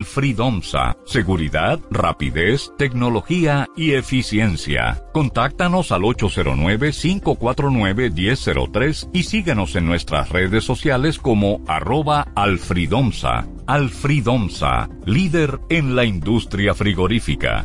Fridomsa. Seguridad, rapidez, tecnología y eficiencia. Contáctanos al 809-549-1003 y síguenos en nuestras redes sociales como arroba alfridomsa. Alfridomsa, líder en la industria frigorífica.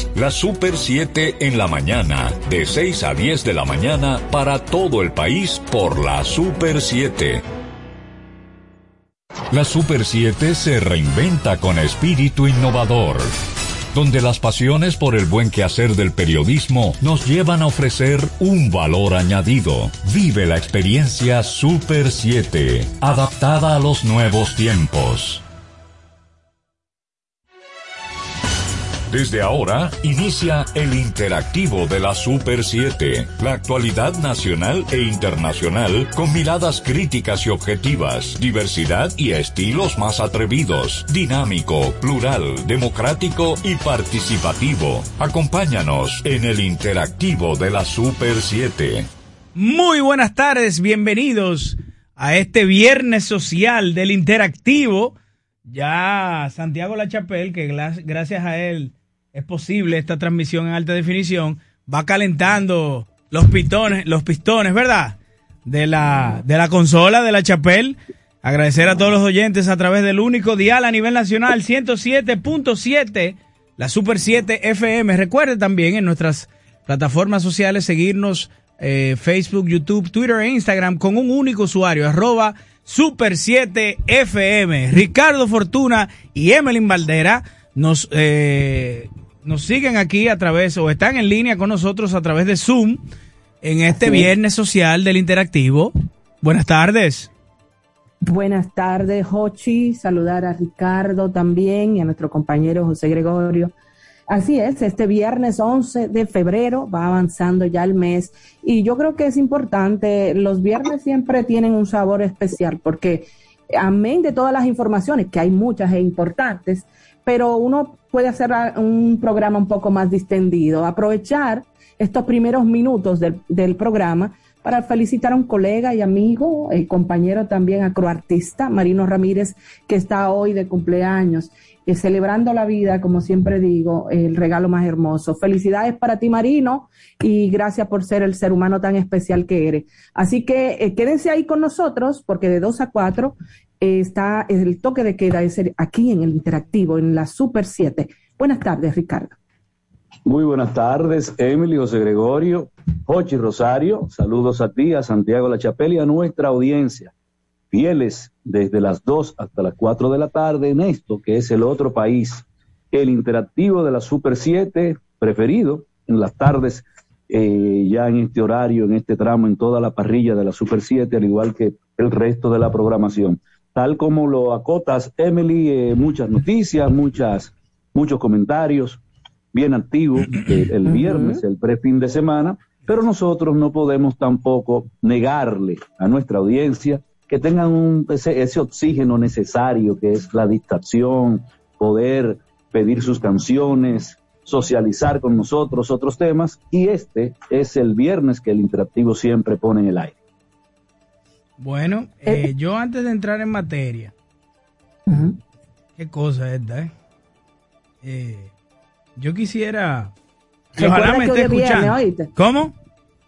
La Super 7 en la mañana, de 6 a 10 de la mañana para todo el país por la Super 7. La Super 7 se reinventa con espíritu innovador donde las pasiones por el buen quehacer del periodismo nos llevan a ofrecer un valor añadido. Vive la experiencia Super 7, adaptada a los nuevos tiempos. Desde ahora inicia el interactivo de la Super 7, la actualidad nacional e internacional con miradas críticas y objetivas, diversidad y estilos más atrevidos, dinámico, plural, democrático y participativo. Acompáñanos en el interactivo de la Super 7. Muy buenas tardes, bienvenidos a este viernes social del interactivo. Ya Santiago La Chapel, que gracias a él es posible esta transmisión en alta definición, va calentando los pistones, los pistones, ¿verdad? De la, de la consola de la Chapel. Agradecer a todos los oyentes a través del único dial a nivel nacional 107.7, la Super 7 FM. Recuerde también en nuestras plataformas sociales seguirnos eh, Facebook, YouTube, Twitter e Instagram con un único usuario, arroba Super 7 FM. Ricardo Fortuna y Emelyn Valdera nos eh, nos siguen aquí a través o están en línea con nosotros a través de Zoom en este viernes social del interactivo. Buenas tardes. Buenas tardes, Jochi. Saludar a Ricardo también y a nuestro compañero José Gregorio. Así es, este viernes 11 de febrero va avanzando ya el mes y yo creo que es importante, los viernes siempre tienen un sabor especial porque amén de todas las informaciones, que hay muchas e importantes, pero uno puede hacer un programa un poco más distendido, aprovechar estos primeros minutos del, programa para felicitar a un colega y amigo, el compañero también acroartista, Marino Ramírez, que está hoy de cumpleaños, eh, celebrando la vida, como siempre digo, el regalo más hermoso. Felicidades para ti, Marino, y gracias por ser el ser humano tan especial que eres. Así que eh, quédense ahí con nosotros, porque de 2 a 4 está el toque de queda es aquí en el interactivo, en la Super 7. Buenas tardes, Ricardo. Muy buenas tardes, Emily, José Gregorio, Jochi Rosario. Saludos a ti, a Santiago La Chapelle y a nuestra audiencia. Fieles desde las 2 hasta las 4 de la tarde en esto, que es el otro país, el interactivo de la Super 7 preferido en las tardes, eh, ya en este horario, en este tramo, en toda la parrilla de la Super 7, al igual que el resto de la programación tal como lo acotas, Emily, eh, muchas noticias, muchas, muchos comentarios, bien activos eh, el viernes, el pre-fin de semana, pero nosotros no podemos tampoco negarle a nuestra audiencia que tengan un, ese, ese oxígeno necesario que es la distracción, poder pedir sus canciones, socializar con nosotros otros temas, y este es el viernes que el interactivo siempre pone en el aire. Bueno, eh, eh, yo antes de entrar en materia, qué cosa esta, ¿eh? ¿eh? yo quisiera. ojalá me esté escuchando. ¿Cómo?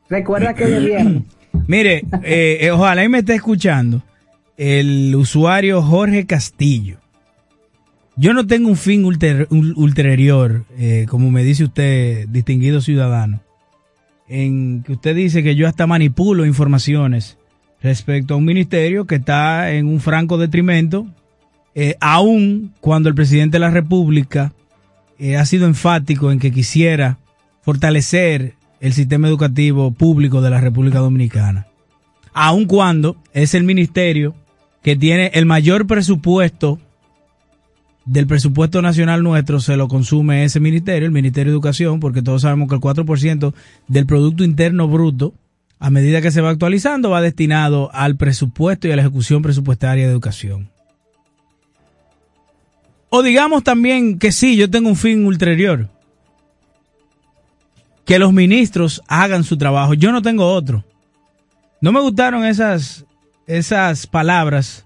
Recuerda que hoy viernes. Mire, eh, ojalá y me esté escuchando el usuario Jorge Castillo. Yo no tengo un fin ulterior, como me dice usted, distinguido ciudadano, en que usted dice que yo hasta manipulo informaciones respecto a un ministerio que está en un franco detrimento, eh, aun cuando el presidente de la República eh, ha sido enfático en que quisiera fortalecer el sistema educativo público de la República Dominicana. aun cuando es el ministerio que tiene el mayor presupuesto del presupuesto nacional nuestro se lo consume ese ministerio, el Ministerio de Educación, porque todos sabemos que el 4% del Producto Interno Bruto, a medida que se va actualizando, va destinado al presupuesto y a la ejecución presupuestaria de educación. O digamos también que sí, yo tengo un fin ulterior. Que los ministros hagan su trabajo. Yo no tengo otro. No me gustaron esas, esas palabras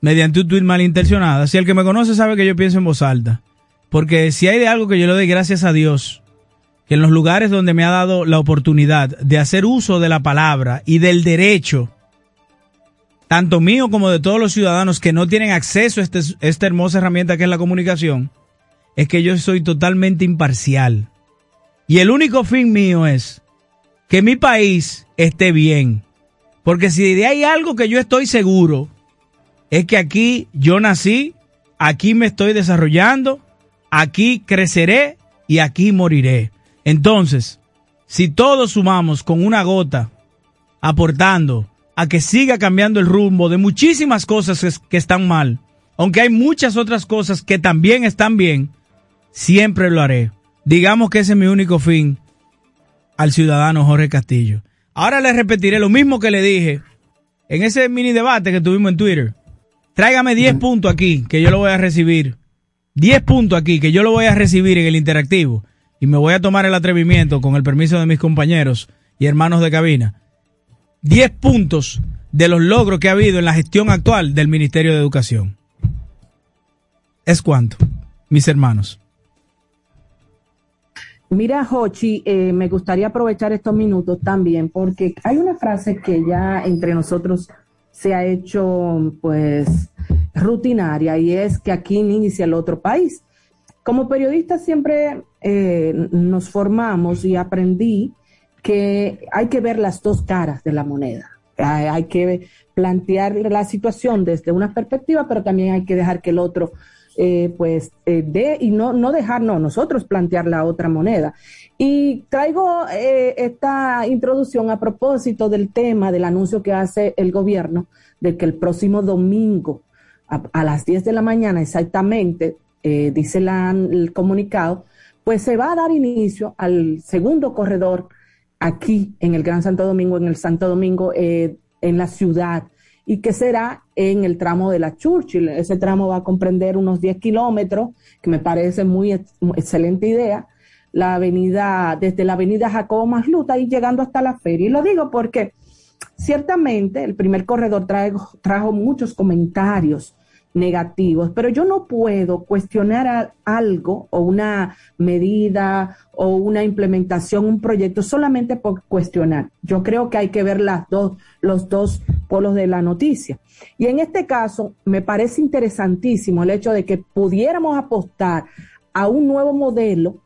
mediante un tuit malintencionada. Si el que me conoce sabe que yo pienso en voz alta. Porque si hay de algo que yo le doy gracias a Dios, que en los lugares donde me ha dado la oportunidad de hacer uso de la palabra y del derecho, tanto mío como de todos los ciudadanos que no tienen acceso a este, esta hermosa herramienta que es la comunicación, es que yo soy totalmente imparcial. Y el único fin mío es que mi país esté bien. Porque si de hay algo que yo estoy seguro, es que aquí yo nací, aquí me estoy desarrollando, aquí creceré y aquí moriré. Entonces, si todos sumamos con una gota, aportando a que siga cambiando el rumbo de muchísimas cosas que están mal, aunque hay muchas otras cosas que también están bien, siempre lo haré. Digamos que ese es mi único fin al ciudadano Jorge Castillo. Ahora le repetiré lo mismo que le dije en ese mini debate que tuvimos en Twitter. Tráigame 10 puntos aquí, que yo lo voy a recibir. 10 puntos aquí, que yo lo voy a recibir en el interactivo. Y me voy a tomar el atrevimiento, con el permiso de mis compañeros y hermanos de cabina. 10 puntos de los logros que ha habido en la gestión actual del Ministerio de Educación. ¿Es cuánto, mis hermanos? Mira, Hochi, eh, me gustaría aprovechar estos minutos también porque hay una frase que ya entre nosotros se ha hecho pues rutinaria y es que aquí inicia el otro país. Como periodista siempre eh, nos formamos y aprendí que hay que ver las dos caras de la moneda. Hay, que plantear la situación desde una perspectiva, pero también hay que dejar que el otro eh, pues eh, dé y no, no dejarnos nosotros plantear la otra moneda. Y traigo eh, esta introducción a propósito del tema del anuncio que hace el gobierno de que el próximo domingo a, las 10 de la mañana exactamente, eh, dice el comunicado, pues se va a dar inicio al segundo corredor aquí en el Gran Santo Domingo, en el Santo Domingo, eh, en la ciudad, y que será en el tramo de la Churchill. Ese tramo va a comprender unos 10 kilómetros, que me parece muy excelente idea la avenida, desde la avenida Jacobo Masluta y llegando hasta la feria. Y lo digo porque ciertamente el primer corredor trajo muchos comentarios negativos, pero yo no puedo cuestionar algo o una medida o una implementación, un proyecto solamente por cuestionar. Yo creo que hay que ver las dos, los dos polos de la noticia. Y en este caso, me parece interesantísimo el hecho de que pudiéramos apostar a un nuevo modelo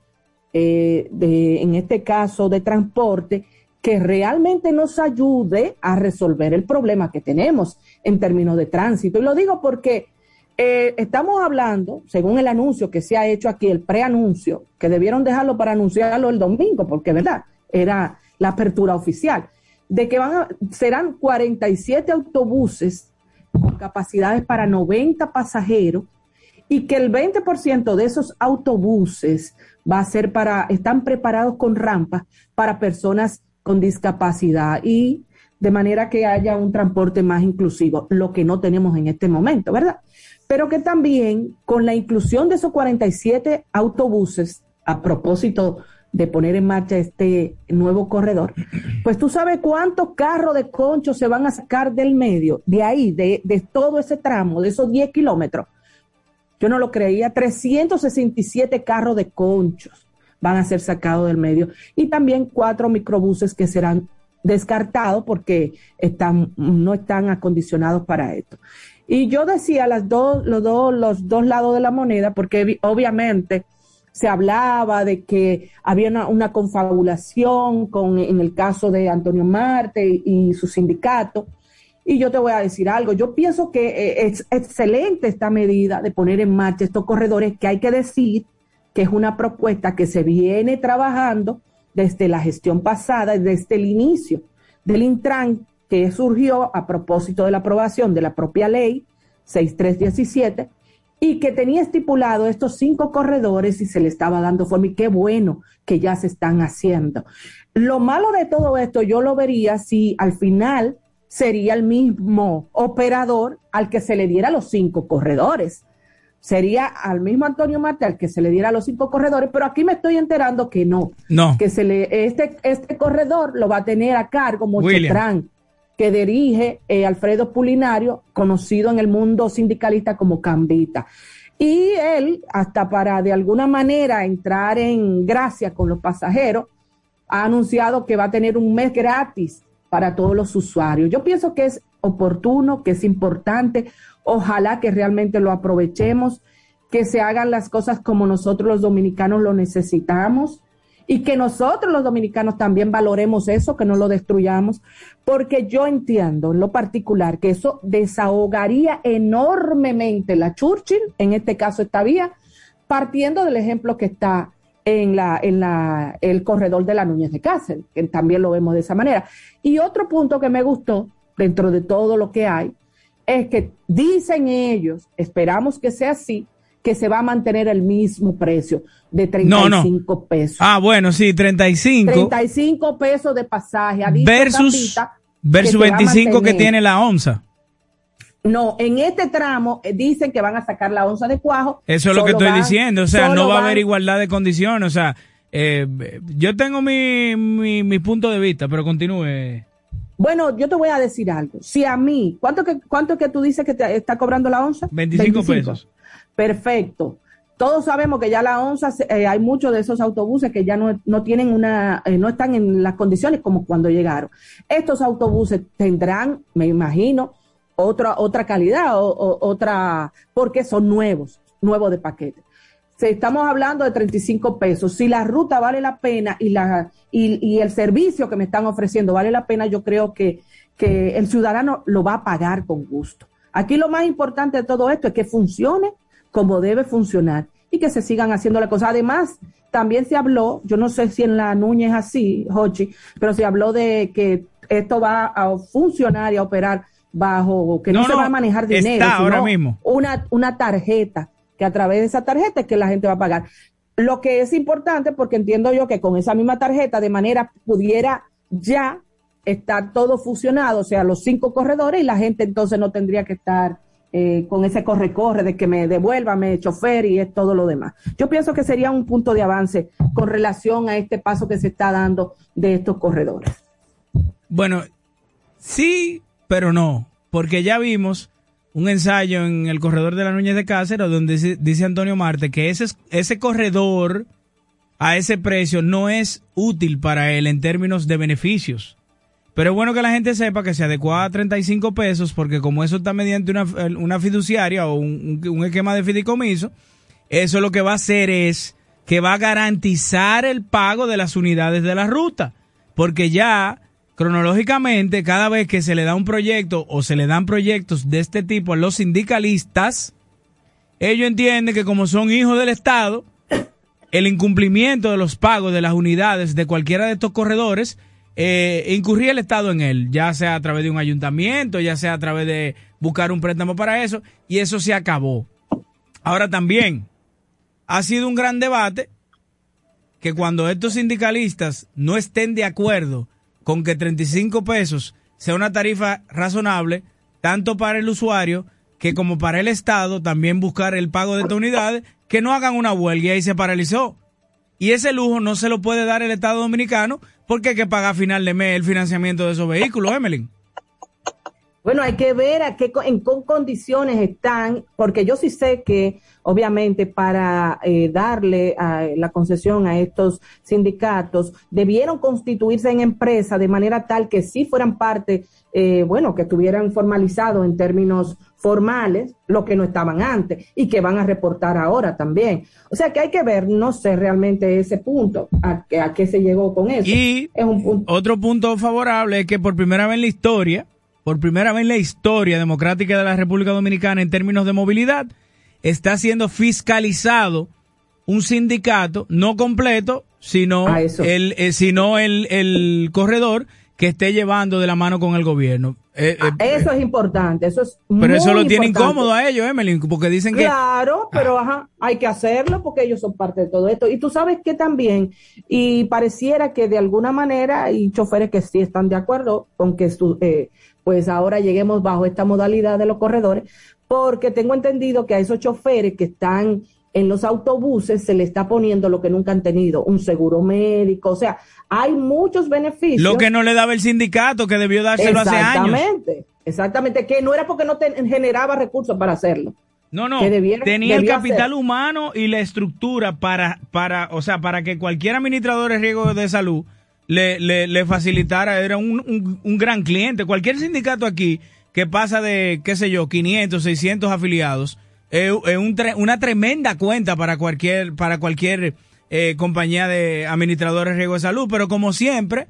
eh, de, en este caso, de transporte, que realmente nos ayude a resolver el problema que tenemos en términos de tránsito. Y lo digo porque eh, estamos hablando, según el anuncio que se ha hecho aquí, el preanuncio, que debieron dejarlo para anunciarlo el domingo, porque verdad, era la apertura oficial, de que van serán 47 autobuses con capacidades para 90 pasajeros y que el 20% de esos autobuses va a ser para, están preparados con rampas para personas con discapacidad y de manera que haya un transporte más inclusivo, lo que no tenemos en este momento, ¿verdad? Pero que también con la inclusión de esos 47 autobuses, a propósito de poner en marcha este nuevo corredor, pues tú sabes cuántos carros de concho se van a sacar del medio, de ahí, de, de todo ese tramo, de esos 10 kilómetros yo no lo creía. 367 carros de conchos van a ser sacados del medio y también cuatro microbuses que serán descartados porque están, no están acondicionados para esto. Y yo decía las dos, los, dos, los dos lados de la moneda porque obviamente se hablaba de que había una, confabulación con, en el caso de Antonio Marte y su sindicato. Y yo te voy a decir algo, yo pienso que eh, es excelente esta medida de poner en marcha estos corredores que hay que decir que es una propuesta que se viene trabajando desde la gestión pasada, desde el inicio del Intran, que surgió a propósito de la aprobación de la propia ley 6317 y que tenía estipulado estos cinco corredores y se le estaba dando forma y qué bueno que ya se están haciendo. Lo malo de todo esto yo lo vería si al final sería el mismo operador al que se le diera los cinco corredores. Sería al mismo Antonio Marte al que se le diera los cinco corredores, pero aquí me estoy enterando que no. No. Que se le, este, este corredor lo va a tener a cargo Mochetrán que dirige eh, Alfredo Pulinario, conocido en el mundo sindicalista como Cambita. Y él, hasta para de alguna manera entrar en gracia con los pasajeros, ha anunciado que va a tener un mes gratis para todos los usuarios. Yo pienso que es oportuno, que es importante, ojalá que realmente lo aprovechemos, que se hagan las cosas como nosotros los dominicanos lo necesitamos y que nosotros los dominicanos también valoremos eso, que no lo destruyamos, porque yo entiendo en lo particular que eso desahogaría enormemente la Churchill, en este caso esta vía, partiendo del ejemplo que está en la en la el corredor de la Núñez de Cáceres, que también lo vemos de esa manera. Y otro punto que me gustó dentro de todo lo que hay es que dicen ellos, esperamos que sea así, que se va a mantener el mismo precio de 35 pesos. Ah, bueno, sí, 35. 35 pesos de pasaje. versus versus 25 que tiene la onza. No, en este tramo eh, dicen que van a sacar la onza de cuajo. Eso es lo que estoy diciendo, o sea, no va a haber igualdad de condiciones, o sea, eh, yo tengo mi, mi, punto de vista, pero continúe. Bueno, yo te voy a decir algo. Si a mí, ¿cuánto que, cuánto que tú dices que te está cobrando la onza? 25. pesos. Perfecto. Todos sabemos que ya la onza, eh, hay muchos de esos autobuses que ya no, tienen una, eh, no están en las condiciones como cuando llegaron. Estos autobuses tendrán, me imagino, otra, otra calidad, o, otra, porque son nuevos, nuevos de paquete. Si estamos hablando de 35 pesos. Si la ruta vale la pena y, la, y, el servicio que me están ofreciendo vale la pena, yo creo que, que el ciudadano lo va a pagar con gusto. Aquí lo más importante de todo esto es que funcione como debe funcionar y que se sigan haciendo las cosas. Además, también se habló, yo no sé si en la Núñez así, Hochi, pero se habló de que esto va a funcionar y a operar bajo, que no, se va a manejar dinero, sino ahora mismo. Una, una tarjeta, que a través de esa tarjeta es que la gente va a pagar. Lo que es importante, porque entiendo yo que con esa misma tarjeta de manera pudiera ya estar todo fusionado, o sea, los cinco corredores y la gente entonces no tendría que estar eh, con ese corre-corre de que me devuélvame chofer y es todo lo demás. Yo pienso que sería un punto de avance con relación a este paso que se está dando de estos corredores. Bueno, sí, pero no, porque ya vimos un ensayo en el corredor de la Núñez de Cáceres donde dice, Antonio Marte que ese, ese corredor a ese precio no es útil para él en términos de beneficios. Pero es bueno que la gente sepa que se adecua a 35 pesos porque como eso está mediante una, fiduciaria o un, un, esquema de fideicomiso, eso lo que va a hacer es que va a garantizar el pago de las unidades de la ruta. Porque ya, cronológicamente, cada vez que se le da un proyecto o se le dan proyectos de este tipo a los sindicalistas, ellos entienden que como son hijos del Estado, el incumplimiento de los pagos de las unidades de cualquiera de estos corredores eh, incurría el Estado en él, ya sea a través de un ayuntamiento, ya sea a través de buscar un préstamo para eso, y eso se acabó. Ahora también, ha sido un gran debate que cuando estos sindicalistas no estén de acuerdo con que 35 pesos sea una tarifa razonable, tanto para el usuario que como para el Estado, también buscar el pago de estas unidades, que no hagan una huelga y ahí se paralizó. Y ese lujo no se lo puede dar el Estado Dominicano porque hay que pagar a final de mes el financiamiento de esos vehículos, Emelin. Bueno, hay que ver a qué en qué condiciones están, porque yo sí sé que obviamente para eh, darle la concesión a estos sindicatos debieron constituirse en empresa de manera tal que sí fueran parte, eh, bueno, que estuvieran formalizados en términos formales, lo que no estaban antes y que van a reportar ahora también. O sea que hay que ver, no sé realmente ese punto, a, a qué se llegó con eso. Y es un otro punto favorable es que por primera vez en la historia, por primera vez en la historia democrática de la República Dominicana en términos de movilidad, está siendo fiscalizado un sindicato, no completo, sino, el, eh, sino el, el corredor que esté llevando de la mano con el gobierno. Eh, ah, eh, eso es importante, eso es Pero eso lo tiene incómodo a ellos, Emily, porque dicen que... Claro, pero ah. ajá, hay que hacerlo porque ellos son parte de todo esto. Y tú sabes que también, y pareciera que de alguna manera hay choferes que sí están de acuerdo con que eh, pues ahora lleguemos bajo esta modalidad de los corredores, porque tengo entendido que a esos choferes que están en los autobuses se le está poniendo lo que nunca han tenido, un seguro médico, o sea, hay muchos beneficios. Lo que no le daba el sindicato, que debió dárselo hace años. Exactamente, exactamente, que no era porque no generaba recursos para hacerlo. No, no, tenía el capital humano y la estructura para, para, o sea, para que cualquier administrador de riesgo de salud le, le, facilitara, era un, un gran cliente. Cualquier sindicato aquí que pasa de, qué sé yo, 500, 600 afiliados, es, una tremenda cuenta para cualquier, para cualquier eh, compañía de administradores de riesgo de salud, pero como siempre,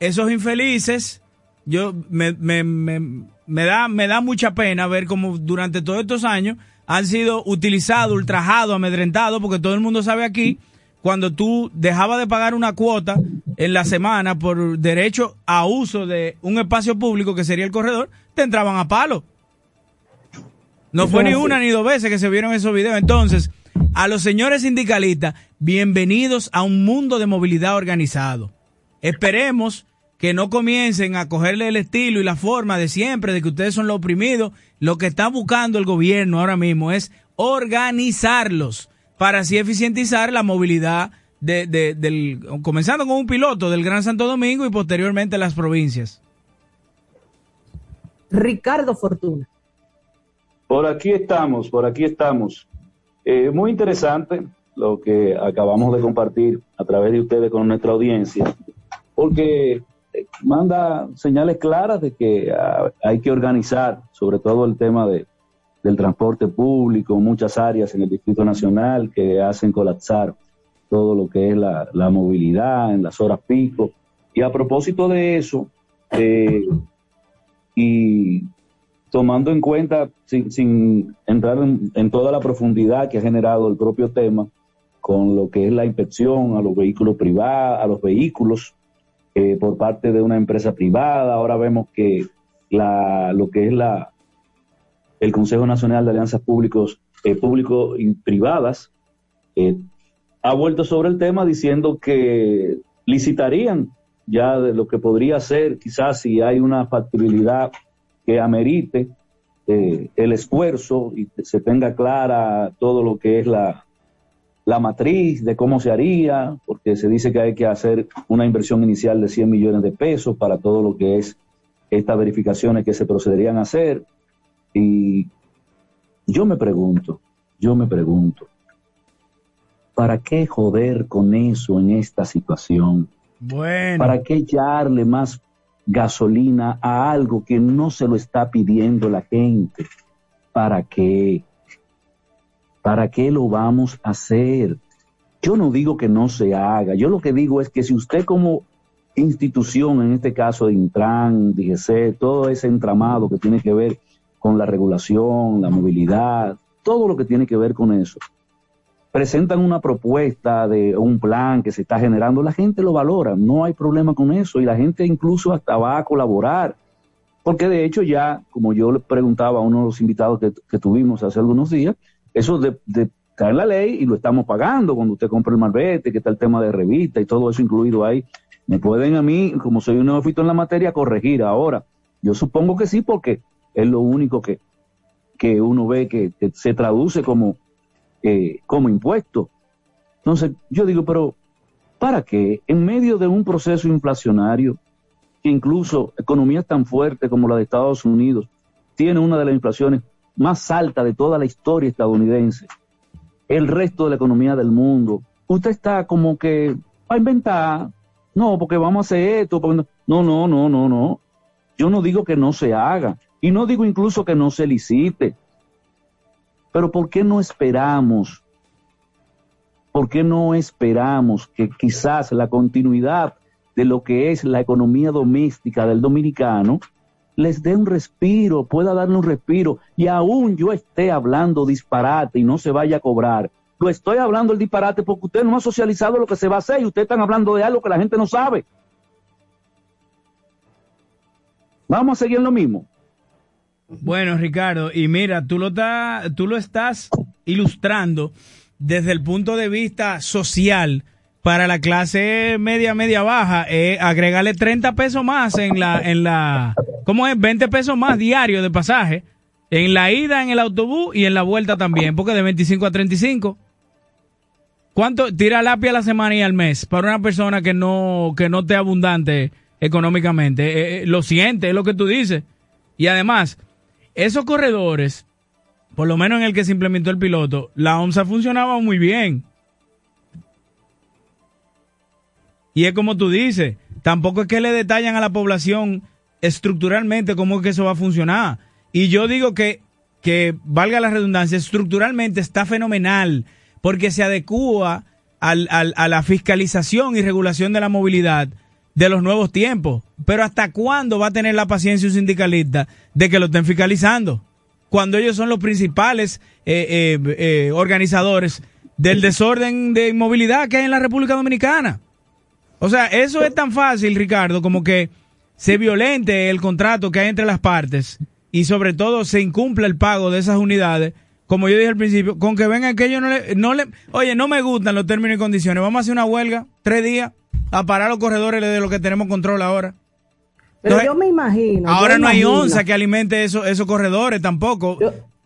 esos infelices, yo me, me, me, da, me da mucha pena ver cómo durante todos estos años han sido utilizados, ultrajados, amedrentados, porque todo el mundo sabe aquí, cuando tú dejabas de pagar una cuota en la semana por derecho a uso de un espacio público que sería el corredor, te entraban a palo. No fue ni una ni dos veces que se vieron esos videos. Entonces, a los señores sindicalistas, bienvenidos a un mundo de movilidad organizado. Esperemos que no comiencen a cogerle el estilo y la forma de siempre, de que ustedes son los oprimidos. Lo que está buscando el gobierno ahora mismo es organizarlos para así eficientizar la movilidad de, del, comenzando con un piloto del Gran Santo Domingo y posteriormente las provincias. Ricardo Fortuna. Por aquí estamos, por aquí estamos. Eh, muy interesante lo que acabamos de compartir a través de ustedes con nuestra audiencia, porque eh, manda señales claras de que ah, hay que organizar, sobre todo el tema de, del transporte público, muchas áreas en el Distrito Nacional que hacen colapsar todo lo que es la, movilidad en las horas pico. Y a propósito de eso, eh, y tomando en cuenta, sin, entrar en, toda la profundidad que ha generado el propio tema, con lo que es la inspección a los vehículos privados, a los vehículos eh, por parte de una empresa privada. Ahora vemos que la, lo que es la, el Consejo Nacional de Alianzas Públicos, eh, y Privadas, eh, ha vuelto sobre el tema diciendo que licitarían ya de lo que podría ser, quizás si hay una factibilidad que amerite eh, el esfuerzo y se tenga clara todo lo que es la, la matriz de cómo se haría, porque se dice que hay que hacer una inversión inicial de 100 millones de pesos para todo lo que es estas verificaciones que se procederían a hacer. Y yo me pregunto, yo me pregunto, ¿para qué joder con eso en esta situación? Bueno. ¿Para qué echarle más gasolina a algo que no se lo está pidiendo la gente. ¿Para qué? ¿Para qué lo vamos a hacer? Yo no digo que no se haga, yo lo que digo es que si usted como institución, en este caso de Intran, DGC, todo ese entramado que tiene que ver con la regulación, la movilidad, todo lo que tiene que ver con eso, presentan una propuesta de un plan que se está generando, la gente lo valora, no hay problema con eso y la gente incluso hasta va a colaborar. Porque de hecho ya, como yo le preguntaba a uno de los invitados que, tuvimos hace algunos días, eso de, de caer la ley y lo estamos pagando cuando usted compra el malvete, que está el tema de revista y todo eso incluido ahí. Me pueden a mí, como soy un neófito en la materia, corregir ahora. Yo supongo que sí, porque es lo único que, que uno ve que se traduce como eh, como impuesto. Entonces, yo digo, pero ¿para qué? En medio de un proceso inflacionario, que incluso economías tan fuertes como la de Estados Unidos, tiene una de las inflaciones más altas de toda la historia estadounidense, el resto de la economía del mundo, usted está como que va a inventar, no, porque vamos a hacer esto, no, no, no, no, no. Yo no digo que no se haga, y no digo incluso que no se licite, pero ¿por qué no esperamos? ¿Por qué no esperamos que quizás la continuidad de lo que es la economía doméstica del dominicano les dé un respiro, pueda darle un respiro y aún yo esté hablando disparate y no se vaya a cobrar? Yo estoy hablando el disparate porque usted no ha socializado lo que se va a hacer y ustedes están hablando de algo que la gente no sabe. Vamos a seguir en lo mismo. Bueno, Ricardo, y mira, tú lo, tú lo estás ilustrando desde el punto de vista social para la clase media, media baja, eh, agregarle 30 pesos más en la, en la, ¿cómo es? 20 pesos más diario de pasaje en la ida en el autobús y en la vuelta también, porque de 25 a 35. ¿Cuánto tira lápiz a la semana y al mes para una persona que no, que no esté abundante económicamente? Eh, eh, lo siente, es lo que tú dices. Y además, esos corredores, por lo menos en el que se implementó el piloto, la OMSA funcionaba muy bien. Y es como tú dices, tampoco es que le detallan a la población estructuralmente cómo es que eso va a funcionar. Y yo digo que, que valga la redundancia, estructuralmente está fenomenal porque se adecúa al, a la fiscalización y regulación de la movilidad de los nuevos tiempos. Pero ¿hasta cuándo va a tener la paciencia un sindicalista de que lo estén fiscalizando? Cuando ellos son los principales eh, eh, eh, organizadores del desorden de movilidad que hay en la República Dominicana. O sea, eso es tan fácil, Ricardo, como que se violente el contrato que hay entre las partes y sobre todo se incumple el pago de esas unidades, como yo dije al principio, con que vengan que ellos no le, no le, oye, no me gustan los términos y condiciones, vamos a hacer una huelga, tres días, a parar los corredores de lo que tenemos control ahora. Pero yo me imagino. Ahora no hay onza que alimente eso, esos corredores tampoco.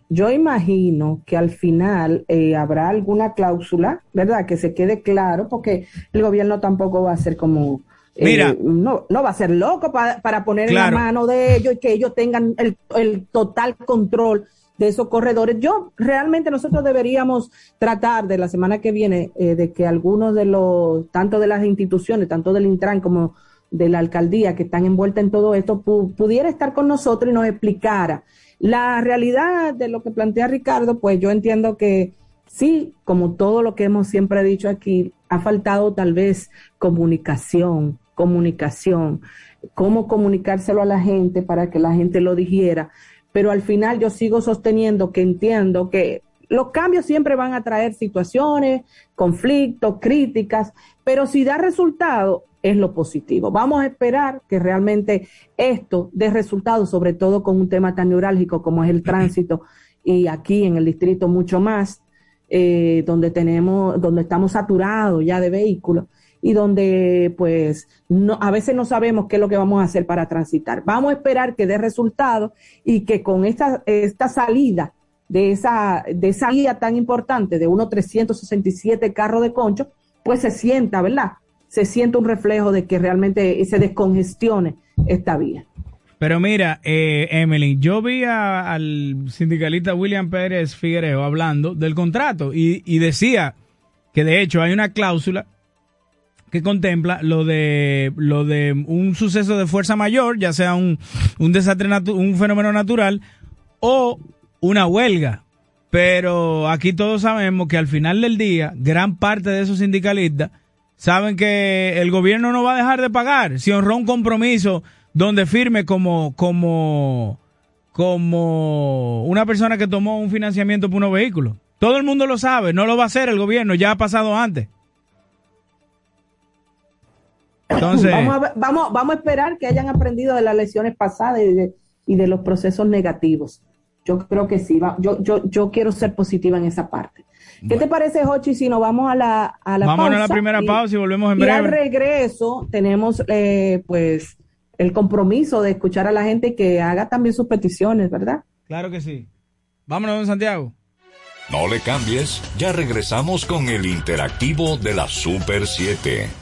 Yo, imagino que al final eh, habrá alguna cláusula, ¿verdad? Que se quede claro, porque el gobierno tampoco va a ser como Mira, eh, no, no va a ser loco para poner en la mano de ellos y que ellos tengan el, total control de esos corredores. Yo realmente nosotros deberíamos tratar de la semana que viene eh, de que algunos de los, tanto de las instituciones, tanto del Intran como de la alcaldía que están envueltas en todo esto, pudiera estar con nosotros y nos explicara la realidad de lo que plantea Ricardo. Pues yo entiendo que sí, como todo lo que hemos siempre dicho aquí, ha faltado tal vez comunicación, comunicación, cómo comunicárselo a la gente para que la gente lo dijera. Pero al final yo sigo sosteniendo que entiendo que los cambios siempre van a traer situaciones, conflictos, críticas, pero si da resultado es lo positivo. Vamos a esperar que realmente esto dé resultado, sobre todo con un tema tan neurálgico como es el tránsito y aquí en el distrito mucho más, eh, donde tenemos, donde estamos saturados ya de vehículos y donde pues no, a veces no sabemos qué es lo que vamos a hacer para transitar. Vamos a esperar que dé resultado y que con esta, esta salida de esa, de esa guía tan importante de unos 367 carros de concho, pues se sienta, ¿verdad? Se sienta un reflejo de que realmente se descongestione esta vía. Pero mira, eh, Emily, yo vi al sindicalista William Pérez Figueredo hablando del contrato y, y decía que de hecho hay una cláusula que contempla lo de lo de un suceso de fuerza mayor, ya sea un, un desastre un fenómeno natural o una huelga. Pero aquí todos sabemos que al final del día, gran parte de esos sindicalistas saben que el gobierno no va a dejar de pagar si honró un compromiso donde firme como como como una persona que tomó un financiamiento por unos vehículos. Todo el mundo lo sabe, no lo va a hacer el gobierno, ya ha pasado antes. Vamos, a, vamos, vamos a esperar que hayan aprendido de las lecciones pasadas y de, los procesos negativos. Yo creo que sí, yo, yo, yo quiero ser positiva en esa parte. ¿Qué te parece, Jochi, si nos vamos a la, a la Vámonos a la primera pausa y volvemos en breve. Y al regreso tenemos, eh, pues, el compromiso de escuchar a la gente que haga también sus peticiones, ¿verdad? Claro que sí. Vámonos, don Santiago. No le cambies, ya regresamos con el interactivo de la Super 7.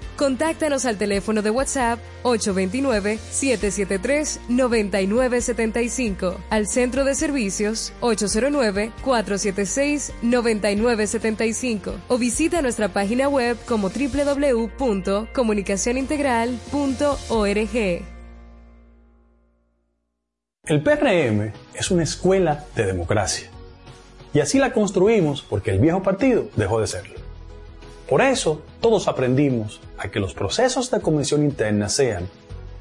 Contáctanos al teléfono de WhatsApp 829-773-9975, al centro de servicios 809-476-9975 o visita nuestra página web como www.comunicacionintegral.org. El PRM es una escuela de democracia y así la construimos porque el viejo partido dejó de serlo. Por eso, todos aprendimos a que los procesos de convención interna sean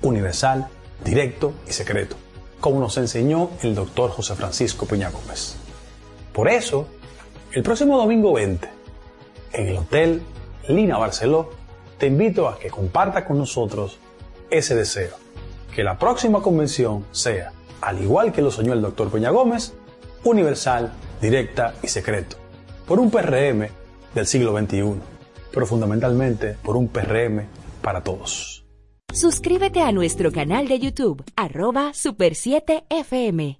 universal, directo y secreto, como nos enseñó el doctor José Francisco Peña Gómez. Por eso, el próximo domingo 20, en el Hotel Lina Barceló, te invito a que comparta con nosotros ese deseo, que la próxima convención sea, al igual que lo soñó el doctor Peña Gómez, universal, directa y secreto, por un PRM del siglo XXI pero fundamentalmente por un PRM para todos. Suscríbete a nuestro canal de YouTube, arroba Super 7 FM.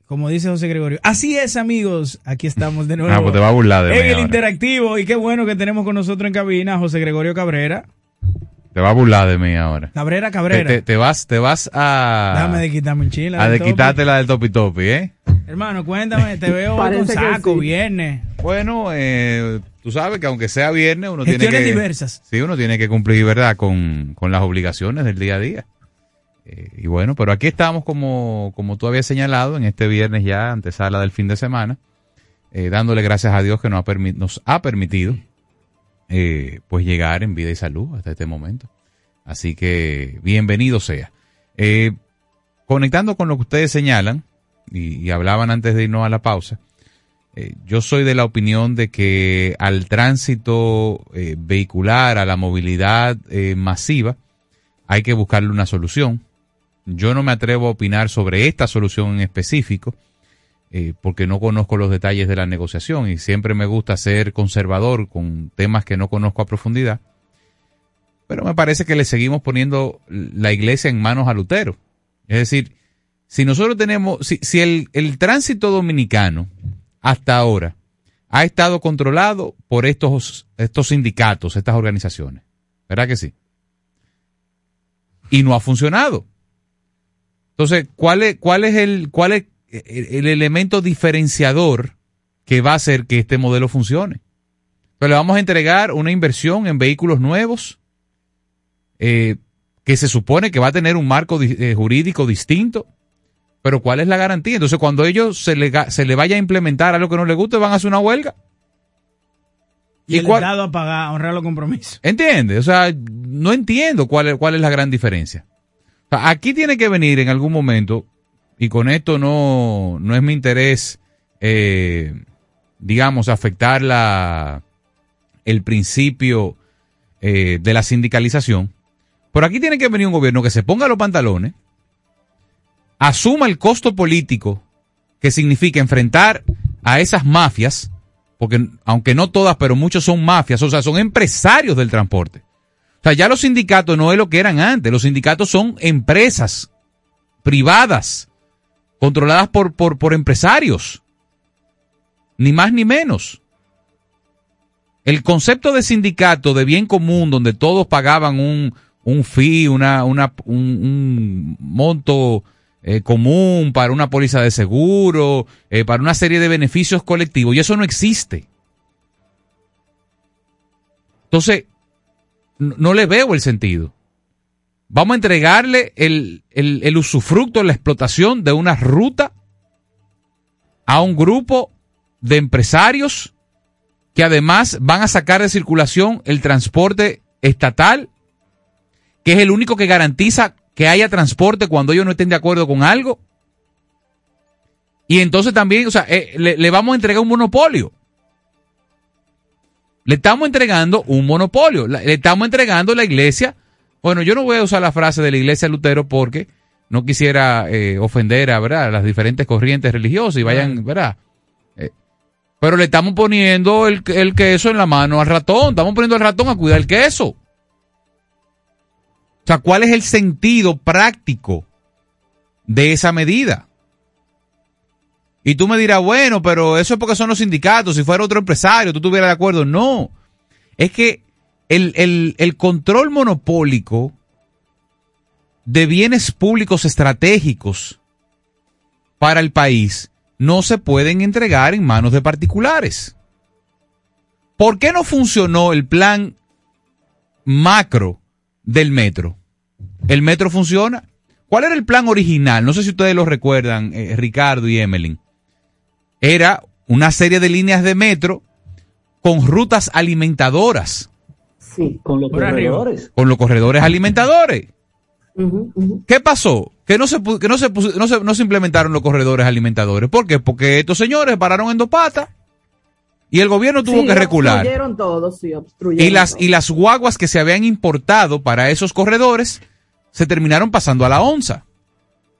como dice José Gregorio. Así es, amigos. Aquí estamos de nuevo. Ah, pues te va a burlar de En mí el ahora. interactivo. Y qué bueno que tenemos con nosotros en cabina a José Gregorio Cabrera. Te va a burlar de mí ahora. Cabrera, Cabrera. te- te vas, te vas a. Déjame de quitarme un chile. a de quitarte la del topi topi, ¿eh? Hermano, cuéntame. Te veo con saco, sí. viernes. Bueno, eh, tú sabes que aunque sea viernes, uno tiene Gestiones que. diversas. Sí, uno tiene que cumplir, ¿verdad? Con, con las obligaciones del día a día. Y bueno, pero aquí estamos como, como tú habías señalado, en este viernes ya, antesala del fin de semana, eh, dándole gracias a Dios que nos ha, nos ha permitido eh, pues llegar en vida y salud hasta este momento. Así que bienvenido sea. Eh, conectando con lo que ustedes señalan, y, y hablaban antes de irnos a la pausa, yo soy de la opinión de que al tránsito eh, vehicular, a la movilidad masiva, hay que buscarle una solución. Yo no me atrevo a opinar sobre esta solución en específico, eh, porque no conozco los detalles de la negociación y siempre me gusta ser conservador con temas que no conozco a profundidad. Pero me parece que le seguimos poniendo la iglesia en manos a Lutero. Es decir, si nosotros tenemos, si, el, el tránsito dominicano hasta ahora ha estado controlado por estos, estos sindicatos, estas organizaciones, ¿verdad que sí? Y no ha funcionado. Entonces, ¿cuál es, cuál es el, cuál es el, el elemento diferenciador que va a hacer que este modelo funcione? Entonces, le vamos a entregar una inversión en vehículos nuevos, eh, que se supone que va a tener un marco eh, jurídico distinto Pero ¿cuál es la garantía? Entonces, cuando ellos se le, se le vaya a implementar algo que no les guste, van a hacer una huelga. Y, el Estado a pagar, a honrar los compromisos. ¿Entiendes? O sea, no entiendo cuál es, cuál es la gran diferencia. Aquí tiene que venir en algún momento, y con esto no, no es mi interés, eh, digamos, afectar la, el principio eh, de la sindicalización. Pero aquí tiene que venir un gobierno que se ponga los pantalones, asuma el costo político que significa enfrentar a esas mafias, porque aunque no todas, pero muchos son mafias, o sea, son empresarios del transporte. O sea, ya los sindicatos no es lo que eran antes, los sindicatos son empresas privadas, controladas por, por, por empresarios, ni más ni menos. El concepto de sindicato de bien común, donde todos pagaban un, un fee, una, una, un, monto eh, común para una póliza de seguro, eh, para una serie de beneficios colectivos, y eso no existe. Entonces, no, le veo el sentido. Vamos a entregarle el, usufructo, la explotación de una ruta a un grupo de empresarios que además van a sacar de circulación el transporte estatal, que es el único que garantiza que haya transporte cuando ellos no estén de acuerdo con algo. Y entonces también, o sea, eh, le, vamos a entregar un monopolio. Le estamos entregando un monopolio. Le estamos entregando la iglesia. Bueno, yo no voy a usar la frase de la iglesia Lutero porque no quisiera eh, ofender a, ¿verdad? las diferentes corrientes religiosas y vayan, ¿verdad? Pero le estamos poniendo el, queso en la mano al ratón. Estamos poniendo al ratón a cuidar el queso. O sea, ¿cuál es el sentido práctico de esa medida? Y tú me dirás, bueno, pero eso es porque son los sindicatos. Si fuera otro empresario, tú estuvieras de acuerdo. No. Es que el, el control monopólico de bienes públicos estratégicos para el país no se pueden entregar en manos de particulares. ¿Por qué no funcionó el plan macro del metro? ¿El metro funciona? ¿Cuál era el plan original? No sé si ustedes lo recuerdan, eh, Ricardo y Emeline. Era una serie de líneas de metro con rutas alimentadoras. Sí, con los corredores. Con los corredores alimentadores. ¿Qué pasó? Que no se, que no se, no se, no se implementaron los corredores alimentadores. ¿Por qué? Porque estos señores pararon en dos patas y el gobierno tuvo que recular. y las y las guaguas que se habían importado para esos corredores se terminaron pasando a la onza.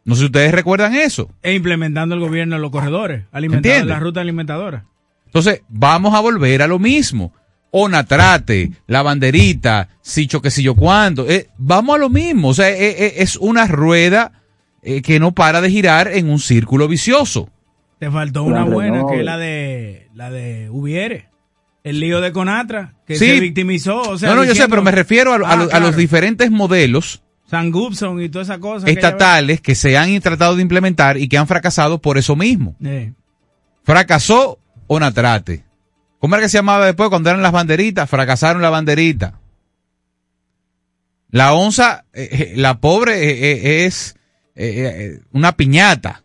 No sé si ustedes recuerdan eso. E implementando el gobierno los corredores, alimentando la ruta alimentadora. Entonces, vamos a volver a lo mismo. Onatrate, la banderita, si que si yo cuánto. Eh, vamos a lo mismo. O sea, eh, eh, es una rueda que no para de girar en un círculo vicioso. Te faltó una buena, que es la de la de Hubiere. El lío de Conatra, que se victimizó. O sea, no, no, yo sé, pero me refiero a, a, los diferentes modelos. San Gubson y toda esa cosa. Estatales que, se han tratado de implementar y que han fracasado por eso mismo. Fracasó Onatrate. ¿Cómo era que se llamaba después cuando eran las banderitas? Fracasaron la banderita. La onza, eh, eh, la pobre eh, es una piñata.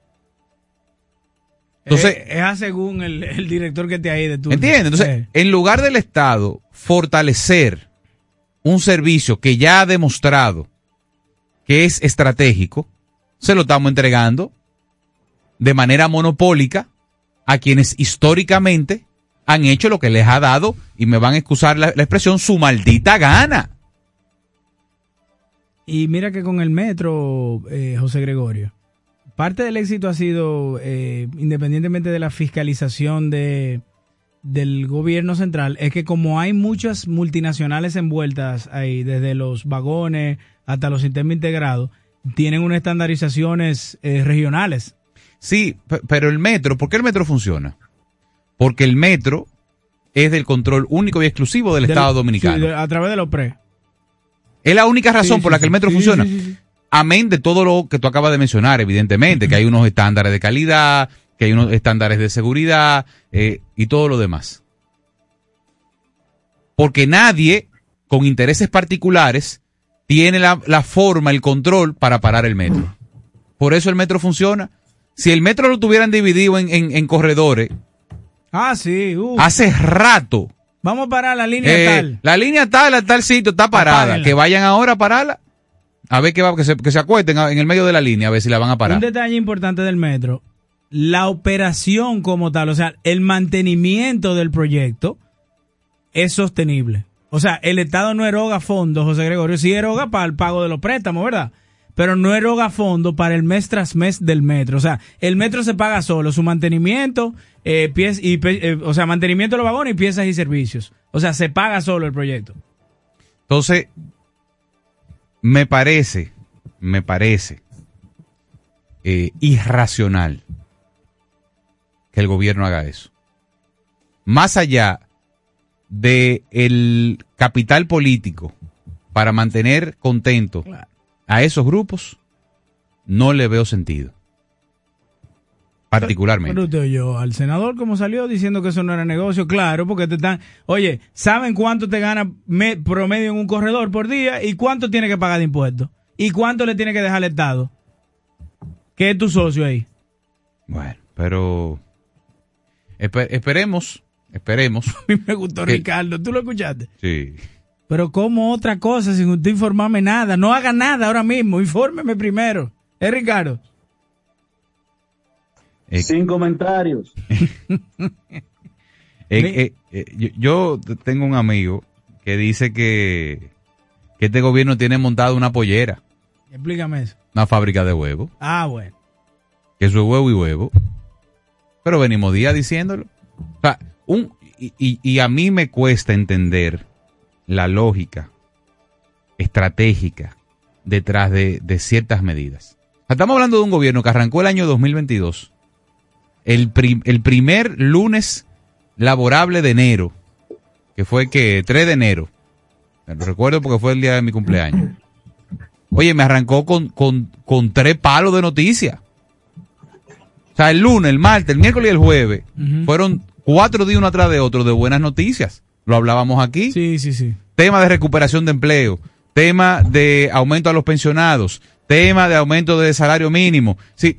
Entonces, es, según el, director que te ha ido. ¿Entiendes? Entonces, en lugar del Estado fortalecer un servicio que ya ha demostrado que es estratégico, se lo estamos entregando de manera monopólica a quienes históricamente han hecho lo que les ha dado, y me van a excusar la, expresión, su maldita gana. Y mira que con el metro, eh, José Gregorio, parte del éxito ha sido, eh, independientemente de la fiscalización de, del gobierno central, es que como hay muchas multinacionales envueltas ahí, desde los vagones hasta los sistemas integrados, tienen unas estandarizaciones eh, regionales. Sí, pero el metro, ¿por qué el metro funciona? porque el metro es del control único y exclusivo del, Estado Dominicano. a través de los pre. Es la única razón por la que el metro funciona. Amén de todo lo que tú acabas de mencionar, evidentemente, que hay unos estándares de calidad, que hay unos estándares de seguridad eh, y todo lo demás. Porque nadie con intereses particulares tiene la, la forma, el control para parar el metro. Por eso el metro funciona Si el metro lo tuvieran dividido en, en, en corredores, Ah, sí. uh. hace rato. Vamos a parar la línea eh, tal. La línea tal, a tal sitio está parada. Que vayan ahora a pararla. A ver que, va, que, se, que se acuesten en el medio de la línea, a ver si la van a parar. Un detalle importante del metro, la operación como tal, o sea, el mantenimiento del proyecto es sostenible. O sea, el Estado no eroga fondos, José Gregorio, sí eroga para el pago de los préstamos, ¿verdad? Pero no eroga fondos para el mes tras mes del metro. O sea, el metro se paga solo, su mantenimiento, eh, eh, o sea, mantenimiento de los vagones y piezas y servicios. O sea, se paga solo el proyecto. Entonces, me parece, me parece eh, irracional que el gobierno haga eso. Más allá de el capital político para mantener contento a esos grupos, no le veo sentido. Particularmente. Pero usted oyó al senador como salió diciendo que eso no era negocio, claro, porque te están, oye, ¿saben cuánto te gana me- promedio en un corredor por día y cuánto tiene que pagar de impuestos? ¿Y cuánto le tiene que dejar al Estado? ¿Qué es tu socio ahí? Bueno, pero espe- esperemos, esperemos. A mí me gustó que- Ricardo, ¿tú lo escuchaste? Sí. Pero como otra cosa sin usted informarme nada, no haga nada ahora mismo, infórmeme primero. ¿Es Ricardo? Sin comentarios. Eh, eh, eh, yo, yo tengo un amigo que dice que, que este gobierno tiene montado una pollera, Explícame eso. una fábrica de huevos, Ah, bueno. que eso es huevo y huevo. Pero venimos días diciéndolo. O sea, un, y, y- a mí me cuesta entender la lógica estratégica detrás de, de ciertas medidas. Estamos hablando de un gobierno que arrancó el año 2022, el, el primer lunes laborable de enero, que fue que 3 de enero. Lo recuerdo porque fue el día de mi cumpleaños. Oye, me arrancó con, con, con tres palos de noticias. O sea, el lunes, el martes, el miércoles y el jueves fueron cuatro días uno atrás de otro de buenas noticias. Lo hablábamos aquí. Sí, sí, sí. Tema de recuperación de empleo, tema de aumento a los pensionados, tema de aumento de salario mínimo. Sí.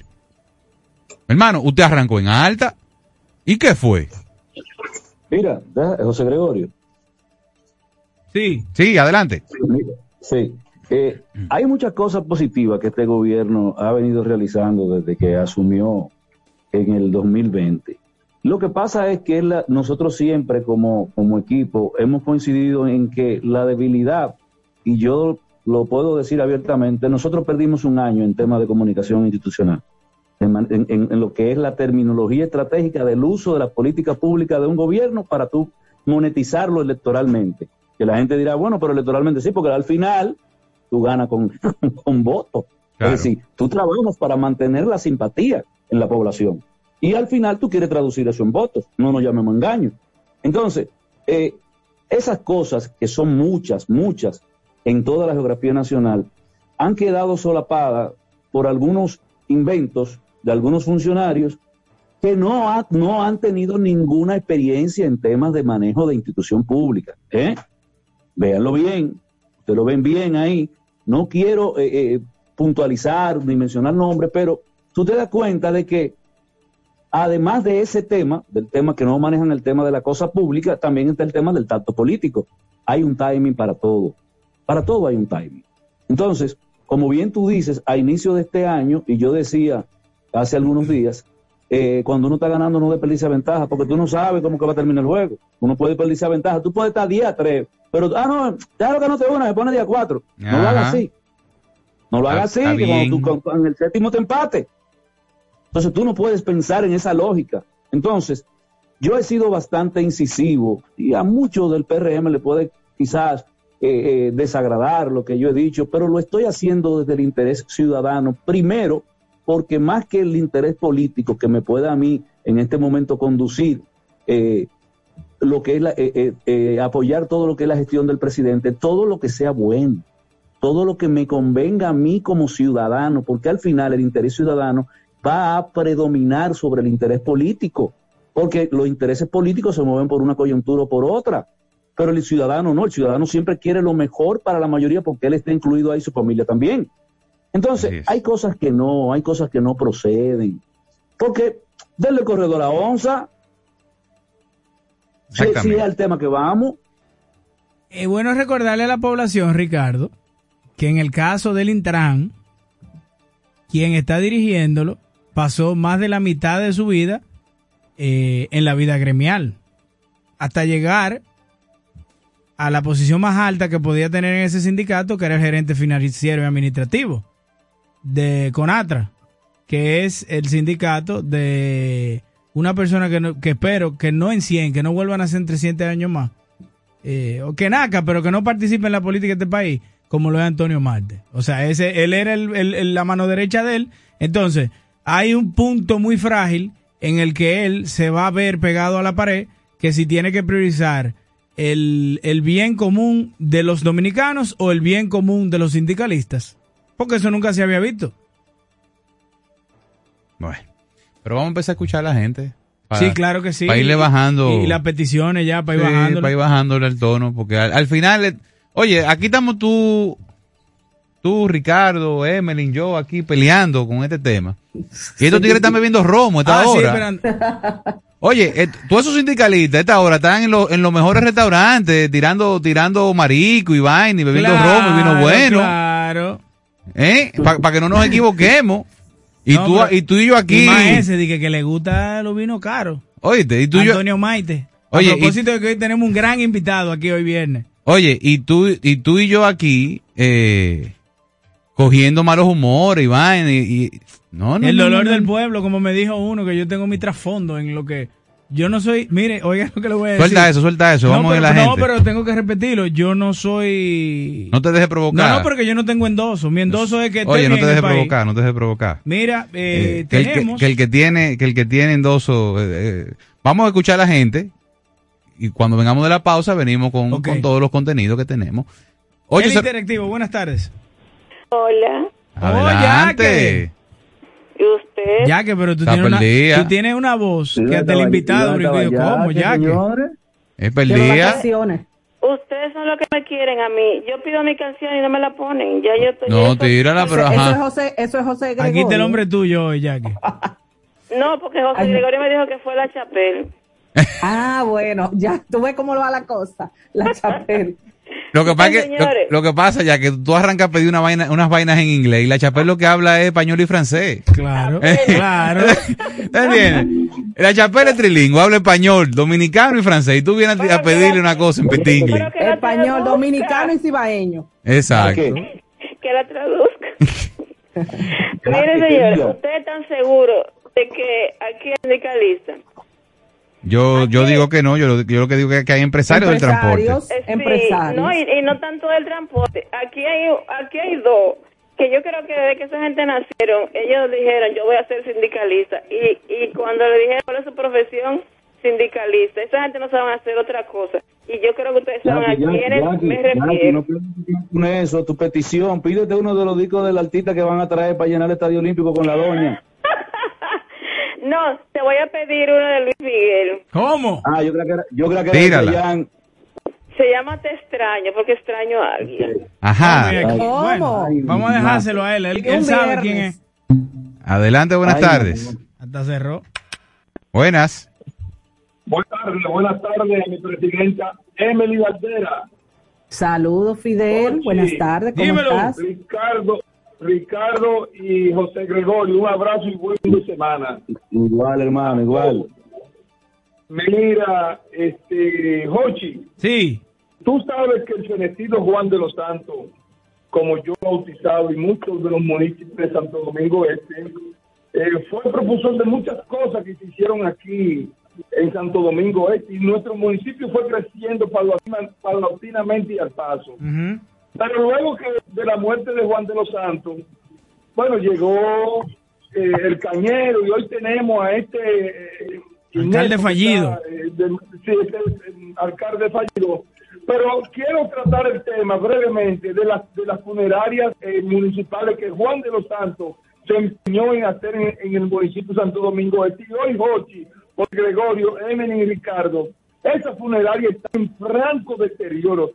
Hermano, usted arrancó en alta. ¿Y qué fue? Mira, José Gregorio. Sí. Sí, adelante. Sí. Eh, hay muchas cosas positivas que este gobierno ha venido realizando desde que asumió en el 2020. Lo que pasa es que la- nosotros siempre como, como equipo hemos coincidido en que la debilidad, y yo lo puedo decir abiertamente, nosotros perdimos un año en temas de comunicación institucional, en, lo que es la terminología estratégica del uso de la política pública de un gobierno para tú monetizarlo electoralmente. Que la gente dirá, bueno, pero electoralmente sí, porque al final tú ganas con, con votos. Claro. Es decir, tú trabajas para mantener la simpatía en la población. Y al final tú quieres traducir eso en votos. No nos llamemos engaño. Entonces, eh, esas cosas, que son muchas, muchas, en toda la geografía nacional, han quedado solapadas por algunos inventos de algunos funcionarios que no, ha- no han tenido ninguna experiencia en temas de manejo de institución pública. ¿eh? Véanlo bien, ustedes lo ven bien ahí. No quiero eh, eh, puntualizar ni mencionar nombres, pero tú te das cuenta de que además de ese tema, del tema que no manejan el tema de la cosa pública, también está el tema del tacto político. Hay un timing para todo. Para todo hay un timing. Entonces, como bien tú dices, a inicio de este año, y yo decía hace algunos días, eh, cuando uno está ganando no desperdicia ventaja, porque tú no sabes cómo que va a terminar el juego. Uno puede desperdiciar ventaja. Tú puedes estar día 3, pero, ah, no, ya lo que no te una, se pone día 4. No lo hagas así. No lo hagas así, que cuando tú con, con el séptimo te empate. Entonces tú no puedes pensar en esa lógica. Entonces, yo he sido bastante incisivo y a muchos del PRM le puede quizás eh, eh, desagradar lo que yo he dicho, pero lo estoy haciendo desde el interés ciudadano. Primero, porque más que el interés político que me pueda a mí en este momento conducir, eh, lo que es la- eh, eh, eh, apoyar todo lo que es la gestión del presidente, todo lo que sea bueno, todo lo que me convenga a mí como ciudadano, porque al final el interés ciudadano va a predominar sobre el interés político, porque los intereses políticos se mueven por una coyuntura o por otra, pero el ciudadano no, el ciudadano siempre quiere lo mejor para la mayoría porque él está incluido ahí, su familia también. Entonces, hay cosas que no, hay cosas que no proceden. Porque denle corredor a Onza. Si, si es el tema que vamos. Es bueno recordarle a la población, Ricardo, que en el caso del Intran, quien está dirigiéndolo pasó más de la mitad de su vida eh, en la vida gremial, hasta llegar a la posición más alta que podía tener en ese sindicato, que era el gerente financiero y administrativo de Conatra, que es el sindicato de una persona que, espero que no en 100, que no vuelvan a ser en 300 años más, eh, o que naca, pero que no participe en la política de este país, como lo es Antonio Marte. O sea, ese, él era la mano derecha de él. Entonces, hay un punto muy frágil en el que él se va a ver pegado a la pared, que si tiene que priorizar el, el bien común de los dominicanos o el bien común de los sindicalistas. Porque eso nunca se había visto. Bueno, pero vamos a empezar a escuchar a la gente. sí, claro que sí. Para irle bajando. Y, las peticiones ya, para ir bajando. Para ir bajándole el tono, porque al, final, oye, aquí estamos tú, tú, Ricardo, Emelin, yo aquí peleando con este tema. Y estos tigres están bebiendo romo esta ah, hora. Oye, eh, todos esos sindicalistas esta hora están en, en los mejores restaurantes, tirando, tirando marico y vaina y bebiendo romo y vino bueno. Claro. ¿Eh? Para que no nos equivoquemos. Y, tú, y tú y yo aquí. Y más ese, dije que le gusta los vinos caros. Oye, y tú Antonio Maite. Oye, a propósito de que hoy tenemos un gran invitado aquí hoy viernes. Oye, y tú y, tú y yo aquí, eh, cogiendo malos humores y vaina y, no, no, El dolor del pueblo, como me dijo uno, que yo tengo mi trasfondo en lo que yo no soy, mire, oiga lo que le voy a decir. Suelta eso, suelta eso, vamos a la gente. No, pero tengo que repetirlo, yo no soy... No te dejes provocar. No, no, porque yo no tengo endoso, mi endoso es que... Oye, no te dejes provocar, no te dejes provocar. Mira, eh, eh tenemos... Que el que, tiene, que el que tiene endoso... Eh, eh, vamos a escuchar a la gente y cuando vengamos de la pausa venimos con, con todos los contenidos que tenemos. Oye, el interactivo, buenas tardes. Hola. Adelante. ¿Y usted? Ya que, pero tú tienes, una, tú tienes una voz que hasta el invitado, digo, ¿cómo? Ya que. Es perdida. Ustedes son los que me quieren a mí. Yo pido mi canción y no me la ponen. Ya yo estoy. No, tírala, pero ajá. Eso es José, eso es José Gregorio. Aquí está el hombre tuyo hoy, Jackie. no, porque José Gregorio me dijo que fue la Chapel. ah, bueno, ya tú ves cómo lo va la cosa. La Chapel. Lo que, pasa que, lo, que pasa ya que tú arrancas a pedir una vaina, unas vainas en inglés y la Chapel lo que habla es español y francés. Claro, claro. La Chapel es trilingüe, habla español, dominicano y francés. Y tú vienes a, pedirle una cosa en petingle. Español, dominicano y cibaeño. Exacto. Que la traduzca. Mire, señor, ¿usted es tan seguro de que aquí es sindicalista? Yo, yo digo que no, yo, yo lo que digo es que hay empresarios, del transporte. empresarios. No, y, no tanto del transporte. Aquí hay, aquí hay dos que yo creo que desde que esa gente nacieron, ellos dijeron, yo voy a ser sindicalista. Y, y cuando le dijeron cuál es su profesión, sindicalista, esa gente no sabe hacer otra cosa. Y yo creo que ustedes saben a quiénes me refiero. No eso, tu petición, pídete uno de los discos del artista que van a traer para llenar el Estadio Olímpico con la doña. No, te voy a pedir uno de Luis Miguel. ¿Cómo? Ah, yo creo que era, yo creo que era Se llama Te extraño, porque extraño a alguien. Ajá. ¿Cómo? vamos a dejárselo a él, él, sabe quién es. Adelante, buenas tardes. Hasta cerró. Buenas. Buenas tardes, buenas tardes, mi presidenta Emily Valdera. Saludos, Fidel. buenas tardes, ¿cómo Dímelo. estás? Ricardo, Ricardo y José Gregorio, un abrazo y buen fin de semana. Igual, hermano, igual. Mira, este, Jochi. Sí. Tú sabes que el fenecido Juan de los Santos, como yo bautizado y muchos de los municipios de Santo Domingo Este, eh, fue propulsor de muchas cosas que se hicieron aquí en Santo Domingo Este y nuestro municipio fue creciendo paulatinamente y al paso. Pero luego que de la muerte de Juan de los Santos, bueno, llegó eh, el Cañero y hoy tenemos a este... Eh, alcalde fallido. Eh, sí, este alcalde fallido. Pero quiero tratar el tema brevemente de las, de las funerarias municipales que Juan de los Santos se empeñó en hacer en, el municipio de Santo Domingo Este. Y hoy, Jochi, por Gregorio, Emen y Ricardo, esa funeraria está en franco deterioro.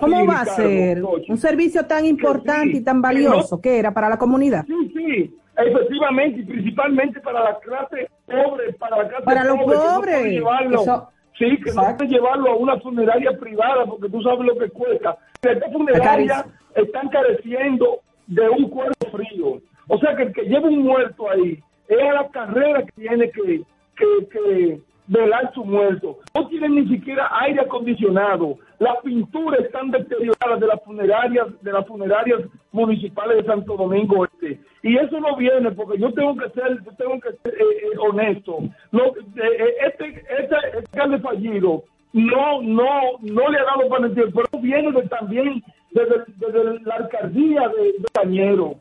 ¿Cómo va a ser un servicio tan importante y tan valioso que, era para la comunidad? Sí, sí. efectivamente y principalmente para la clase pobre, para la clase para los pobre, que no pobres. Eso- sí, que no puede llevarlo a una funeraria privada porque tú sabes lo que cuesta. Esta funeraria están careciendo de un cuerpo frío. O sea que el que lleva un muerto ahí es a la carrera que tiene que, que, que velar su muerto. No tienen ni siquiera aire acondicionado. Las pinturas están deterioradas de las funerarias, de las funerarias municipales de Santo Domingo Este. Y eso no viene porque yo tengo que ser, yo tengo que ser eh, eh, honesto. No, eh, eh, este, este alcalde fallido no, no, no le ha dado para mentir, pero viene de, también desde, desde la alcaldía de, de Cañero.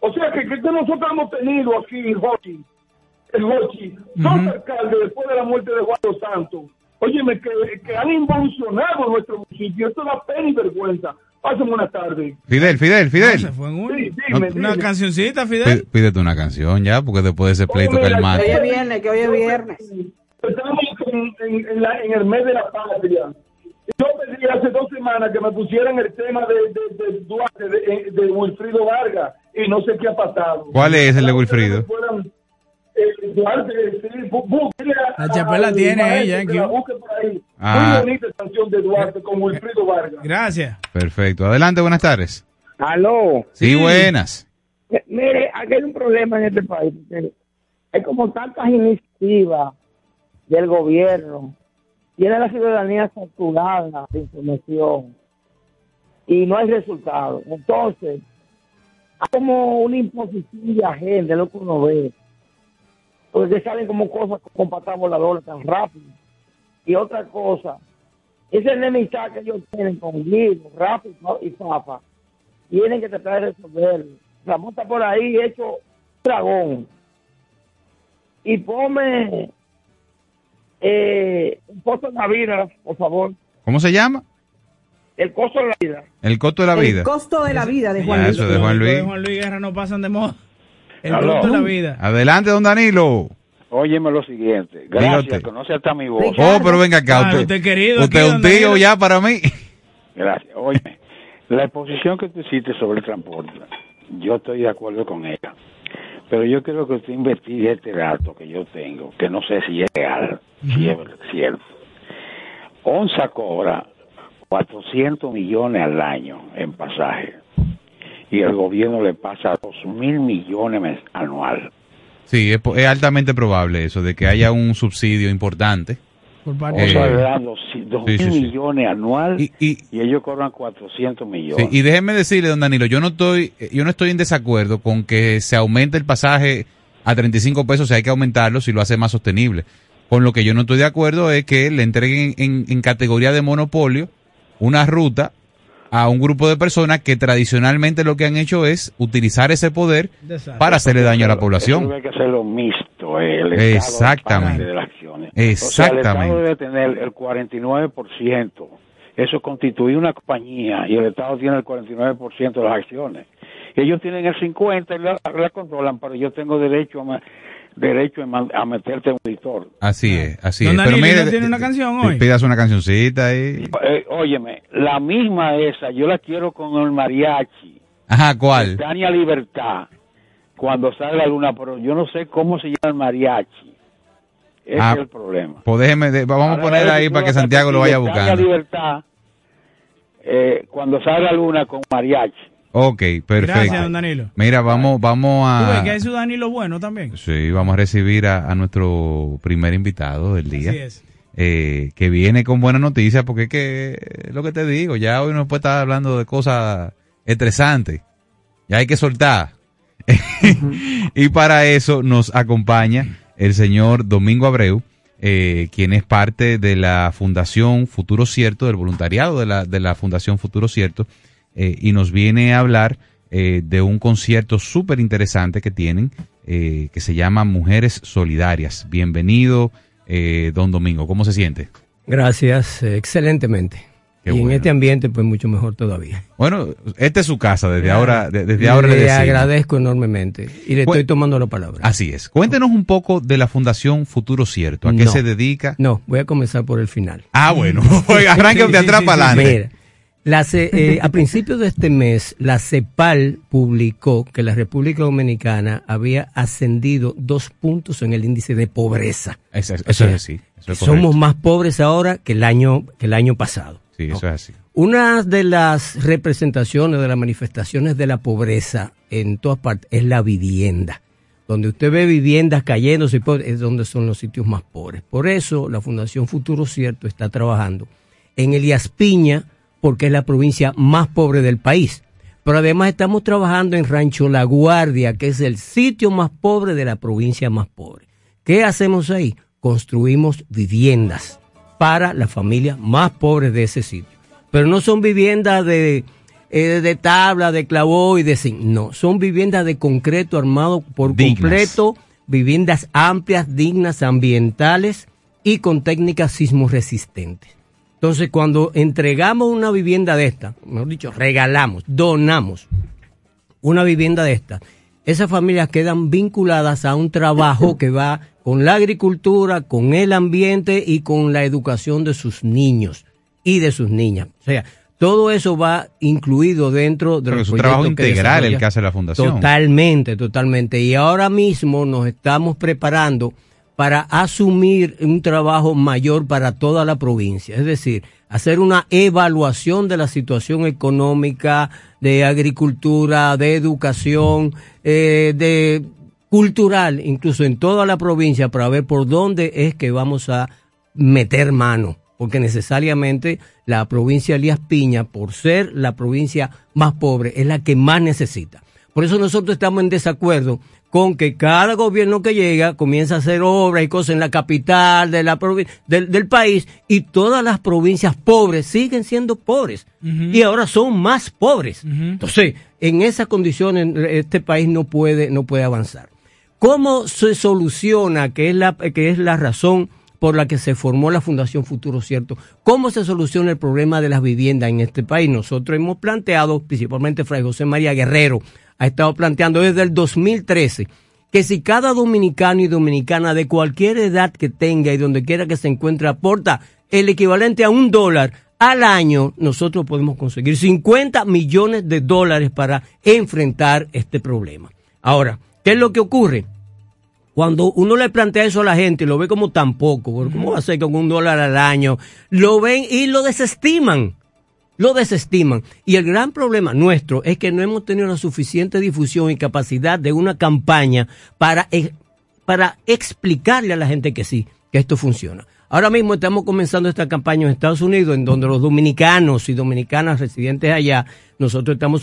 O sea que, que nosotros hemos tenido aquí, Jochi, el Jochi, dos alcaldes después de la muerte de Juan Santos. Óyeme, que, que han involucionado nuestro municipio. Esto da pena y vergüenza. Pasen buenas tardes. Fidel, Fidel, Fidel. Se fue en un- Sí, dime, una dime. cancioncita, Fidel. Pídete una canción ya, porque después de ese pleito Mira, calmante. Hoy es viernes, que hoy es viernes. Estamos en, en- en la- en el mes de la patria. Yo pedí hace dos semanas que me pusieran el tema de, de, de Duarte, de, de Wilfrido Vargas, y no sé qué ha pasado. ¿Cuál es el de Wilfrido? Fueran, eh, Duarte, sí, La chapela tiene maestro ella, que la busque por ahí. Ah. Muy bonita canción de Duarte con Wilfrido Vargas. Gracias. Perfecto. Adelante, buenas tardes. Aló. Sí, buenas. Mire, aquí hay un problema en este país. Hay como tantas iniciativas del gobierno. Tiene la ciudadanía saturada de información y no hay resultados. Entonces, hay como una imposición de agenda, lo que uno ve. Porque salen como cosas con patas voladoras tan rápido. Y otra cosa, esa enemistad que ellos tienen con Guido, Rápido y Papa, tienen que tratar de resolverlo. Ramón está por ahí hecho dragón. Y ponme eh, un costo de la vida, por favor. ¿Cómo se llama? El costo de la vida. El costo de la vida. El costo de la vida de Juan Luis. eso de Juan Los Luis. de Juan Luis Guerra no pasan de moda. El Aló. de la vida. Adelante, don Danilo. Óyeme lo siguiente. Gracias, Dígate. conoce hasta mi voz. Oh, pero venga acá. Claro, usted, usted querido usted aquí, es un don tío Danilo. ya para mí. Gracias. Óyeme, la exposición que tú hiciste sobre el transporte, yo estoy de acuerdo con ella. Pero yo quiero que usted investigue este dato que yo tengo, que no sé si es real, si es cierto. ONSA cobra 400 millones al año en pasaje y el gobierno le pasa 2 mil millones anual. Sí, es, altamente probable eso, de que haya un subsidio importante. Por parte O Eh, sea, le dan 2 mil sí, sí, sí. millones anual Y- y- y ellos cobran 400 millones. Sí, y déjeme decirle, don Danilo, yo no estoy, yo no estoy en desacuerdo con que se aumente el pasaje a 35 pesos si hay que aumentarlo, si lo hace más sostenible. Con lo que yo no estoy de acuerdo es que le entreguen en, en categoría de monopolio una ruta a un grupo de personas que tradicionalmente lo que han hecho es utilizar ese poder para hacerle daño a la Eso población. hay que hacerlo mixto. eh, El Estado Exactamente. de las acciones. O sea, el Estado Exactamente. debe tener el 49%. Eso constituye una compañía y el Estado tiene el 49% de las acciones. Ellos tienen el 50% y la, la controlan, pero yo tengo derecho a, ma- derecho a, meterte un editor. Así es, así Don es. Pero Danilo, ¿y mire, no tiene una canción hoy? pidas una cancioncita ahí. Eh, óyeme, la misma esa, yo la quiero con el mariachi. Ajá, ¿cuál? Tania Libertad, cuando sale la luna, pero yo no sé cómo se llama el mariachi. Ese Ah, es el problema. Pues déjeme, de- vamos a poner ahí para que Santiago lo vaya repetir Tania buscando. Libertad, eh, cuando sale la luna con mariachi. Ok, perfecto. Gracias, don Danilo. Mira, vamos, vamos Tú ves a... que hay su Danilo bueno también. Sí, vamos a recibir a, a nuestro primer invitado del día. Así es. eh, que viene con buenas noticias, porque es que, eh, lo que te digo, ya hoy no puede estar hablando de cosas estresantes. Ya hay que soltar. y para eso nos acompaña el señor Domingo Abreu, eh, quien es parte de la Fundación Futuro Cierto, del voluntariado de la, de la Fundación Futuro Cierto, eh, y nos viene a hablar eh, de un concierto súper interesante que tienen, eh, que se llama Mujeres Solidarias. Bienvenido, eh, don Domingo. ¿Cómo se siente? Gracias, excelentemente. Qué y en este ambiente, pues mucho mejor todavía. Bueno, esta es su casa, desde ahora, de- desde ahora le le decimos. agradezco enormemente y le estoy tomando la palabra. Así es. Cuéntenos un poco de la Fundación Futuro Cierto. ¿A qué No. se dedica? No, voy a comenzar por el final. Ah, bueno. Oiga, arranque de atrás para adelante. Mira, eh, a principios de este mes, la CEPAL publicó que la República Dominicana había ascendido dos puntos en el índice de pobreza. Eso, es así. somos más pobres ahora que el año, que el año pasado. Sí, eso es así. Una de las representaciones, de las manifestaciones de la pobreza en todas partes es la vivienda. Donde usted ve viviendas cayéndose, es donde son los sitios más pobres. Por eso la Fundación Futuro Cierto está trabajando en Elías Piña, porque es la provincia más pobre del país. Pero además estamos trabajando en Rancho La Guardia, que es el sitio más pobre de la provincia más pobre. ¿Qué hacemos ahí? Construimos viviendas para las familias más pobres de ese sitio. Pero no son viviendas de, eh, de tabla, de clavó y de zinc. No, son viviendas de concreto armado por completo, viviendas amplias, dignas, ambientales y con técnicas sismo resistentes. Entonces, cuando entregamos una vivienda de esta, mejor dicho, regalamos, donamos una vivienda de esta, esas familias quedan vinculadas a un trabajo que va con la agricultura, con el ambiente y con la educación de sus niños y de sus niñas. O sea, todo eso va incluido dentro de es un trabajo integral el que hace la fundación. Totalmente, totalmente. Y ahora mismo nos estamos preparando para asumir un trabajo mayor para toda la provincia, es decir, hacer una evaluación de la situación económica, de agricultura, de educación, eh, de cultural, incluso en toda la provincia, para ver por dónde es que vamos a meter mano, porque necesariamente la provincia de Elías Piña, por ser la provincia más pobre, es la que más necesita. Por eso nosotros estamos en desacuerdo con que cada gobierno que llega comienza a hacer obras y cosas en la capital de la del, del país y todas las provincias pobres siguen siendo pobres y ahora son más pobres. Entonces, en esas condiciones este país no puede no puede avanzar. ¿Cómo se soluciona, que es la que es la razón por la que se formó la Fundación Futuro Cierto. ¿Cómo se soluciona el problema de las viviendas en este país? Nosotros hemos planteado, principalmente Fray José María Guerrero, ha estado planteando desde el 2013 que si cada dominicano y dominicana de cualquier edad que tenga y donde quiera que se encuentre aporta el equivalente a un dólar al año, nosotros podemos conseguir 50 millones de dólares para enfrentar este problema. Ahora, ¿qué es lo que ocurre? Cuando uno le plantea eso a la gente, lo ve como tan poco, ¿cómo va a ser con un dólar al año? Lo ven y lo desestiman lo desestiman. Y el gran problema nuestro es que no hemos tenido la suficiente difusión y capacidad de una campaña para, e, para explicarle a la gente que sí, que esto funciona. Ahora mismo estamos comenzando esta campaña en Estados Unidos, en donde los dominicanos y dominicanas residentes allá, nosotros estamos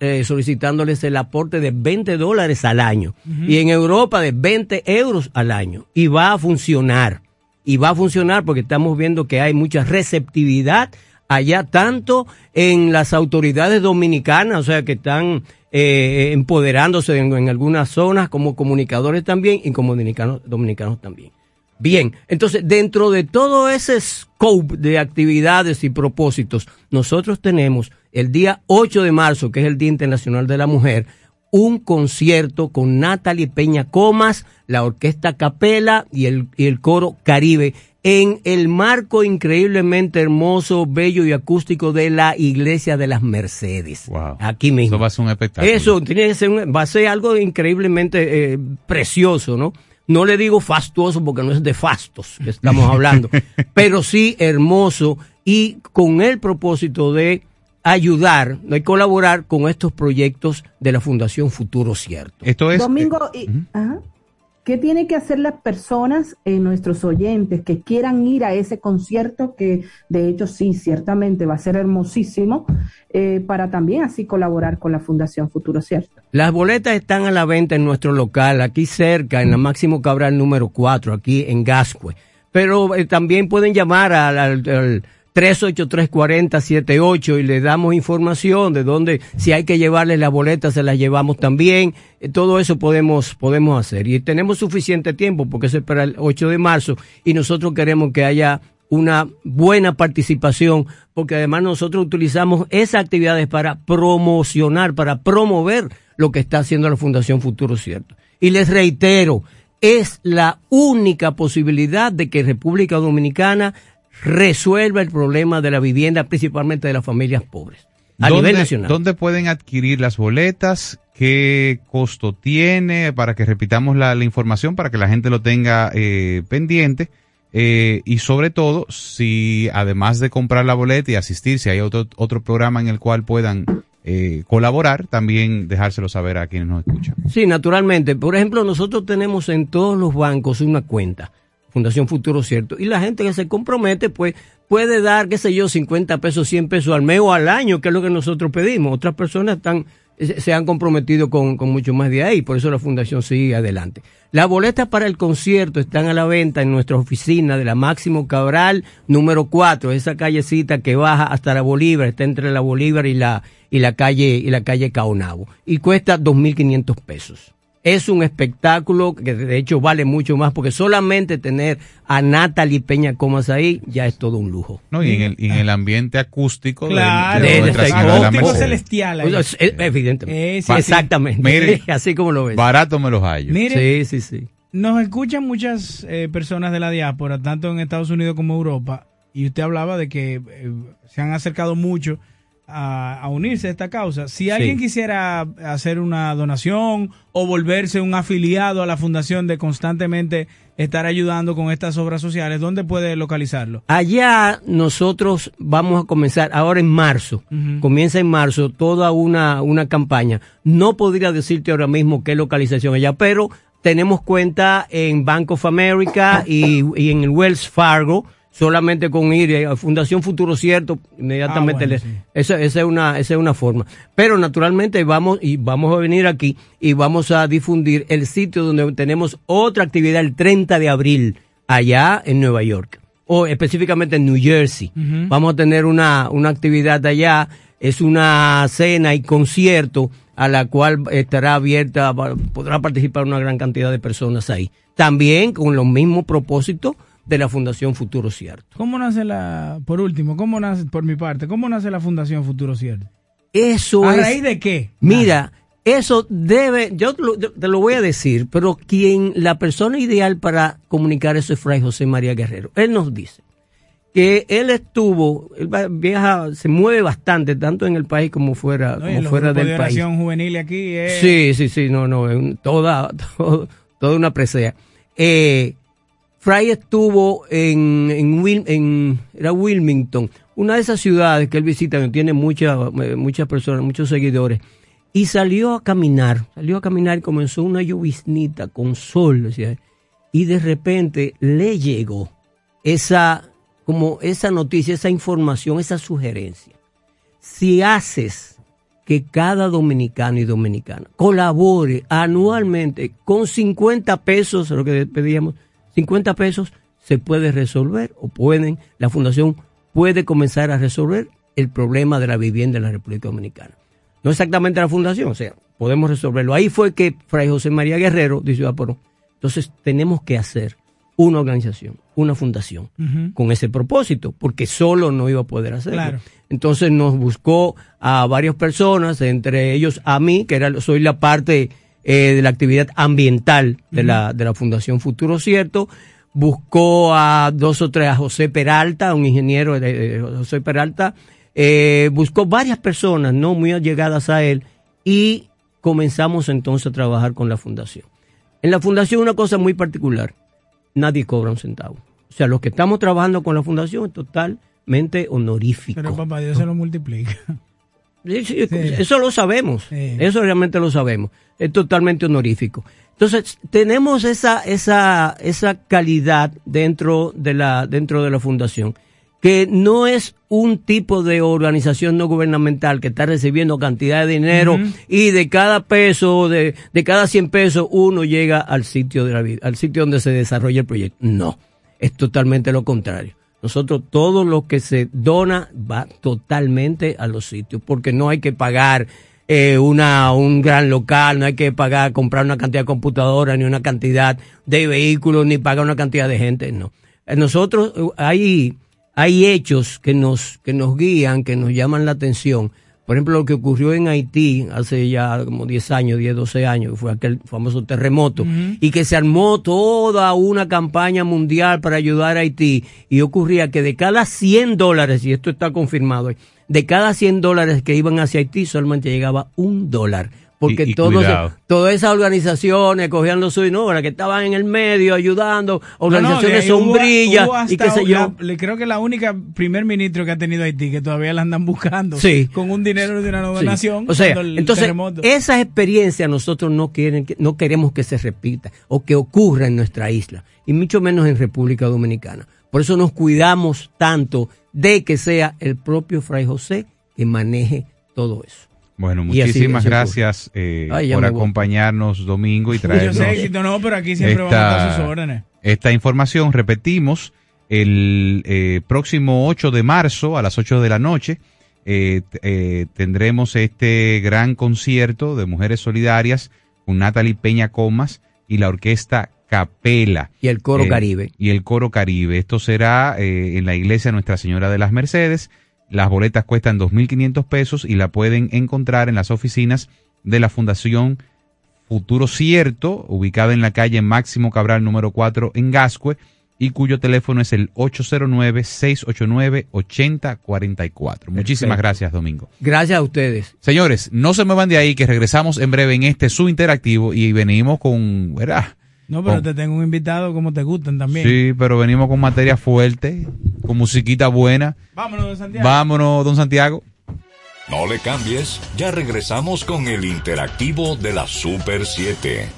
eh, solicitándoles el aporte de 20 dólares al año. Y en Europa de 20 euros al año. Y va a funcionar. Y va a funcionar porque estamos viendo que hay mucha receptividad allá tanto en las autoridades dominicanas, o sea, que están eh, empoderándose en, algunas zonas como comunicadores también y como dominicanos, dominicanos también. Bien, entonces dentro de todo ese scope de actividades y propósitos, nosotros tenemos el día 8 de marzo, que es el Día Internacional de la Mujer, un concierto con Natalie Peña Comas, la Orquesta Capela y el, y el Coro Caribe en el marco increíblemente hermoso, bello y acústico de la Iglesia de las Mercedes. Aquí mismo. Eso va a ser un espectáculo. Eso tiene que ser va a ser algo increíblemente eh, precioso, ¿no? No le digo fastuoso porque no es de fastos que estamos hablando, pero sí hermoso y con el propósito de ayudar, de colaborar con estos proyectos de la Fundación Futuro Cierto. Esto es Domingo y, ¿Qué tienen que hacer las personas, eh, nuestros oyentes, que quieran ir a ese concierto, que de hecho sí, ciertamente va a ser hermosísimo, eh, para también así colaborar con la Fundación Futuro Cierto? Las boletas están a la venta en nuestro local, aquí cerca, en la Máximo Cabral número 4, aquí en Gascue. Pero eh, también pueden llamar al 383-4078 y le damos información de dónde, si hay que llevarle la boleta, se las llevamos también. Eh, todo eso podemos, podemos hacer. Y tenemos suficiente tiempo porque es para el 8 de marzo y nosotros queremos que haya una buena participación porque además nosotros utilizamos esas actividades para promocionar, para promover lo que está haciendo la Fundación Futuro Cierto. Y les reitero, es la única posibilidad de que República Dominicana resuelva el problema de la vivienda, principalmente de las familias pobres, a nivel nacional. ¿Dónde pueden adquirir las boletas? ¿Qué costo tiene? Para que repitamos la, información, para que la gente lo tenga eh, pendiente. Eh, y sobre todo, si además de comprar la boleta y asistir, si hay otro, otro programa en el cual puedan eh, colaborar, también dejárselo saber a quienes nos escuchan. Sí, naturalmente. Por ejemplo, nosotros tenemos en todos los bancos una cuenta, Fundación Futuro Cierto, y la gente que se compromete, pues puede dar, qué sé yo, 50 pesos, 100 pesos al mes o al año, que es lo que nosotros pedimos. Otras personas están se han comprometido con, mucho más de ahí, por eso la fundación sigue adelante. Las boletas para el concierto están a la venta en nuestra oficina de la Máximo Cabral número 4, esa callecita que baja hasta la Bolívar, está entre la Bolívar y la, y la calle, y la calle Caonabo, y cuesta 2.500 pesos es un espectáculo que de hecho vale mucho más porque solamente tener a Natalie Peña Comas ahí ya es todo un lujo. No, y en el, en el ambiente acústico claro, de, acústico celestial. evidentemente. exactamente. así como lo ves. Barato me los hallo. sí, sí, sí. Nos escuchan muchas eh, personas de la diáspora, tanto en Estados Unidos como Europa, y usted hablaba de que eh, se han acercado mucho a, unirse a esta causa. Si alguien quisiera hacer una donación o volverse un afiliado a la fundación de constantemente estar ayudando con estas obras sociales, ¿dónde puede localizarlo? Allá nosotros vamos a comenzar ahora en marzo, comienza en marzo toda una, una campaña. No podría decirte ahora mismo qué localización allá, pero tenemos cuenta en Bank of America y, y en el Wells Fargo solamente con ir a Fundación Futuro Cierto, inmediatamente ah, esa, es una, esa es una forma. Pero naturalmente vamos y vamos a venir aquí y vamos a difundir el sitio donde tenemos otra actividad el 30 de abril allá en Nueva York o específicamente en New Jersey. Vamos a tener una, una actividad allá, es una cena y concierto a la cual estará abierta, podrá participar una gran cantidad de personas ahí. También con los mismos propósitos de la Fundación Futuro Cierto. ¿Cómo nace la, por último, cómo nace, por mi parte, cómo nace la Fundación Futuro Cierto? Eso ¿A raíz de qué? Mira, eso debe, yo te lo, voy a decir, pero quien, la persona ideal para comunicar eso es Fray José María Guerrero. Él nos dice que él estuvo, él viaja, se mueve bastante, tanto en el país como fuera, como fuera del de país. juvenil aquí es... Sí, sí, sí, no, no, toda, toda una presea. Eh, Fry estuvo en, en, era Wilmington, una de esas ciudades que él visita, que tiene muchas eh, muchas personas, muchos seguidores, y salió a caminar, salió a caminar y comenzó una lloviznita con sol, y de repente le llegó esa, como esa noticia, esa información, esa sugerencia. Si haces que cada dominicano y dominicana colabore anualmente con 50 pesos, lo que pedíamos, 50 pesos se puede resolver o pueden, la fundación puede comenzar a resolver el problema de la vivienda en la República Dominicana. No exactamente la fundación, o sea, podemos resolverlo. Ahí fue que Fray José María Guerrero dijo, ah, pero entonces tenemos que hacer una organización, una fundación, con ese propósito, porque solo no iba a poder hacerlo. Entonces nos buscó a varias personas, entre ellos a mí, que era, soy la parte eh, de la actividad ambiental de, la, de la Fundación Futuro Cierto. Buscó a dos o tres, a José Peralta, un ingeniero de, José Peralta, eh, buscó varias personas no muy allegadas a él y comenzamos entonces a trabajar con la fundación. En la fundación una cosa muy particular, nadie cobra un centavo. O sea, los que estamos trabajando con la fundación es totalmente honorífico. Pero papá Dios se lo multiplica. Eso lo sabemos, eso realmente lo sabemos, es totalmente honorífico. Entonces, tenemos esa, esa, esa calidad dentro de, la, dentro de la fundación, que no es un tipo de organización no gubernamental que está recibiendo cantidad de dinero y de cada peso, de, de cada 100 pesos, uno llega al sitio, de la, al sitio donde se desarrolla el proyecto. No, es totalmente lo contrario. Nosotros todo lo que se dona va totalmente a los sitios, porque no hay que pagar eh, una, un gran local, no hay que pagar, comprar una cantidad de computadoras, ni una cantidad de vehículos, ni pagar una cantidad de gente, no. Eh, nosotros eh, hay, hay hechos que nos, que nos guían, que nos llaman la atención Por ejemplo, lo que ocurrió en Haití hace ya como 10 años, 10, 12 años, fue aquel famoso terremoto, y que se armó toda una campaña mundial para ayudar a Haití, y ocurría que de cada 100 dólares, y esto está confirmado, de cada 100 dólares que iban hacia Haití solamente llegaba un dólar porque todas esas organizaciones cogían los suyos, no, que estaban en el medio ayudando, organizaciones sombrillas y qué sé yo. le creo que la única primer ministro que ha tenido Haití que todavía la andan buscando con un dinero de una donación. O sea, entonces esas experiencias nosotros no quieren, no queremos que se repita o que ocurra en nuestra isla y mucho menos en República Dominicana. Por eso nos cuidamos tanto de que sea el propio Fray José que maneje todo eso. Bueno, muchísimas gracias eh, por acompañarnos domingo y traernos. Yo sé, no, pero aquí siempre esta, vamos a sus órdenes. Esta información, repetimos, el eh, próximo 8 de marzo a las 8 de la noche eh, tendremos este gran concierto de Mujeres Solidarias con Natalie Peña Comas y la orquesta Capela. Y el Coro Caribe. Y el Coro Caribe. Esto será en la iglesia Nuestra Señora de las Mercedes las boletas cuestan 2.500 pesos y la pueden encontrar en las oficinas de la Fundación Futuro Cierto, ubicada en la calle Máximo Cabral número 4 en Gascue y cuyo teléfono es el 809-689-8044. Muchísimas gracias, Domingo. Gracias a ustedes. Señores, no se muevan de ahí, que regresamos en breve en este su interactivo y venimos con, ¿verdad? No, pero te tengo un invitado como te gustan también. Sí, pero venimos con materia fuerte, con musiquita buena. Vámonos, don Santiago. Vámonos, don Santiago. No le cambies, ya regresamos con el interactivo de la Super 7.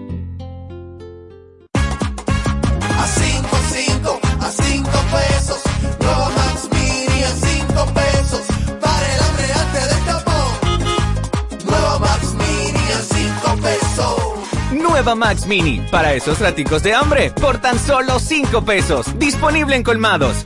Max Mini, para esos raticos de hambre, por tan solo 5 pesos. Disponible en colmados.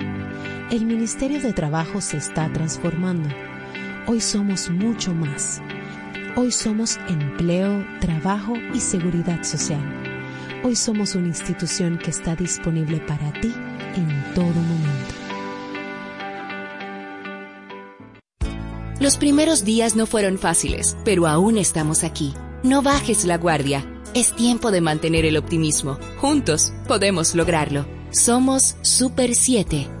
El Ministerio de Trabajo se está transformando. Hoy somos mucho más. Hoy somos empleo, trabajo y seguridad social. Hoy somos una institución que está disponible para ti en todo momento. Los primeros días no fueron fáciles, pero aún estamos aquí. No bajes la guardia. Es tiempo de mantener el optimismo. Juntos podemos lograrlo. Somos Super 7.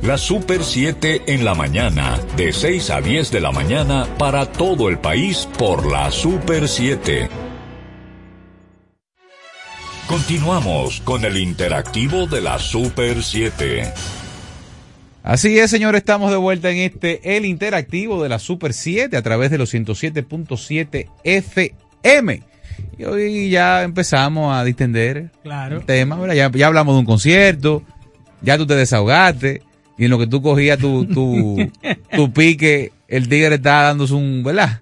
La Super 7 en la mañana, de 6 a 10 de la mañana para todo el país por la Super 7. Continuamos con el interactivo de la Super 7. Así es, señor, estamos de vuelta en este El Interactivo de la Super 7 a través de los 107.7 FM. Y hoy ya empezamos a distender Claro. el tema, ¿verdad? Ya, ya hablamos de un concierto, ya tú te desahogaste, y en lo que tú cogías tu, tu, tu pique, el tigre está dándose un, ¿verdad?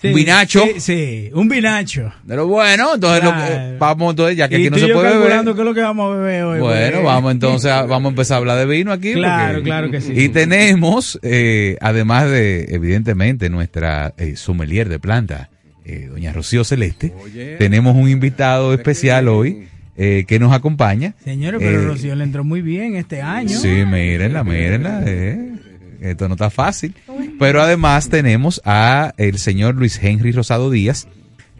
Sí, un vinacho. Sí, sí, un vinacho. Pero bueno, entonces lo que- vamos entonces, ya que Y aquí no se puede beber. calculando qué es lo que vamos a beber hoy. Bueno, porque- vamos entonces, a, vamos a empezar a hablar de vino aquí. Claro, porque- claro que sí. Y tenemos, eh, además de, evidentemente, nuestra eh, sommelier de planta, eh, doña Rocío Celeste, tenemos un invitado especial hoy eh, que nos acompaña. Señores, pero Eh, Rocío le entró muy bien este año. Sí, mírenla, mírenla. eh. Esto no está fácil. Pero además tenemos a el señor Luis Henry Rosado Díaz,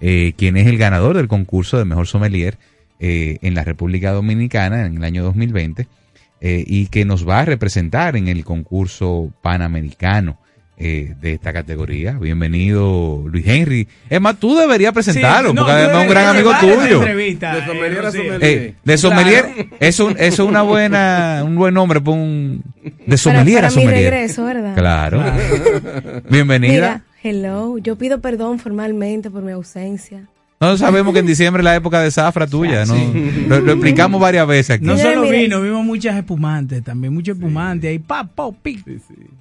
eh, quien es el ganador del concurso de mejor sommelier eh, en la República Dominicana en el año 2020 eh, y que nos va a representar en el concurso panamericano eh, de esta categoría. Bienvenido, Luis Henry. Es más, tú deberías presentarlo, Sí, no, porque además es un gran amigo tuyo. De eh, sommelier a. Eh, de sommelier, Claro. eso, eso es una buena, un buen nombre, pon un, de sommelier para a mi sommelier. regreso, ¿verdad? Claro. Bienvenida. Mira, hello, yo pido perdón formalmente por mi ausencia. Nosotros sabemos que en diciembre es la época de zafra tuya, ¿no? Lo, lo explicamos varias veces aquí. No solo mire. vino, vimos muchas espumantes también, mucho espumante ahí, pa, pa, pi.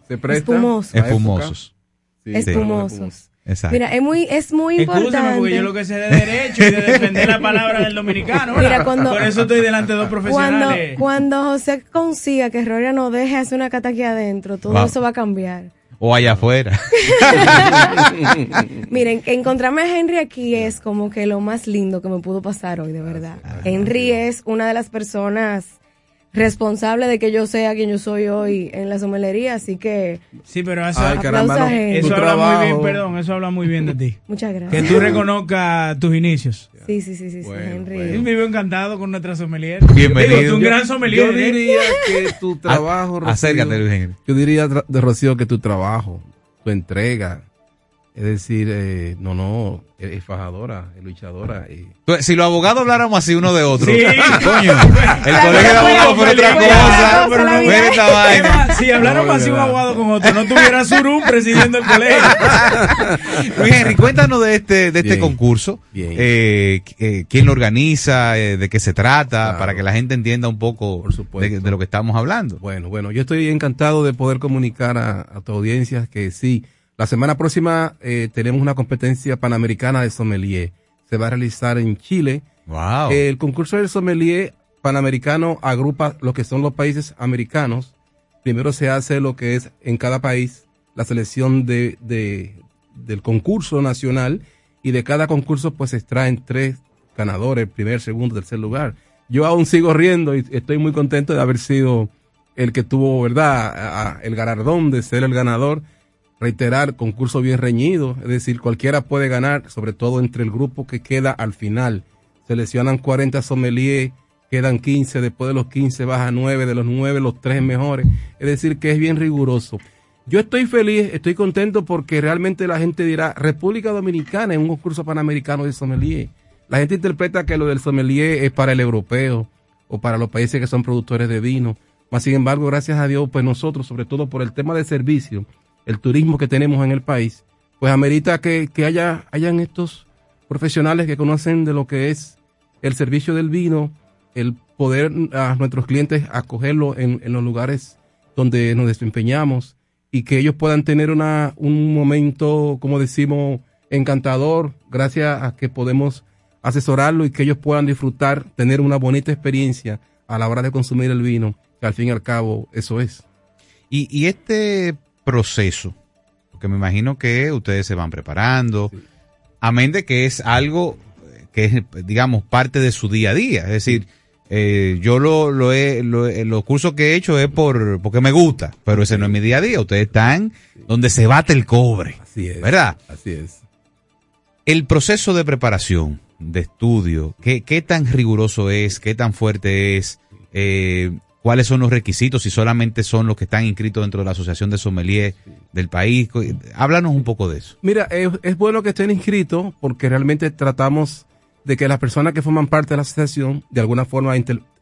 Se presta. Espumoso. Espumosos. Sí, Espumosos. Exacto. Mira, es muy, es muy Escúchame, importante. porque yo lo que sé de derecho y de defender la palabra del dominicano. ¿verdad? Mira, cuando- Por eso estoy delante de dos Cuando, profesionales. cuando José consiga que Roria no deje hacer una cata aquí adentro, todo Va. eso va a cambiar. O allá afuera. Miren, encontrarme a Henry aquí es como que lo más lindo que me pudo pasar hoy, de verdad. Henry es una de las personas responsables de que yo sea quien yo soy hoy en la somelería, así que Sí, pero eso, Ay, caramba, no. Eso habla muy bien, perdón, eso habla muy bien de ti. muchas Que gracias. tú reconozcas tus inicios. Sí, sí, sí, sí, sí, Bueno, Henry. Él vive encantado con nuestra sommelier. Bienvenido. Digo, tú un Yo- gran sommelier. Yo ¿eh? diría que tu trabajo, Rocío, Acércate, Luis Henry. Yo diría de Rocío que tu trabajo, tu entrega, es decir, eh, no, no, es, fajadora, es luchadora. Y, Si los abogados habláramos así uno de otro, Sí. coño, el colegio de abogados por otra cosa. pero no- esta vaina. Si habláramos así un abogado con otro, no tuviera Surún presidiendo el colegio. Luis Henry, cuéntanos de este, de este Bien. concurso. Bien. Eh, eh, ¿Quién lo organiza? eh, ¿De qué se trata? Claro. Para que la gente entienda un poco de, de lo que estamos hablando. Bueno, bueno, yo estoy encantado de poder comunicar a, a tu audiencia que sí, la semana próxima eh, tenemos una competencia panamericana de sommelier. Se va a realizar en Chile. Wow. El concurso del sommelier panamericano agrupa lo que son los países americanos. Primero se hace lo que es en cada país la selección de, de- del concurso nacional y de cada concurso pues se extraen tres ganadores, primer, segundo, tercer lugar. Yo aún sigo riendo y estoy muy contento de haber sido el que tuvo, ¿verdad?, el galardón de ser el ganador. Reiterar, concurso bien reñido, es decir, cualquiera puede ganar, sobre todo entre el grupo que queda al final. Seleccionan 40 sommeliers, quedan 15, después de los 15 baja 9, de los 9 los 3 mejores. Es decir, que es bien riguroso. Yo estoy feliz, estoy contento porque realmente la gente dirá República Dominicana es un concurso panamericano de sommelier. La gente interpreta que lo del sommelier es para el europeo o para los países que son productores de vino. Mas, sin embargo, gracias a Dios, pues nosotros, sobre todo por el tema de servicio, el turismo que tenemos en el país, pues amerita que, que haya hayan estos profesionales que conocen de lo que es el servicio del vino, el poder a nuestros clientes acogerlo en, en los lugares donde nos desempeñamos y que ellos puedan tener una, un momento, como decimos, encantador, gracias a que podemos asesorarlo y que ellos puedan disfrutar, tener una bonita experiencia a la hora de consumir el vino, que al fin y al cabo eso es. Y, y este proceso, porque me imagino que ustedes se van preparando, amén de que es algo que es, digamos, parte de su día a día. Es decir, eh, yo lo, lo he, lo he- los cursos que he hecho es por porque me gusta, pero ese no es mi día a día. Ustedes están donde se bate el cobre. Así es. ¿Verdad? Así es. El proceso de preparación, de estudio, ¿qué, qué tan riguroso es? ¿Qué tan fuerte es? Eh, ¿Cuáles son los requisitos? Si solamente son los que están inscritos dentro de la Asociación de Sommelier del país. Háblanos un poco de eso. Mira, es, es bueno que estén inscritos porque realmente tratamos de que las personas que forman parte de la asociación de alguna forma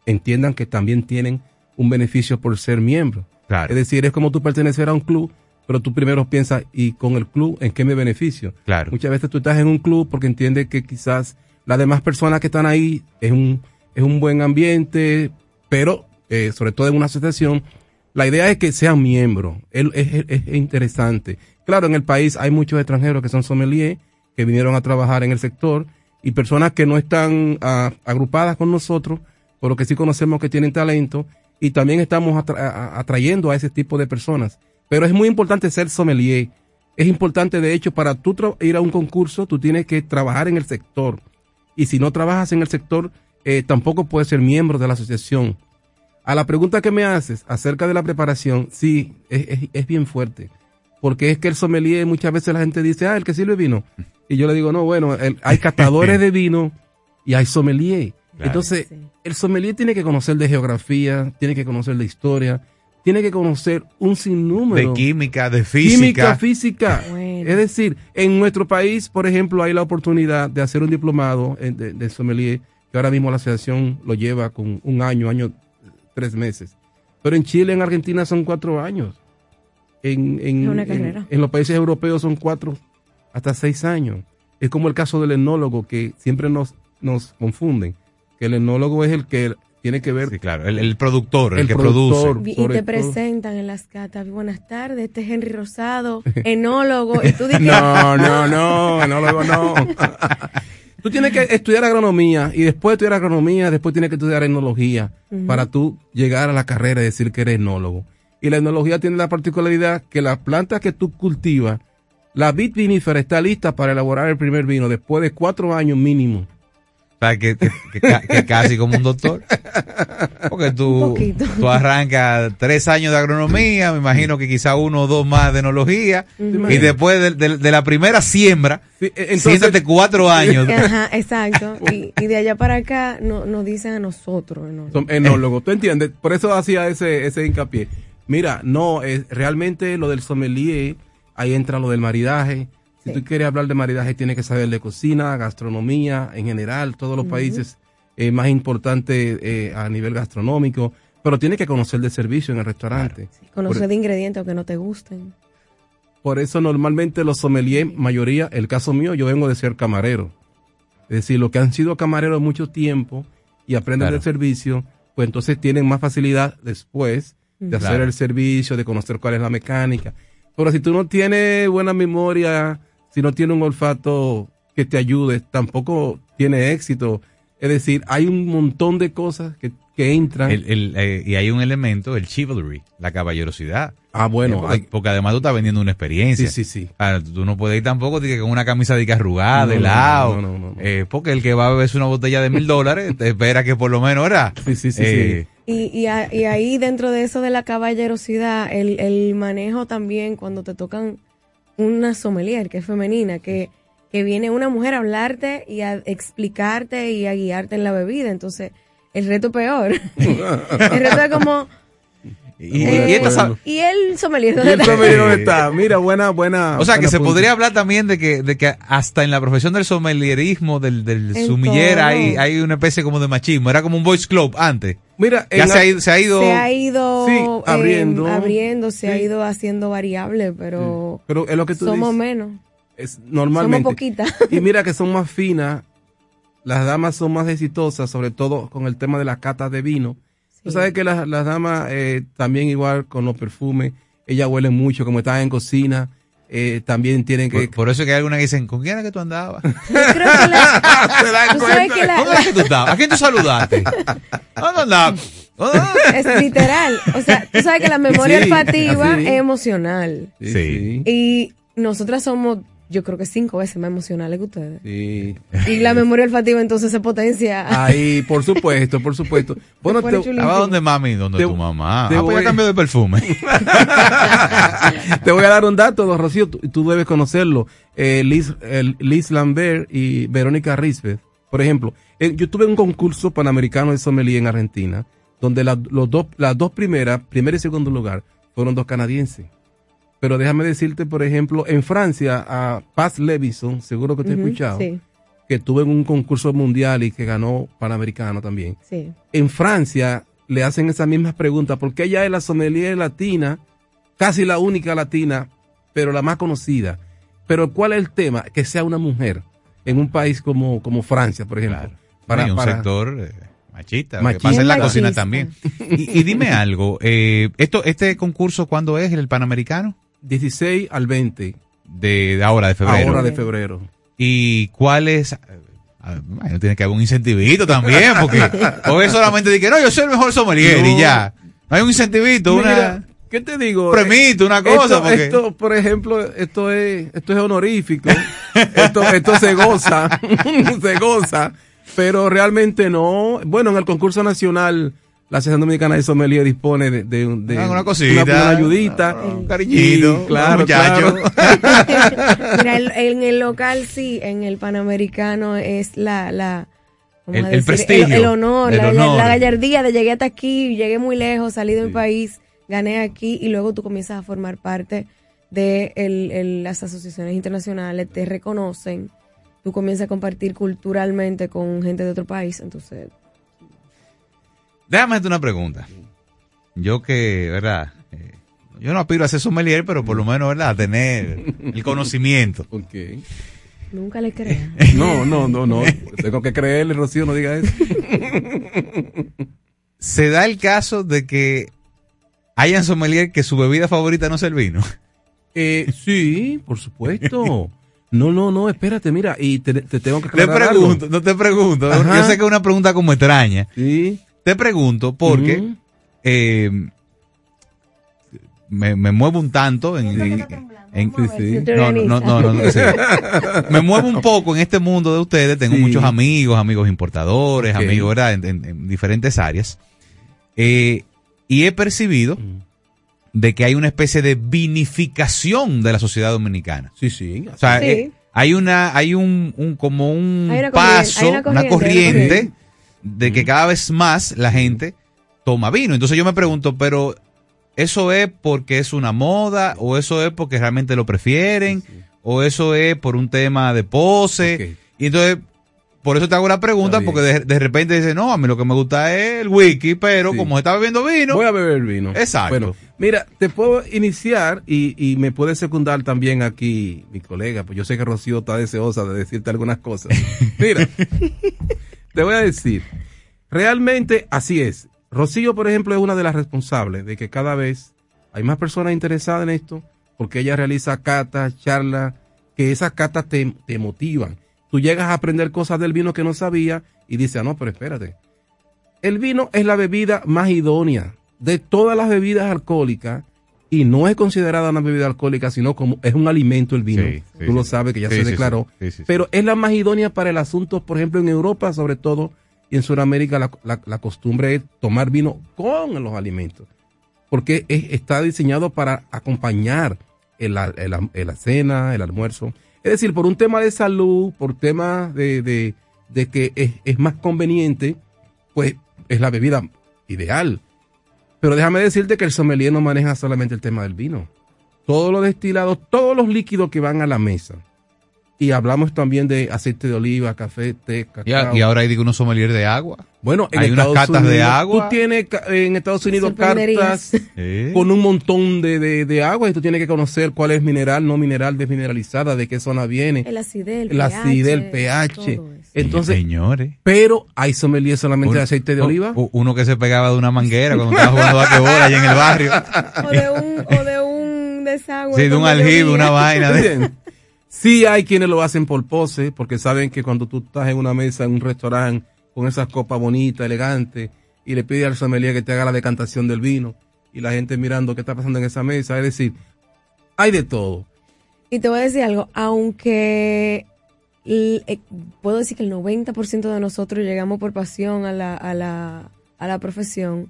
entiendan que también tienen un beneficio por ser miembro. Claro. Es decir, es como tú pertenecer a un club, pero tú primero piensas, ¿y con el club en qué me beneficio? Claro. Muchas veces tú estás en un club porque entiendes que quizás las demás personas que están ahí es un, es un buen ambiente, pero eh, sobre todo en una asociación, la idea es que sean miembros. Es, es- es interesante. Claro, en el país hay muchos extranjeros que son sommeliers, que vinieron a trabajar en el sector, y personas que no están ah, agrupadas con nosotros, pero que sí conocemos que tienen talento, y también estamos atrayendo a ese tipo de personas. Pero es muy importante ser sommelier. Es importante, de hecho, para tú ir a un concurso, tú tienes que trabajar en el sector. Y si no trabajas en el sector, eh, tampoco puedes ser miembro de la asociación. A la pregunta que me haces acerca de la preparación, sí, es, es- es bien fuerte. Porque es que el sommelier, muchas veces la gente dice, ah, el que sirve vino. Y yo le digo, no, bueno, el- hay catadores de vino y hay sommelier. Claro. Entonces, el sommelier tiene que conocer de geografía, tiene que conocer de historia, tiene que conocer un sinnúmero De química, de física. Química, física. Es decir, en nuestro país, por ejemplo, hay la oportunidad de hacer un diplomado en- de, de sommelier, que ahora mismo la asociación lo lleva con un año, año, tres meses. Pero en Chile, en Argentina son cuatro años. En, en, en- carrera. en los países europeos son cuatro hasta seis años. Es como el caso del enólogo, que siempre nos, nos confunden. Que el enólogo es el que tiene que ver. Sí, claro, el, el productor, el, El que productor. produce. Y te todo. presentan en las catas. Buenas tardes, este es Henry Rosado, enólogo. Y tú dices, No, no, no, enólogo no. tú tienes que estudiar agronomía y después de estudiar agronomía, después tienes que estudiar enología para tú llegar a la carrera y decir que eres enólogo. Y la enología tiene la particularidad que la planta que tú cultivas, la vid vinífera está lista para elaborar el primer vino después de cuatro años mínimo. Que, que- que ca- que casi como un doctor. Porque tú, tú arrancas tres años de agronomía, me imagino que quizá uno o dos más de enología, y después de, de- de la primera siembra, Sí, e- entonces- siéntate cuatro años. Ajá, exacto. Y, y de allá para acá no, nos dicen a nosotros. enólogo. Son enólogos, ¿tú entiendes? Por eso hacía ese, ese hincapié. Mira, no, es realmente lo del sommelier, ahí entra lo del maridaje. Si tú quieres hablar de maridaje, tienes que saber de cocina, gastronomía, en general, todos los países eh, más importantes eh, a nivel gastronómico, pero tienes que conocer de servicio en el restaurante. Conocer Por, de ingredientes aunque no te gusten. por eso normalmente los sommeliers, mayoría, el caso mío, yo vengo de ser camarero. Es decir, los que han sido camareros mucho tiempo y aprenden Claro. del servicio, pues entonces tienen más facilidad después de hacer Claro. el servicio, de conocer cuál es la mecánica. Pero si tú no tienes buena memoria, si no tienes un olfato que te ayude, tampoco tiene éxito. Es decir, hay un montón de cosas que, que entran. El- el, eh, y hay un elemento, el chivalry, la caballerosidad. Ah, bueno, Eh, porque, hay- porque además tú estás vendiendo una experiencia. Sí, sí, sí. Ah, tú no puedes ir tampoco que con una camisa de arrugada, No, de no, lado. no, no, no, no. Eh, porque el que va a beberse una botella de mil dólares, te espera que por lo menos, ¿verdad? Sí, sí, sí, Eh, Y, y, a- y ahí dentro de eso de la caballerosidad, el, el manejo también cuando te tocan una sommelier que es femenina, que, que viene una mujer a hablarte y a explicarte y a guiarte en la bebida. Entonces, el reto peor. el reto es como, Y, Eh, y esta y el sommelier, ¿Y ¿dónde el está? sommelier dónde está? Mira, buena, buena. o sea, que se podría hablar también de que, de que hasta en la profesión del sommelierismo, del, del sumiller, hay, hay una especie como de machismo. Era como un boys club antes. Mira, ya se ha ido, se ha ido, Se ha ido Sí, eh, abriendo. abriendo, se ha ido haciendo variable, pero Pero es lo que tú somos dices. menos. Es normalmente. Somos poquitas. Y mira que son más finas, las damas son más exitosas, sobre todo con el tema de las catas de vino. Tú sabes que las, las damas eh, también igual con los perfumes, ellas huelen mucho, como están en cocina, eh, también tienen que... Por, por eso es que hay algunas que dicen, ¿con quién era que tú andabas? Yo creo que la, ¿Se dan tú sabes cuenta? que la- ¿Dónde era que tú estabas? ¿A quién tú saludaste? ¿Dónde andabas? ¿Dónde- es literal. O sea, tú sabes que la memoria Sí, olfativa es emocional. Sí. Sí. Y nosotras somos, yo creo que cinco veces más emocionales que ustedes. sí. Y la memoria olfativa entonces se potencia. Ahí, por supuesto, por supuesto. Bueno, te-. ¿Estaba donde mami? ¿Dónde Te- tu mamá? te Ah, pues voy- ya cambió de perfume. Te voy a dar un dato, don Rocío, tú, tú debes conocerlo. Eh, Liz, Liz Lambert y Verónica Risbeth, por ejemplo. eh, yo tuve un concurso panamericano de sommelier en Argentina, donde la- los dos, las dos primeras, primer y segundo lugar, fueron dos canadienses. Pero déjame decirte, por ejemplo, en Francia, a Paz Levison, seguro que te he escuchado, Sí, que tuvo en un concurso mundial y que ganó panamericano también sí. en Francia le hacen esas mismas preguntas porque ella es la sommelier latina, casi la única latina, pero la más conocida. Pero ¿cuál es el tema? Que sea una mujer en un país como, como Francia, por ejemplo. Un para- sector eh, machista, Machista. que pasa en la cocina también. Y, y dime algo, eh, esto, ¿este concurso cuándo es el Panamericano? 16 al 20, De, de ahora, de febrero. ahora de febrero. ¿Y cuál es? eh, Bueno, tiene que haber un incentivito también, porque es solamente que no, yo soy el mejor sommelier y ya. No hay un incentivito, Mira, una, ¿qué te digo? premito, una cosa. Esto, porque- esto, por ejemplo, esto es, esto es honorífico. esto, esto se goza, se goza, pero realmente no. Bueno, en el concurso nacional, la Asociación Dominicana de Sommelier dispone de, de, un- de Ah, una cosita, una, una ayudita, un cariñito, Y, claro, muchacho. claro. Mira, el- en el local sí, en el panamericano es la, la ¿cómo El- prestigio, el, el honor, el la, honor. la gallardía de llegué hasta aquí, llegué muy lejos, salí de mi país, gané aquí y luego tú comienzas a formar parte de el- el- las asociaciones internacionales, te reconocen, tú comienzas a compartir culturalmente con gente de otro país, entonces Déjame hacerte una pregunta. Yo que, ¿verdad? Eh, yo no aspiro a ser sommelier, pero por lo menos, ¿verdad? A tener el conocimiento. Ok. nunca le creas. No, no, no, no. Tengo que creerle, Rocío, no diga eso. Se da el caso de que hayan sommelier que su bebida favorita no sea el vino. Eh, sí, por supuesto. No, no, no, espérate, mira, y te, te tengo que Te aclarar pregunto, algo. no te pregunto. Ajá. Yo sé que es una pregunta como extraña. Sí. Te pregunto porque eh, me, me muevo un tanto en, en- en- Sí, no, no, no, no, no, no, sí. me muevo un poco en este mundo de ustedes. Tengo Sí. muchos amigos, amigos importadores, amigos ¿verdad? En, en- en diferentes áreas. Eh, y he percibido Mm. de que hay una especie de vinificación de la sociedad dominicana. Sí, sí. O sea, Sí. eh, hay una, hay un, un- como un Hay una corriente, paso, hay una una corriente, hay una corriente corriente. De que cada vez más la gente toma vino. Entonces yo me pregunto, pero ¿eso es porque es una moda o eso es porque realmente lo prefieren o eso es por un tema de pose? Y entonces, por eso te hago la pregunta, porque de, de repente dice, no, a mí lo que me gusta es el wiki, pero Sí. como está bebiendo vino, Voy a beber vino. Exacto. Bueno, mira, te puedo iniciar y, y me puede secundar también aquí mi colega, pues yo sé que Rocío está deseosa de decirte algunas cosas. Mira, te voy a decir, realmente así es. Rocío, por ejemplo, es una de las responsables de que cada vez hay más personas interesadas en esto, porque ella realiza catas, charlas, que esas catas te, te motivan. Tú llegas a aprender cosas del vino que no sabía y dices, ah, no, pero espérate, el vino es la bebida más idónea de todas las bebidas alcohólicas y no es considerada una bebida alcohólica, sino como es un alimento el vino. Sí, sí, Tú lo sabes que ya Sí, se declaró. Pero es la más idónea para el asunto, por ejemplo, en Europa, sobre todo, y en Sudamérica, la, la- la costumbre es tomar vino con los alimentos. Porque es- está diseñado para acompañar el, el el- la cena, el almuerzo. Es decir, por un tema de salud, por tema de, de- de que es, es más conveniente, pues es la bebida ideal. Pero déjame decirte que el sommelier no maneja solamente el tema del vino. Todos los destilados, todos los líquidos que van a la mesa. Y hablamos también de aceite de oliva, café, té, Y, cacao. y ahora hay digo, unos sommelier de agua. Bueno, en hay unas Estados catas Unidos, de agua. Tú tienes en Estados Unidos cartas con un montón de, de, de agua y tú tienes que conocer cuál es mineral, no mineral, desmineralizada, de qué zona viene. El acidez, el acidez, el pH. Entonces, Señores. pero hay sommelier solamente de aceite de oliva. Uno que se pegaba de una manguera cuando estaba jugando basquetbol allá en el barrio. O de un, o de un desagüe. Sí, de un aljibe, una vaina. De... Sí hay quienes lo hacen por pose, porque saben que cuando tú estás en una mesa en un restaurante con esas copas bonitas, elegantes, y le pide al sommelier que te haga la decantación del vino, y la gente mirando qué está pasando en esa mesa, es decir, hay de todo. Y te voy a decir algo, aunque eh, puedo decir que el 90% de nosotros llegamos por pasión a la, a la, a la profesión,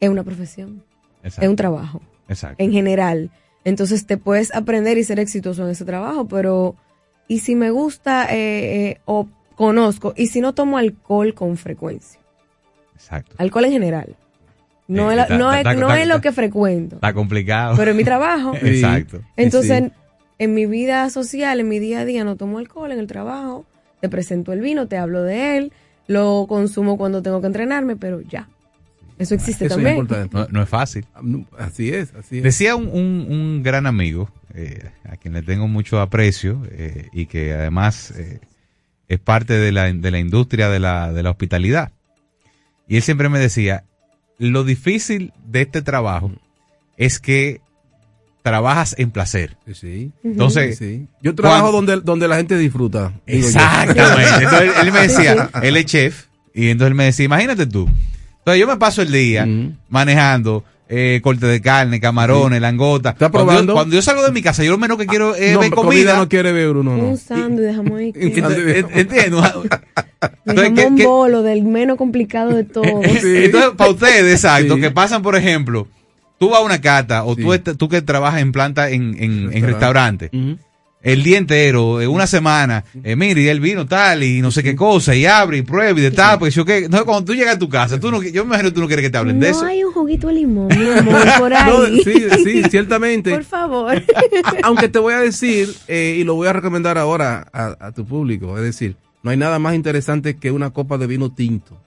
es una profesión, Exacto. es un trabajo, Exacto. en general. Entonces te puedes aprender y ser exitoso en ese trabajo, pero ¿y si me gusta eh, eh, o conozco? ¿Y si no tomo alcohol con frecuencia? Exacto. Alcohol en general. No, Eh, es, la- está- no, es, está- no está- es lo que frecuento. Está complicado. Pero en mi trabajo. Exacto. Entonces, Sí, en mi vida social, en mi día a día, no tomo alcohol en el trabajo. Te presento el vino, te hablo de él, lo consumo cuando tengo que entrenarme, pero ya. Eso existe Eso es también. importante. No, no es fácil. Así es, así es. Decía un, un- un gran amigo, eh, a quien le tengo mucho aprecio eh, y que además eh, es parte de la, de la industria de la, de la hospitalidad. Y él siempre me decía, lo difícil de este trabajo es que trabajas en placer. Sí. Entonces, Sí. yo trabajo cuando- donde, donde la gente disfruta. Exactamente. Entonces él, me decía, él es chef, y entonces él me decía, imagínate tú. Entonces yo me paso el día manejando eh, corte de carne, camarones, langota. Cuando yo, probando? cuando yo salgo de mi casa, yo lo menos que quiero es No, ver comida comida. no quiere ver uno, no. Un sándwich de jamón y queso. Entiendo. Entonces, ¿qué- jamón qué- bolo, del menos complicado de todos. Entonces, para ustedes, exacto, que pasan, por ejemplo, tú vas a una cata o tú, tú que trabajas en planta en, en, en restaurante, el día entero, eh, una semana, eh, mire, y el vino tal y no sé qué cosa, y abre y prueba y de tal, porque yo que, no, cuando tú llegas a tu casa, tú no, yo me imagino que tú no quieres que te hablen de No eso. hay un juguito de limón, mi amor, por ahí. No, sí, sí, ciertamente. Por favor. Aunque te voy a decir, eh, y lo voy a recomendar ahora a, a tu público, es decir, no hay nada más interesante que una copa de vino tinto,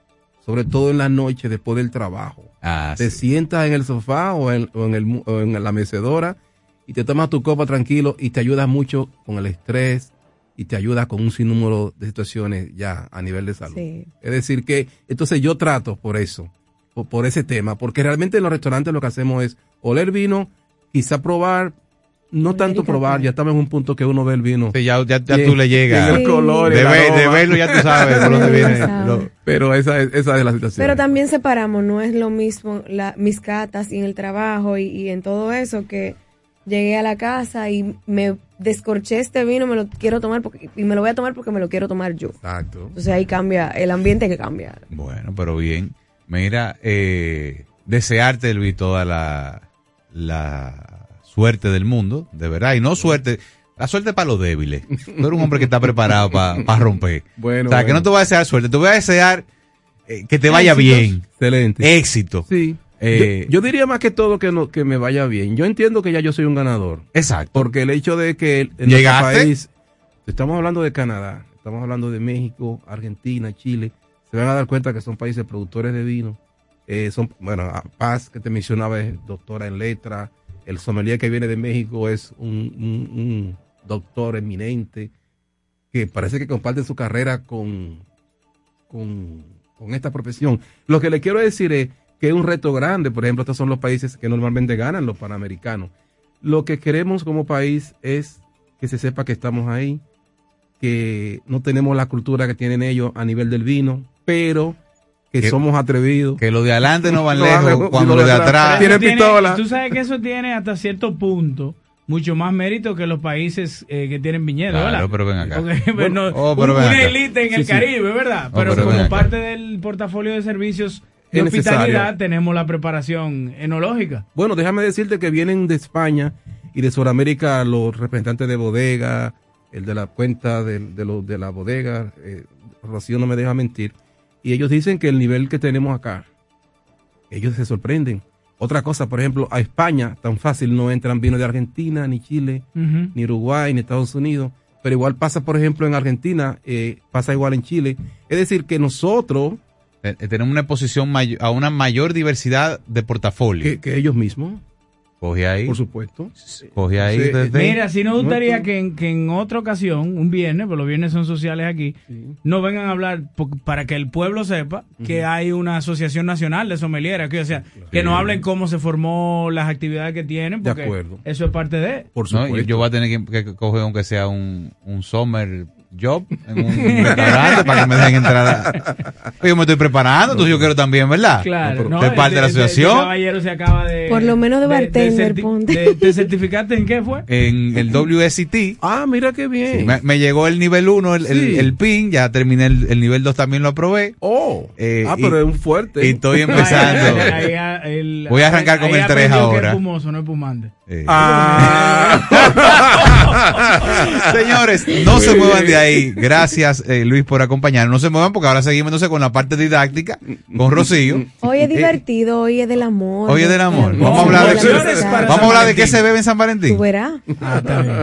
sobre todo en la noche después del trabajo. Ah, te sientas en el sofá o en, o en el mu- o en la mecedora y te tomas tu copa tranquilo y te ayuda mucho con el estrés y te ayuda con un sinnúmero de situaciones ya a nivel de salud. Sí. Es decir, que entonces yo trato por eso, por, por ese tema, porque realmente en los restaurantes lo que hacemos es oler vino, quizá probar, no tanto probar, ya estamos en un punto que uno ve el vino. ya, ya, ya Bien, tú le llegas. el color, de, verlo ya tú sabes por dónde viene. Pero esa es, esa es la situación. Pero también separamos, no es lo mismo la, mis catas y en el trabajo y, y en todo eso que llegué a la casa y me descorché este vino, me lo quiero tomar porque, y me lo voy a tomar porque me lo quiero tomar yo. Exacto. Entonces ahí cambia, el ambiente que cambia. Bueno, pero bien. Mira, eh, desearte, Luis, toda la, la suerte del mundo, de verdad. Y no suerte, la suerte para los débiles. Tú eres un hombre que está preparado para romper. Bueno, o sea, que no te voy a desear suerte, te voy a desear eh, que te vaya Éxitos. bien. Excelente. Éxito. Sí. Eh, yo, yo diría más que todo que, no, que me vaya bien. Yo entiendo que ya yo soy un ganador. Exacto. Porque el hecho de que en nuestro ¿Llegaste? país, estamos hablando de Canadá, estamos hablando de México, Argentina, Chile, se van a dar cuenta que son países productores de vino. Eh, son, bueno, Paz, que te mencionaba, es doctora en letra. El sommelier que viene de México es un, un- un doctor eminente que parece que comparte su carrera con, con, con esta profesión. Lo que le quiero decir es que es un reto grande. Por ejemplo, estos son los países que normalmente ganan los panamericanos. Lo que queremos como país es que se sepa que estamos ahí, que no tenemos la cultura que tienen ellos a nivel del vino, pero que, Que- somos atrevidos. Que lo de adelante no van lejos no, cuando no, lo de atrás. Tiene Eso tiene- pistola. Tú sabes que eso tiene hasta cierto punto mucho más mérito que los países eh, que tienen viñedos, Claro, ¿verdad? pero ven acá. Porque, bueno, Oh, pero un- ven una acá. élite en Sí, el sí. Caribe, ¿verdad? Oh, pero, como parte del portafolio de servicios de hospitalidad tenemos la preparación enológica. Bueno, déjame decirte que vienen de España y de Sudamérica los representantes de bodega, el de la cuenta de, de, lo- de la bodega, eh, Rocío no me deja mentir, y ellos dicen que el nivel que tenemos acá, ellos se sorprenden. Otra cosa, por ejemplo, a España tan fácil no entran vinos de Argentina, ni Chile, ni Uruguay, ni Estados Unidos. Pero igual pasa, por ejemplo, en Argentina, eh, pasa igual en Chile. Es decir, que nosotros... Eh, eh, Tenemos una exposición a una mayor diversidad de portafolio. Que, que ellos mismos. Coge ahí. Por supuesto. Coge ahí. Sí, desde- Mira, si nos gustaría No, que en, que en otra ocasión, un viernes, pues los viernes son sociales aquí, no vengan a hablar para que el pueblo sepa que hay una asociación nacional de sommeliers aquí, o sea, que nos hablen cómo se formó, las actividades que tienen, De porque acuerdo. eso es parte de. ¿no? Y yo voy a tener que, que coger aunque sea un, un summer job en un restaurante para que me dejen entrar. a- yo me estoy preparando, entonces yo quiero también, ¿verdad? Claro, no, parte de la asociación. caballero se acaba de. Por lo menos de bartender, de- ¿Te certificaste en qué fue? En el WST. Ah, mira qué bien. me, me llegó el nivel 1, el, el- Sí. el PIN, ya terminé el, el nivel 2 también lo aprobé. Oh, Eh, ah, y- pero es un fuerte. Y estoy empezando. Ahí- ahí- el- Voy a arrancar con ahí el 3 aprendió que ahora. Es fumoso, no es pumante. Eh. Ah. Señores, no se muevan de ahí. Gracias, eh, Luis, por acompañarnos. No se muevan porque ahora seguimos entonces con la parte didáctica con Rocío. Hoy es Eh, divertido, hoy es del amor. Hoy es del amor. Vamos a hablar de, vamos a hablar de qué se bebe en San Valentín. Tú verás.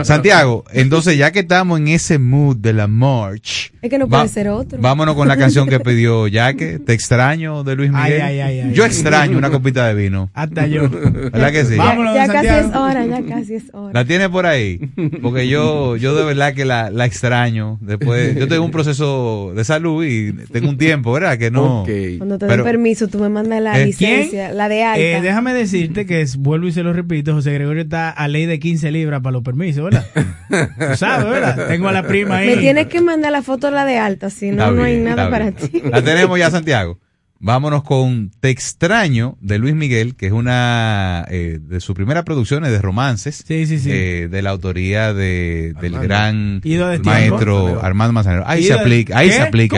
Santiago, entonces ya que estamos en ese mood de la march, Es que no Va- puede ser otro. vámonos con la canción que pidió Yaque, Te extraño de Luis Miguel. Ay, ay, ay, ay. yo extraño una copita de vino. Hasta yo. ¿Verdad que sí? Vámonos, ya casi Santiago. es hora, ya casi es hora. ¿La tiene por ahí? Porque yo, yo de verdad que la, la extraño. Después, yo tengo un proceso de salud y tengo un tiempo, ¿verdad? Que no. Cuando te den permiso, tú me mandas la ¿Eh? licencia, la de alta. Eh, déjame decirte que es- vuelvo y se lo repito, José Gregorio está a ley de 15 libras para los permisos, ¿verdad? Tú sabes, ¿verdad? Tengo a la prima ahí. me tienes que mandar la foto de la de alta, si no, no hay nada para ti. La tenemos ya, Santiago. Vámonos con Te extraño de Luis Miguel, que es una eh, de sus primeras producciones de romances. eh, de la autoría de, del gran maestro. Armando Manzanero. Ahí se aplica, ahí ¿Qué? se aplica.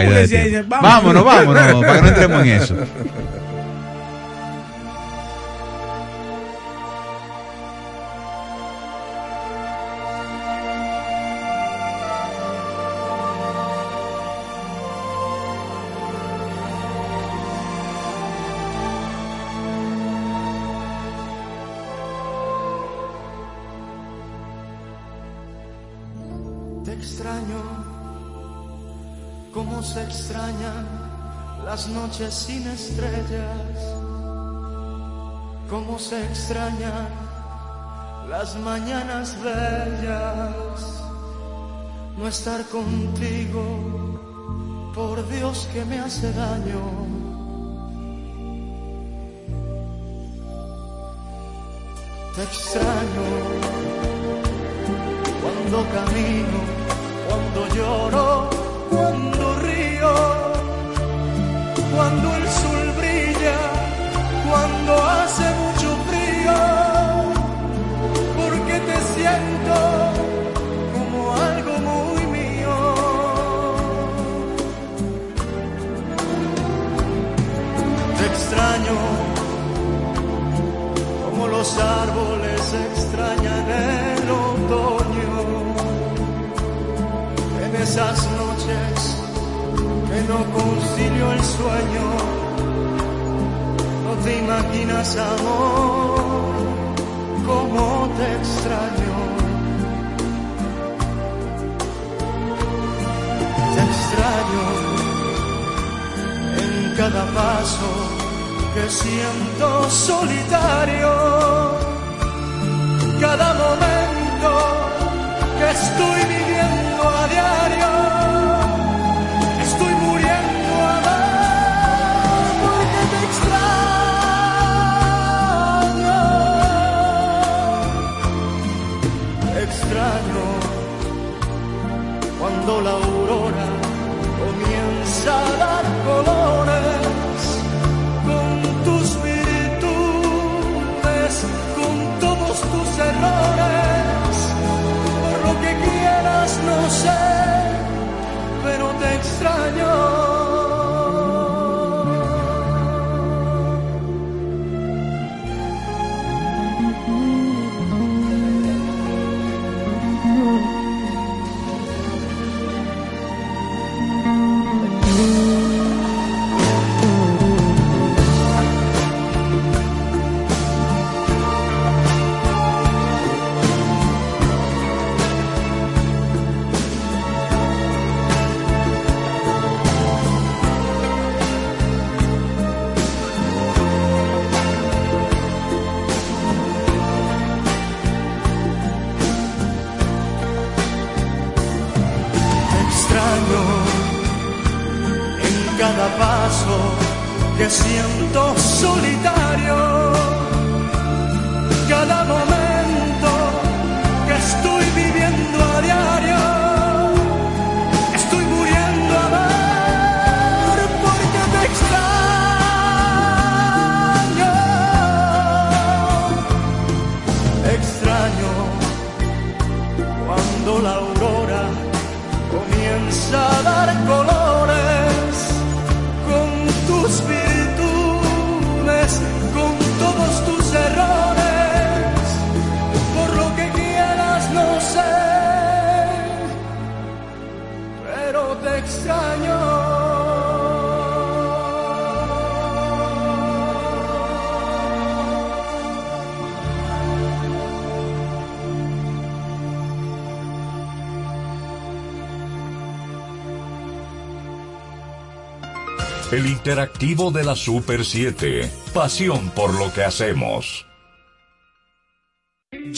Vámonos, vámonos, para que no entremos en eso. Extraño, como se extrañan las noches sin estrellas, como se extrañan las mañanas bellas, no estar contigo, por Dios que me hace daño. Te extraño cuando camino, esas noches que no concilio el sueño. No te imaginas, amor, cómo te extraño. Te extraño en cada paso que siento solitario. Cada momento que estoy viviendo a diario, no sé, El interactivo de la Super 7. Pasión por lo que hacemos.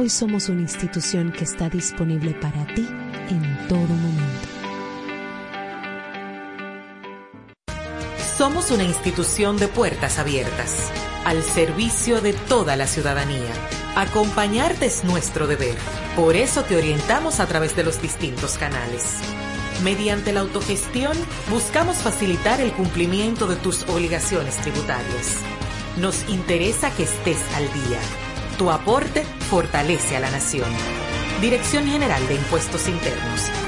Hoy somos una institución que está disponible para ti en todo momento. Somos una institución de puertas abiertas, al servicio de toda la ciudadanía. Acompañarte es nuestro deber. Por eso te orientamos a través de los distintos canales. Mediante la autogestión, buscamos facilitar el cumplimiento de tus obligaciones tributarias. Nos interesa que estés al día. Tu aporte fortalece a la nación. Dirección General de Impuestos Internos.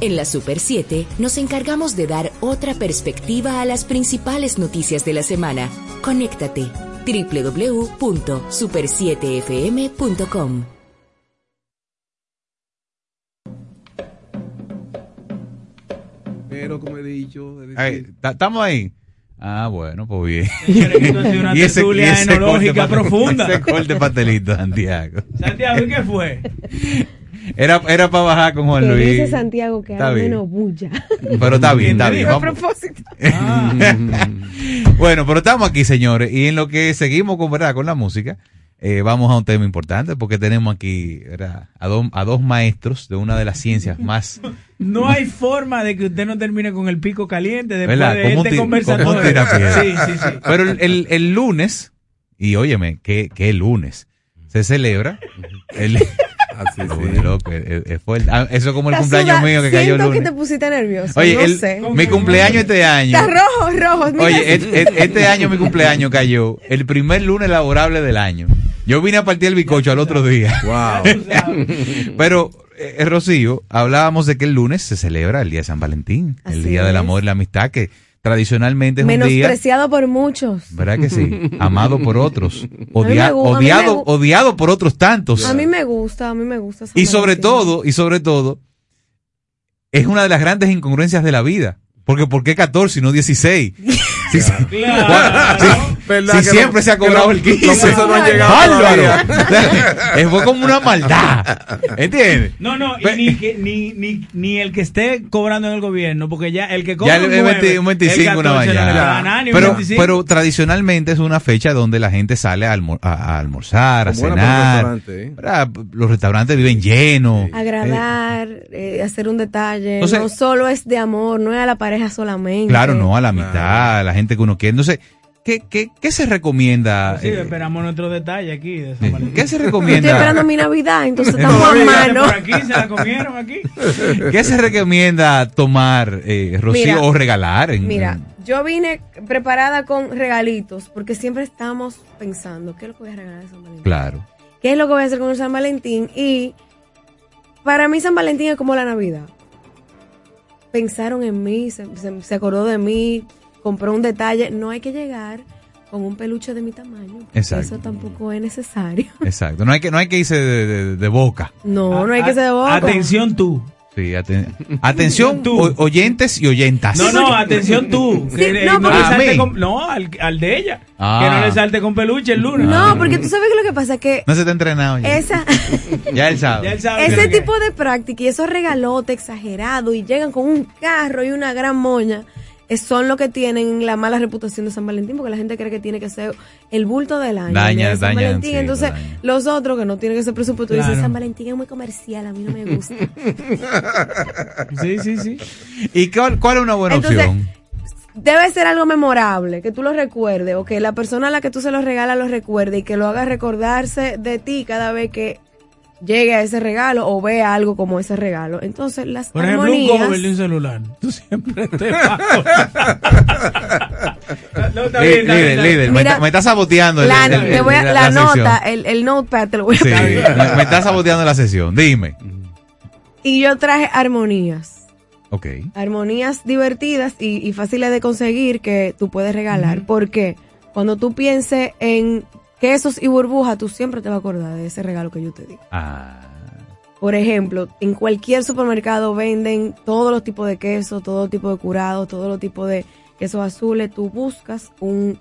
En la Super 7 nos encargamos de dar otra perspectiva a las principales noticias de la semana. Conéctate www.super7fm.com. Pero como he dicho, es Ahí, decir, ¿ta- ¿Estamos ahí? Ah, bueno, pues bien. Señores, esto ha sido una tertulia enológica corte, profunda. Ese corte pastelito, Santiago. Santiago, ¿y qué fue? Era, era para bajar con Juan Luis. dice Santiago que haga menos bulla. Pero está bien, está bien. A propósito. bueno, pero estamos aquí, señores, y en lo que seguimos con, ¿verdad? con la música, eh, vamos a un tema importante porque tenemos aquí ¿verdad? A, dos, a dos maestros de una de las ciencias más... No hay forma de que usted no termine con el pico caliente después ¿verdad? de este conversatorio. sí, sí. Pero el, el- el lunes, y óyeme, ¿qué, qué lunes? Se celebra el... Uy, loco, eh, eh, fue el- ah, eso es como el cumpleaños suda- mío que cayó el Siento que lunes. te pusiste nervioso. Oye, no el- sé. mi cumpleaños este año. Estás rojo, rojo. mira. Oye, et- et- este año mi cumpleaños cayó el primer lunes laborable del año. Yo vine a partir el bicocho al otro día. Wow. Pero, eh, Rocío, hablábamos de que el lunes se celebra el Día de San Valentín, el Así Día del es. Amor y la Amistad, que tradicionalmente es un día, Menospreciado por muchos. ¿verdad que sí? Amado por otros, odia- odiado, odiado por otros tantos. A mí me gusta, a mí me gusta. Y sobre todo, y sobre todo, es una de las grandes incongruencias de la vida. Porque ¿por qué 14 y no 16? Sí, sí. Claro. Sí. ¿Verdad Si siempre no- se ha cobrado que el no- 15. los pesos no han llegado. Es fue como una maldad. ¿Entiendes? No, no, y ni, que, ni, ni, ni el que esté cobrando en el gobierno, porque ya el que Ya cobra un el 9, 20 un 25 el una 14 no le mañana. Pero, 25. pero tradicionalmente es una fecha donde la gente sale a, almor- a- a almorzar, a Como un cenar. restaurante, ¿eh? Los restaurantes viven llenos. Agradar, eh, hacer un detalle. Entonces- no solo es de amor, no es a la pareja solamente. Claro, no, a la mitad, a la gente que uno quiere. Entonces, ¿qué, qué, qué se recomienda? Sí, eh, esperamos nuestro detalle aquí de San Valentín. ¿Qué se Estoy recomienda? esperando mi Navidad, entonces estamos a mano. Por aquí se la comieron aquí. ¿Qué se recomienda tomar, eh, Rocío, Mira, o regalar? En, Mira, yo vine preparada con regalitos, porque siempre estamos pensando, ¿qué es lo que voy a regalar de San Valentín? Claro. ¿Qué es lo que voy a hacer con el San Valentín? Y para mí San Valentín es como la Navidad. Pensaron en mí, se, se- se acordó de mí, compró un detalle. No hay que llegar con un peluche de mi tamaño. Exacto. Eso tampoco es necesario. Exacto. No hay que, no hay que irse de, de- de boca. No, no hay que ser de boca. Atención tú. Sí, aten- atención, oyentes y oyentas. No, no, atención tú. Sí, que, no, no, porque- le ¿A salte con- no, al, al de ella. Ah. Que no le salte con peluche el lunes. No, porque tú sabes que lo que pasa es que No se te ha entrenado ya. esa, Ya él sabe. Ya él sabe ese que- tipo de práctica y esos regalotes exagerados y llegan con un carro y una gran moña, son lo que tienen la mala reputación de San Valentín, porque la gente cree que tiene que ser el bulto del año. Daña- de San dañan, Valentín. sí, Entonces, los otros que no tienen ese presupuesto Claro. dicen San Valentín es muy comercial, a mí no me gusta. Sí, sí, sí. ¿Y cuál, cuál es una buena Entonces, opción? Debe ser algo memorable, que tú lo recuerdes, o que la persona a la que tú se lo regalas lo recuerde y que lo haga recordarse de ti cada vez que llegue a ese regalo o vea algo como ese regalo. Entonces, las Por ejemplo, un cover de un celular. Tú siempre te vas. No, está Lí- bien, está bien, líder, bien. líder, me, Mira, está, me está saboteando el- La, el- el- te voy a- la- nota, el, el notepad te lo voy a Sí, me, me está saboteando la sesión. Dime. Y yo traje armonías. Ok. Armonías divertidas y, y fáciles de conseguir que tú puedes regalar. Porque cuando tú pienses en quesos y burbujas, tú siempre te vas a acordar de ese regalo que yo te di. Ah, Por ejemplo, en cualquier supermercado venden todos los tipos de quesos, todo tipo de curados, todos los tipos de quesos azules. Tú buscas un,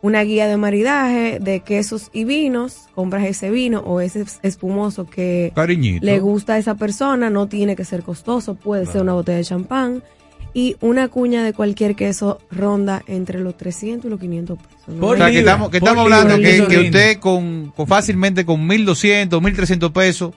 una guía de maridaje de quesos y vinos, compras ese vino o ese espumoso que Cariñito. le gusta a esa persona, no tiene que ser costoso, puede ser una botella de champán. Y una cuña de cualquier queso ronda entre los 300 y los 500 pesos. ¿no? o sea, que estamos, que por estamos hablando que, queso usted con, con fácilmente con 1.200, 1.300 pesos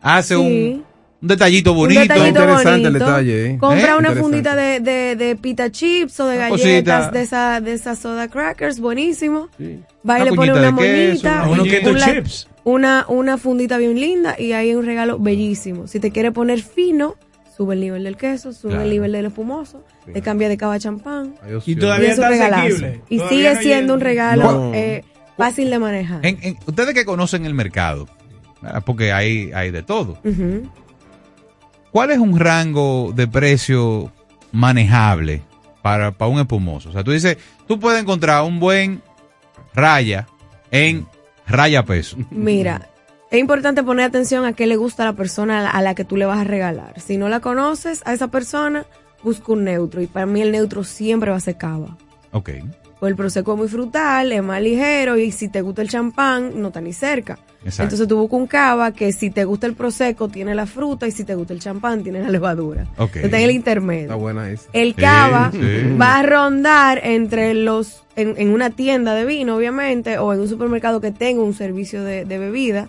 hace Sí. un, un detallito bonito. Un detallito Interesante el detalle, ¿eh? Compra ¿Eh? una fundita de, de, de pita chips o de Una galletas cosita. de esa, de esa soda crackers, buenísimo. Sí. Va y le pone una queso, moñita, una Unos un chips. una, una fundita bien linda y ahí hay un regalo bellísimo. Si te quiere poner fino, sube el nivel del queso, sube Claro. el nivel del espumoso, te cambia de cava a champán. Y todavía es un está regalazo. asequible. Y sigue no siendo un regalo No. eh, fácil de manejar. En- en- ustedes que conocen el mercado, ¿verdad? porque hay, hay de todo. ¿Cuál es un rango de precio manejable para, para un espumoso? O sea, tú dices, tú puedes encontrar un buen raya en raya peso. Mira, es importante poner atención a qué le gusta a la persona a la, que tú le vas a regalar. Si no la conoces a esa persona, busca un neutro. Y para mí el neutro siempre va a ser cava. Ok. Pues el prosecco es muy frutal, es más ligero y si te gusta el champán, no está ni cerca. Exacto. Entonces tú buscas un cava que si te gusta el prosecco tiene la fruta y si te gusta el champán tiene la levadura. Ok. Está en el Está intermedio. buena esa. El Sí, cava sí. va a rondar entre los, en, en una tienda de vino, obviamente, o en un supermercado que tenga un servicio de, de bebida.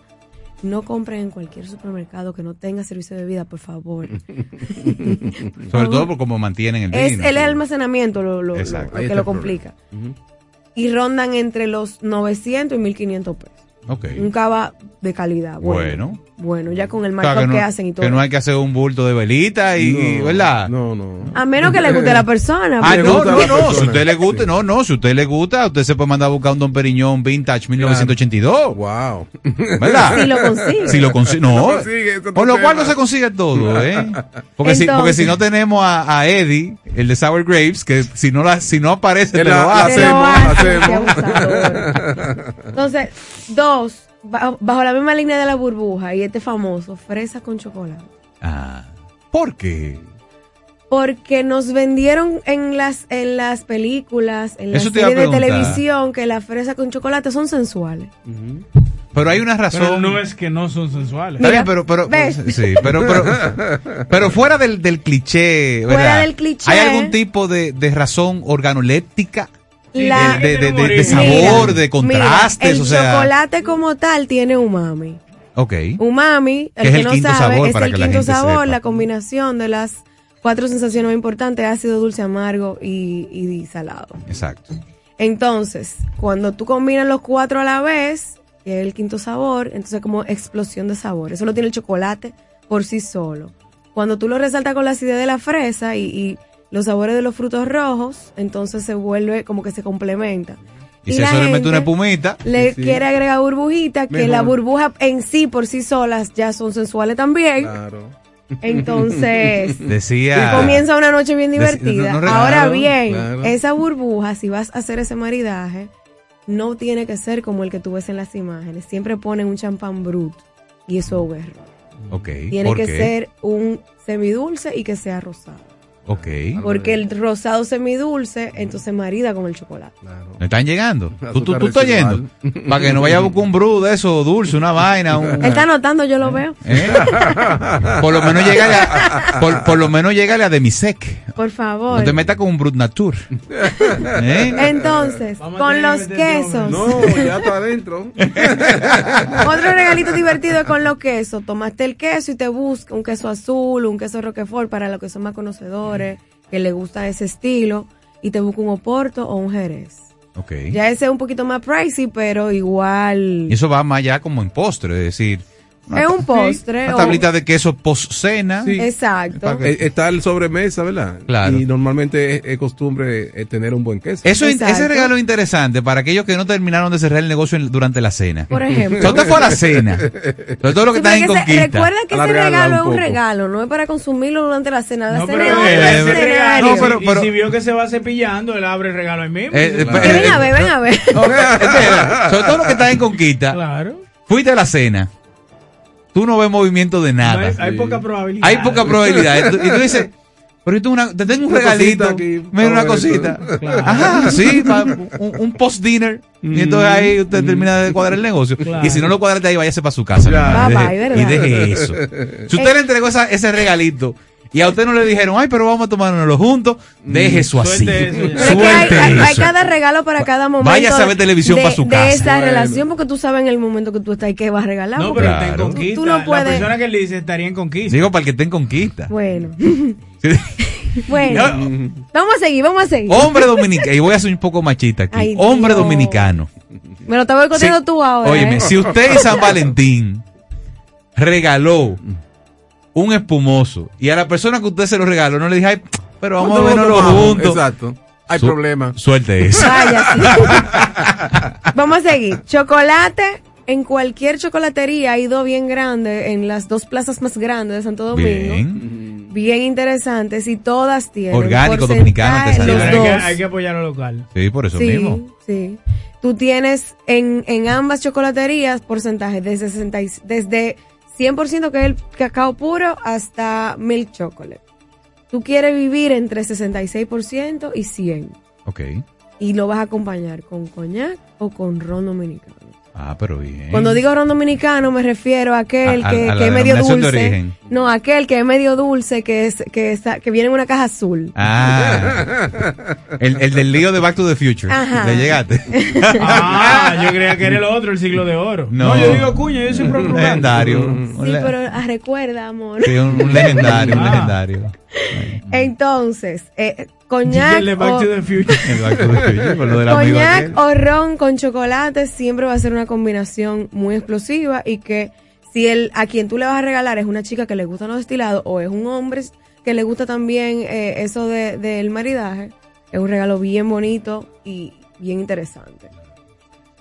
No compren en cualquier supermercado que no tenga servicio de bebida, por favor. Sobre todo por cómo mantienen el Es vino. el sí. almacenamiento lo, lo- que lo el complica. Y rondan entre los 900 y 1500 pesos. Un cava de calidad. Bueno. Bueno. Bueno, ya con el O sea, markup que, hacen y todo. que no hay que hacer un bulto de velita y, y- ¿verdad? No, no. A menos que le guste a la persona. Ah, no, no, no, si usted le gusta, no, no, si usted le gusta, usted se puede mandar a buscar un Don Periñón Vintage 1982, Wow. ¿verdad? Si lo consigue. Si lo consigue, no, Lo consigue, con lo cual no se consigue todo, ¿eh? Porque, si, porque si no tenemos a, a Eddie, el de Sour Grapes, que si no, la, si no aparece, te lo hace. Te lo Hacemos. Entonces, dos, bajo, la misma línea de la burbuja, y este famoso, fresa con chocolate. Ah, ¿Por qué? Porque nos vendieron en las, en las películas, en las series de televisión, que la fresa con chocolate son sensuales. Pero hay una razón. Pero no es que no son sensuales. Está bien, pero, pero, ¿ves? sí, pero, pero, pero fuera del, del cliché, Fuera del cliché. ¿Hay algún tipo de, de razón organoléptica? La- de, de- de- de Mira, sabor, de Mira, contrastes, el o sea. chocolate como tal tiene umami. Ok. Umami, Que el es que el no quinto sabe, sabor es para el que la quinto gente sabor, sepa. la combinación de las cuatro sensaciones más importantes, ácido, dulce, amargo y, y salado. Exacto. Entonces, cuando tú combinas los cuatro a la vez, que es el quinto sabor, entonces como explosión de sabor. Eso lo tiene el chocolate por sí solo. Cuando tú lo resaltas con la acidez de la fresa y, y los sabores de los frutos rojos, entonces se vuelve como que se complementa. Y, le mete gente una espumita. Le Sí. quiere agregar burbujita, que Mejor. la burbuja en sí por sí solas ya son sensuales también. Claro. Entonces, Decía. comienza una noche bien divertida. no, no, Ahora claro, bien, claro. esa burbuja, si vas a hacer ese maridaje, no tiene que ser como el que tú ves en las imágenes. Siempre ponen un champán brut y eso es. Ok. Tiene ¿por que qué? ser un semidulce y que sea rosado. Ok. Porque el rosado semidulce, entonces marida con el chocolate. ¿Me están llegando? ¿Tú, tú, tú estás yendo? Para que no vaya a buscar un brew de eso dulce, una vaina. Un, Él está anotando, yo lo veo. ¿Eh? Por lo menos llegale a, por, por lo menos llegale a Demisec. Por favor. No te metas con un Brut Natur. ¿Eh? Entonces, Vamos con los quesos. No, ya está adentro. Otro regalito divertido es con los quesos. Tomaste el queso y te busca un queso azul, un queso roquefort para los que son más conocedores, que le gusta ese estilo, y te busca un oporto o un jerez. Ok. Ya ese es un poquito más pricey, pero igual Y eso va más allá como en postre, es decir, es un postre. una o- tablita de queso post cena. Sí. Exacto. Eh, Está el sobremesa, ¿verdad? Claro. Y normalmente es, es costumbre eh, tener un buen queso. Eso, es- Exacto. ese regalo es interesante para aquellos que no terminaron de cerrar el negocio en- durante la cena. Por ejemplo. Todo fue a la cena. Sobre todo lo que Sí, están en conquista. recuerda que ese regalo un es un poco. regalo, no es para consumirlo durante la cena. La No, cena pero, es otro eh, No, pero- y si vio que se va cepillando, él abre el regalo ahí mismo. Eh, eh, Claro. Que ven a ver, ven a ver. No, espera, sobre todo lo que están en conquista. Claro. Fuiste a la cena. Tú no ves movimiento de No nada. hay, hay poca probabilidad. Hay poca probabilidad. Y tú, y tú dices, pero yo tengo una- te tengo un Una regalito. aquí, Mira una cosita. Claro. Ajá, sí, pa- un, un post-dinner. Y entonces ahí usted termina de cuadrar el negocio. Claro. Y si no lo cuadra de ahí, váyase para su casa. Y, deje, y deje eso. Si usted le entregó esa- ese regalito y a usted no le dijeron, ay, pero vamos a tomárnoslo juntos, deje eso así. Suelte eso que hay, cada regalo para cada momento. Váyase a ver televisión de, pa' su de casa. esa Bueno. relación, porque tú sabes en el momento que tú estás y qué vas a regalar. No, porque pero está en conquista. Tú no La puedes. persona que le dice estaría en conquista. Digo, para el que esté en conquista. Bueno. bueno. Vamos a seguir, vamos a seguir. Hombre dominicano, y voy a ser un poco machista aquí. Ay, Hombre dominicano. Me lo estás boicoteando Sí. tú ahora. Óyeme, ¿eh? si usted en San Valentín regaló un espumoso y a la persona que usted se lo regaló no le dije, ay, pero vamos a ¿Cuánto lo vernoslo tomamos? juntos. Exacto. Hay Su- problema. Suelte eso. Vaya, sí. Vamos a seguir. Chocolate. En cualquier chocolatería ha ido bien grande, en las dos plazas más grandes de Santo Domingo. Bien. Bien interesantes y todas tienen. Orgánico, dominicano, artesanal. Los Hay que, dos. hay que apoyar lo local. Sí, por eso sí, mismo. sí. Tú tienes en, en ambas chocolaterías porcentajes desde, 60 y- desde 100% que es el cacao puro hasta milk chocolate. Tú quieres vivir entre 66% y 100%. Ok. Y lo vas a acompañar con coñac o con ron dominicano. Ah, pero bien. Cuando digo ron dominicano me refiero a aquel A- a- que, a la que es medio dulce. origen. No, aquel que es medio dulce, que es que está, que viene en una caja azul. Ah. El, el del lío de Back to the Future. Ajá. ¿Le llegaste? Ah, yo creía que era el otro, el siglo de oro. No. No, yo digo cuña, yo siempre Un legendario. Sí, pero ah, recuerda, amor. sí, un, un legendario, un Ah. legendario. Entonces, eh, coñac, El de Back o, to the Future. El Back to the Future, con lo del amigo coñac o ron con chocolate siempre va a ser una combinación muy explosiva y que si el a quien tú le vas a regalar es una chica que le gustan los destilados o es un hombre que le gusta también eh, eso de- del maridaje, es un regalo bien bonito y bien interesante.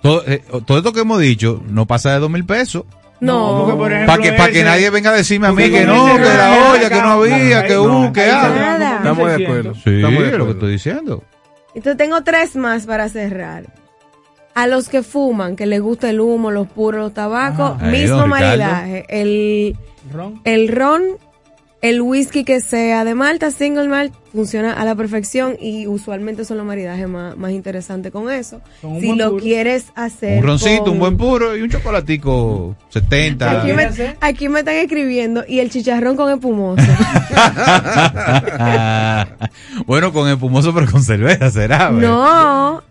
Todo, eh, todo esto que hemos dicho no pasa de dos mil pesos. No, porque, por ejemplo, Para que, pa' que nadie venga a decirme a mí que no, que la olla, que no había, que uh, no, que ah. Nada. Estamos de acuerdo. Sí, Estamos de es lo que acuerdo. estoy diciendo. Entonces tengo tres más para cerrar. A los que fuman, que les gusta el humo, los puros, los tabacos. Ahí, mismo maridaje. El, Ron. el ron, el whisky que sea de malta, single malt, funciona a la perfección y usualmente son los maridajes más, más interesantes con eso. Con Si lo puro. quieres hacer. Un roncito, con- un buen puro y un chocolatico 70. Aquí me, hacer? aquí me están escribiendo y el chicharrón con espumoso. bueno, con espumoso, pero con cerveza será. no,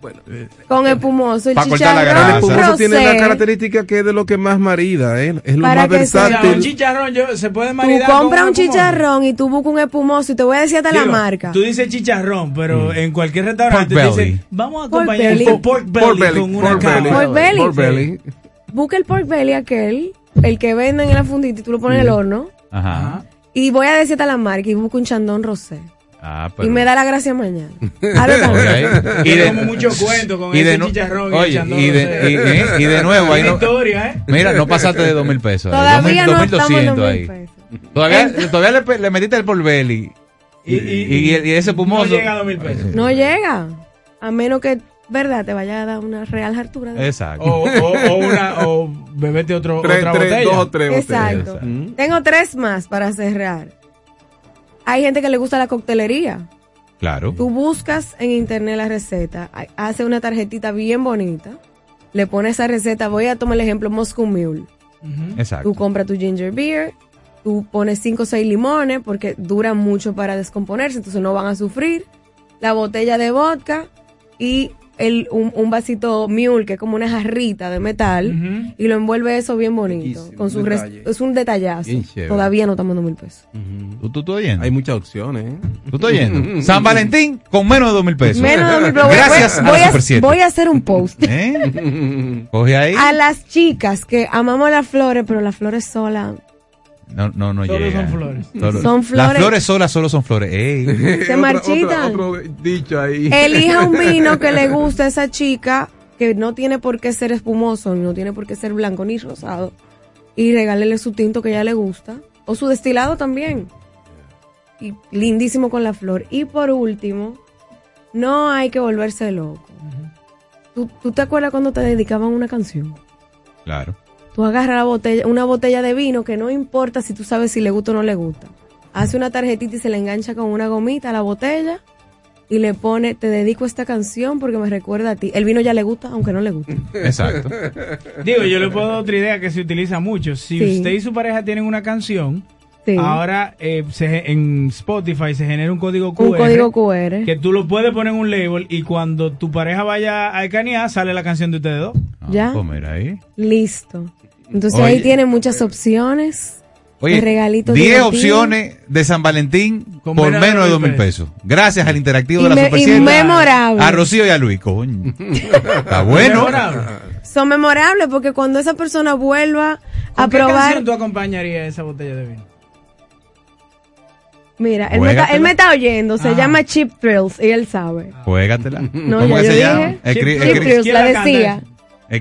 con espumoso. El Pa' cortar la chicharrón grasa. El espumoso tiene la característica que es de lo que más marida, ¿eh? es lo Para más que sea- un versátil. chicharrón yo, se puede Tú maridar. compras con un espumoso? chicharrón y tú buscas un espumoso y te voy a decir hasta la Digo, marca. Tú dices chicharrón, pero en cualquier restaurante Pork te dicen, vamos a acompañar el pork belly, Pork belly, con una belly. Pork belly. Pork belly. Busca el pork belly aquel, el que venden en la fundita y tú lo pones en el horno. Ajá. Y voy a decir hasta la marca y busco un chandón rosé. Ah, Y pero- me da la gracia mañana. Hazlo Ok. también. Y de, como mucho cuento con y de ese nu- chicharrón y oye, el chandón y de, y, eh, y de nuevo, ahí Una no, historia, ¿eh? mira, no pasaste de dos mil pesos. ahí, Todavía no 2000, estamos en 2200 dos ahí. mil pesos. Todavía, todavía le, le metiste el por belly. Y, Y- y, y- y- y ese pumoso. No llega a dos mil pesos. No llega. A menos que, ¿verdad? Te vaya a dar una real hartura. de- Exacto. O, o, o una, o bebete otro, Tres, otra tres, botella. dos o tres Exacto. botellas. Mm. Tengo tres más para cerrar. Hay gente que le gusta la coctelería. Claro. Tú buscas en internet la receta, ha- hace una tarjetita bien bonita, le pones esa receta, voy a tomar el ejemplo Moscow Mule. Exacto. Tú compras tu ginger beer, tú pones 5 o 6 limones porque duran mucho para descomponerse, entonces no van a sufrir. La botella de vodka y el, un, un vasito mule, que es como una jarrita de metal, y lo envuelve eso bien bonito. Con su es un detallazo. Todavía no estamos dando mil pesos. ¿Tú, tú, tú oyendo? Hay muchas opciones. ¿eh? ¿Tú estás oyendo? San Valentín con menos de dos mil pesos. Menos de dos mil pesos. Voy- Gracias voy, a la a, Super 7. voy a hacer un post. ¿Eh? Coge ahí. A las chicas que amamos las flores, pero las flores solas. No, no, no Solo llega. son flores. Solo- Son Las flores. flores solas solo son flores. Ey. Se Otra- marchitan. Otro, otro dicho ahí. Elija un vino que le guste a esa chica, que no tiene por qué ser espumoso, no tiene por qué ser blanco ni rosado, y regálele su tinto que a ella le gusta, o su destilado también. Y lindísimo con la flor. Y por último, no hay que volverse loco. ¿Tú, tú te acuerdas cuando te dedicaban una canción? Claro. Tú agarras la botella, una botella de vino que no importa si tú sabes si le gusta o no le gusta. Hace una tarjetita y se le engancha con una gomita a la botella y le pone, te dedico esta canción porque me recuerda a ti. El vino ya le gusta, aunque no le guste. Exacto. Digo, yo le puedo dar otra idea que se utiliza mucho. Si Sí. usted y su pareja tienen una canción, Sí. ahora eh, se- en Spotify se genera un código QR. Un código QR. Que tú lo puedes poner en un label y cuando tu pareja vaya a escanear, sale la canción de ustedes dos. ¿Ya? Pues mira ahí. Listo. Entonces Oye. ahí tiene muchas opciones. de Oye, regalitos 10 divertidos. opciones de San Valentín Con por menos de menos de 2 dos mil pesos. Gracias al interactivo de la Inme- Super 7. inmemorable. A Rocío y a Luis, coño. Está bueno. Son memorables porque cuando esa persona vuelva a ¿Con qué probar. canción tú acompañarías esa botella de vino? Mira, él me, está, él me está oyendo. Se Ah. llama Chip Thrills y él sabe. Juégatela. No, ¿Cómo que yo se llama? Chip escri- Thrills, la decía.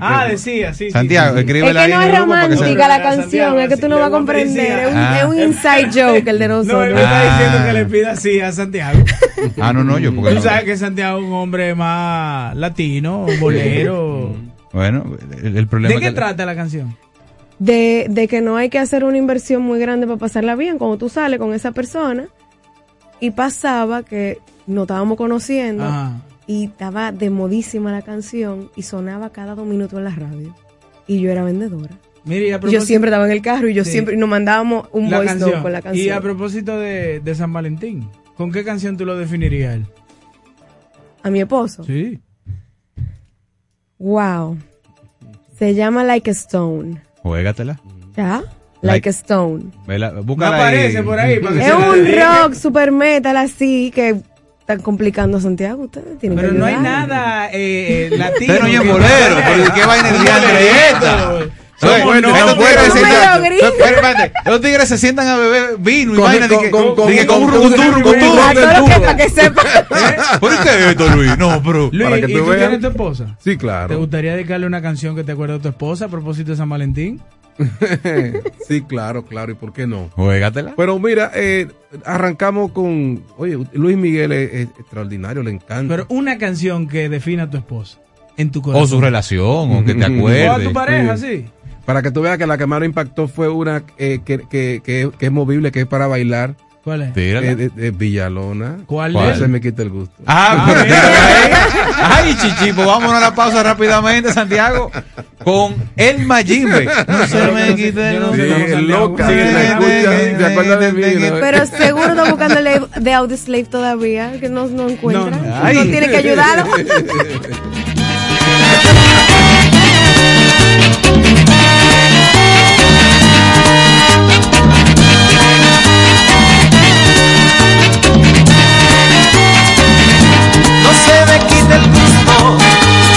Ah, decía, sí. Santiago, sí, sí. Es que no es romántica la canción, es que tú no vas a comprender. Es un, Ah. es un inside joke el de No, él nosotros. me está Ah. diciendo que le pida así a Santiago. Ah, no, no, yo porque Tú no. sabes que Santiago es un hombre más latino, bolero. Bueno, el, el problema ¿De qué que- trata la canción? de, de que no hay que hacer una inversión muy grande para pasarla bien cuando tú sales con esa persona y pasaba que nos estábamos conociendo Ajá. Y estaba de modísima la canción y sonaba cada dos minutos en la radio y yo era vendedora Mire, y a yo siempre estaba en el carro y yo Sí. siempre nos mandábamos un La voice note canción. con la Y a canción propósito de, de San Valentín, ¿con qué canción tú lo definirías a él? a mi esposo Sí. wow se llama Like a Stone Juégatela. ¿ya? Like- Like, a Stone Vela, No aparece por ahí. para que es un rock super metal así que están complicando a Santiago ustedes tienen Pero que no hay nada eh, eh, latino. Oye que- bolero, pero ¿qué vaina de esta? Pero gringo. Espérate, espérate. Los tigres se sientan a beber vino y vaina de con- que con- un rubutur, con- a lo que para que sepa ¿Por qué es esto, Luis? No, pero Luis, ¿y tú tienes tu esposa? Sí, ¿Te claro. gustaría dedicarle una canción que te acuerde de tu esposa a propósito de San Valentín? sí, claro, claro. ¿Y por qué no? juégatela. Pero mira, eh, arrancamos con. Oye, Luis Miguel es, es extraordinario, le encanta. Pero una canción que defina a tu esposa en tu corazón. O su relación, o que te O a tu acuerdes. pareja, Sí. sí. Para que tú veas que la que más impactó fue una eh, que, que, que, que es movible, que es para bailar. ¿Cuál es? Eh, de, de Villalona. ¿Cuál No es? se me quita el gusto. Ah, pero tírala ahí. Ay, chichi, pues vámonos a la pausa rápidamente, Santiago, con el Mayimbe. No se me quite el Santiago loca, pero seguro está buscando de- de Audioslave todavía que no, no encuentra No, no. tiene que ayudarlo el gusto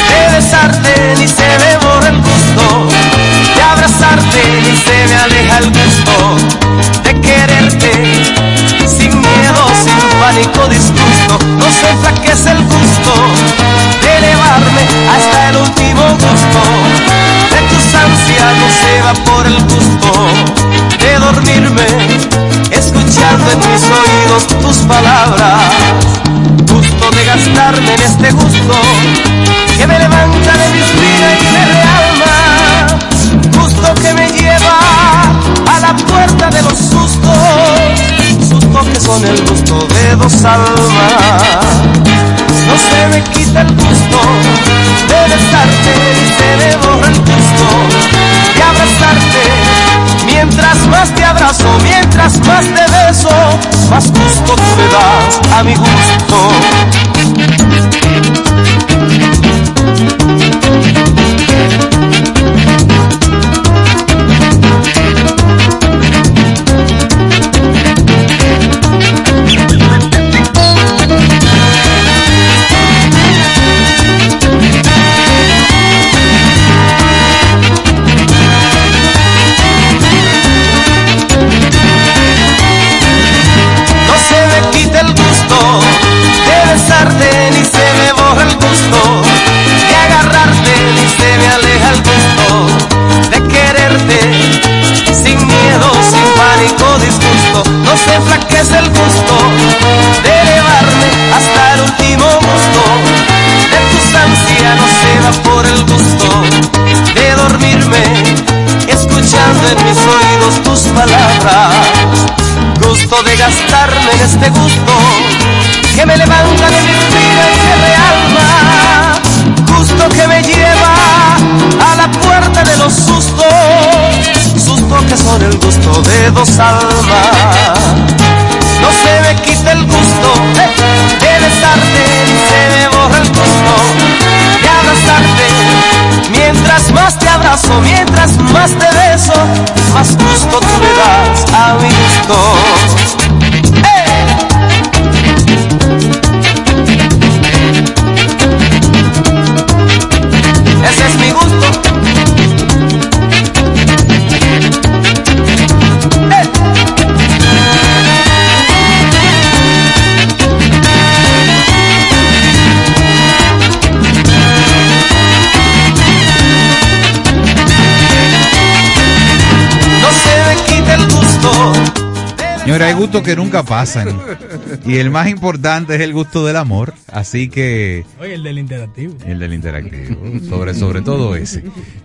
de besarte, ni se me borra el gusto de abrazarte, ni se me aleja el gusto de quererte. Sin miedo, sin pánico, disgusto, no se enflaquece el gusto de elevarme hasta el último gusto. De tus ansias no se va por el gusto de dormirme, escuchando en mis oídos tus palabras de gastarme en este gusto que me levanta de mis vidas y me realma, gusto que me lleva a la puerta de los sustos, sustos que son el gusto de dos almas. No se me quita el gusto de besarte se me borra el gusto de abrazarte. Mientras más te abrazo, mientras más te beso, más gusto tú me das a mi gusto. En este gusto que me levanta de mi vida y me realma, gusto que me lleva a la puerta de los sustos, sus toques son el gusto de dos almas. Gustos que nunca pasan. Y el más importante es el gusto del amor. Así que. Oye, el del interactivo. El del interactivo. Sobre, sobre todo ese.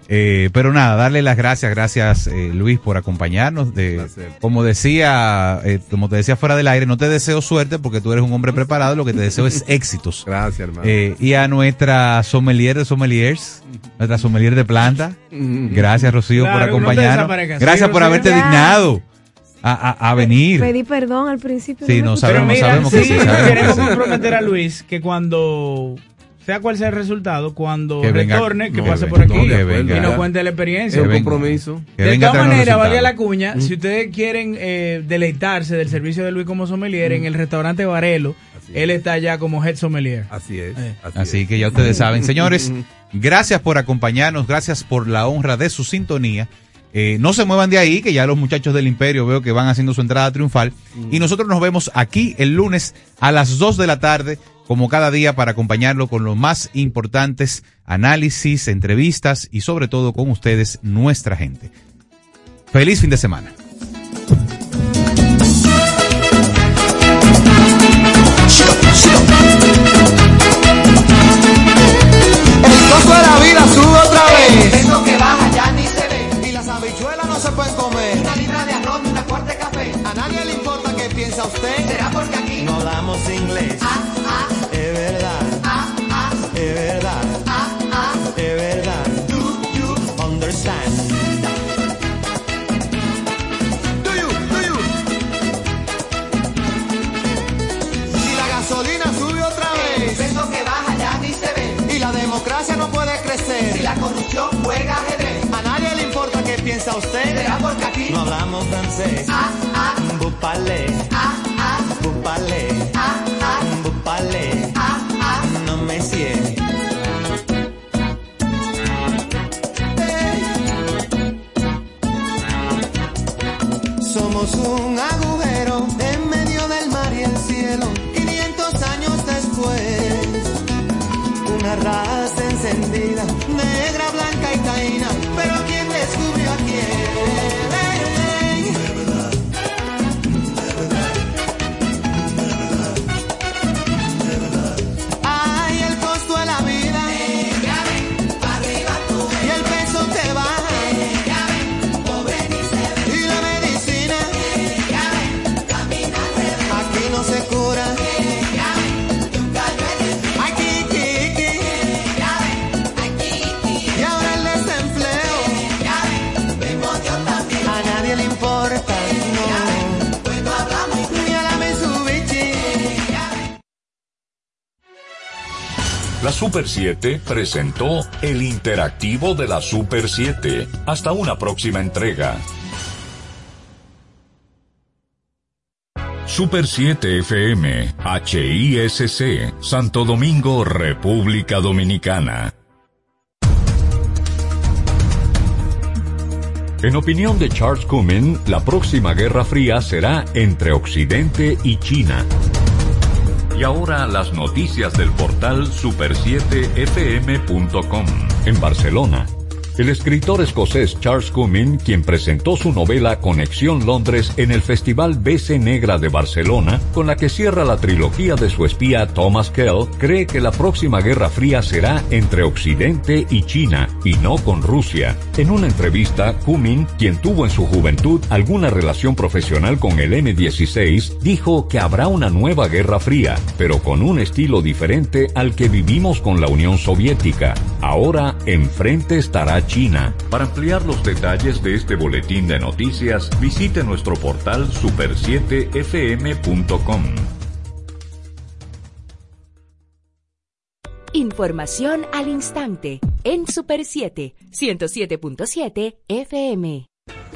Eh, pero nada, darle las gracias, gracias eh, Luis por acompañarnos. De, como decía, eh, como te decía fuera del aire, no te deseo suerte porque tú eres un hombre preparado, lo que te deseo es éxitos. Gracias, hermano. Eh, y a nuestra sommelier de sommeliers, nuestra sommelier de planta. Gracias, Rocío, Claro, por acompañarnos. Gracias Sí, por Rocío. haberte dignado a, a- a venir. Pedí perdón al principio. Sí, no sabemos, Mira, sabemos que sí, sí, sabemos queremos que sí. comprometer a Luis que cuando sea cual sea el resultado, cuando Que venga- retorne, que no, pase que por aquí venga, que venga. y nos cuente la experiencia. Es un compromiso. Que de todas maneras, valía la cuña. Si ustedes quieren eh, deleitarse del servicio de Luis como sommelier en el restaurante Varelo, él está allá como head sommelier. Así es. Así que ya ustedes saben. Señores, gracias por acompañarnos, gracias por la honra de su sintonía. Eh, no se muevan de ahí, que ya los muchachos del Imperio veo que van haciendo su entrada triunfal. Y nosotros nos vemos aquí el lunes a las 2 de la tarde, como cada día, para acompañarlo con los más importantes análisis, entrevistas y sobre todo con ustedes, nuestra gente. Feliz fin de semana. El costo de la vida sube otra vez. Hablamos inglés. ah, ah, Es verdad. ah, ah, Es verdad. ah, ah. Es verdad. Do you Understand. Do you, do you? Si la gasolina sube otra El vez. peso que baja ya ni se ve. Y la democracia no puede Si crecer. la corrupción juega ajedrez. A nadie le importa qué piensa usted. Será porque aquí No hablamos francés. ah, ah, Bupale. Bupale. ah, ah, Bupale. ah, ah. No me sigue. Somos un agujero La Super 7 presentó el interactivo de la Super 7. Hasta una próxima entrega. Super 7 FM, HISC, Santo Domingo, República Dominicana. En opinión de Charles Cumming, la próxima Guerra Fría será entre Occidente y China. Y ahora las noticias del portal super7fm.com. En Barcelona, el escritor escocés Charles Cumming, quien presentó su novela Conexión Londres en el Festival BC Negra de Barcelona, con la que cierra la trilogía de su espía Thomas Kell, cree que la próxima Guerra Fría será entre Occidente y China, y no con Rusia. En una entrevista, Cumming, quien tuvo en su juventud alguna relación profesional con el M16, dijo que habrá una nueva Guerra Fría, pero con un estilo diferente al que vivimos con la Unión Soviética. Ahora, enfrente estará China. Para ampliar los detalles de este boletín de noticias, visite nuestro portal super7fm.com. Información al instante en Super 7, 107.7 FM.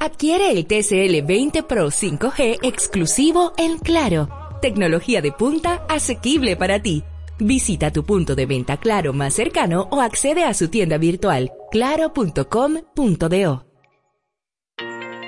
Adquiere el TCL 20 Pro 5G exclusivo en Claro. Tecnología de punta asequible para ti. Visita tu punto de venta Claro más cercano o accede a su tienda virtual claro.com.do.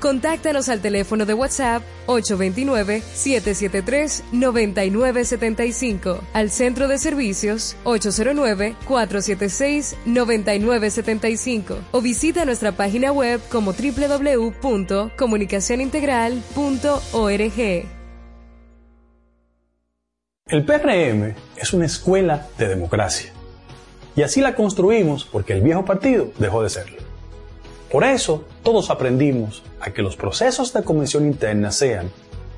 Contáctanos al teléfono de WhatsApp 829-773-9975, al centro de servicios 809-476-9975 o visita nuestra página web como www.comunicacionintegral.org. El PRM es una escuela de democracia. Y así la construimos porque el viejo partido dejó de serlo. Por eso, todos aprendimos a que los procesos de convención interna sean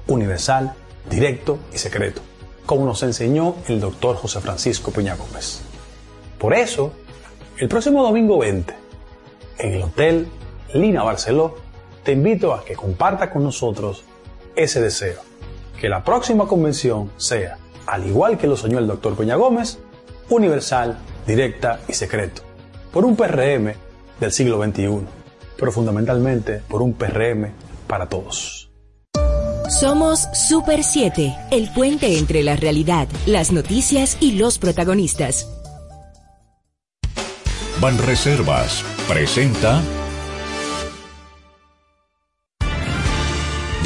universal, directo y secreto, como nos enseñó el doctor José Francisco Peña Gómez. Por eso, el próximo domingo 20, en el Hotel Lina Barceló, te invito a que comparta con nosotros ese deseo, que la próxima convención sea, al igual que lo soñó el doctor Peña Gómez, universal, directa y secreto, por un PRM del siglo XXI, pero fundamentalmente por un PRM para todos. Somos Super 7, el puente entre la realidad, las noticias y los protagonistas. Banreservas presenta.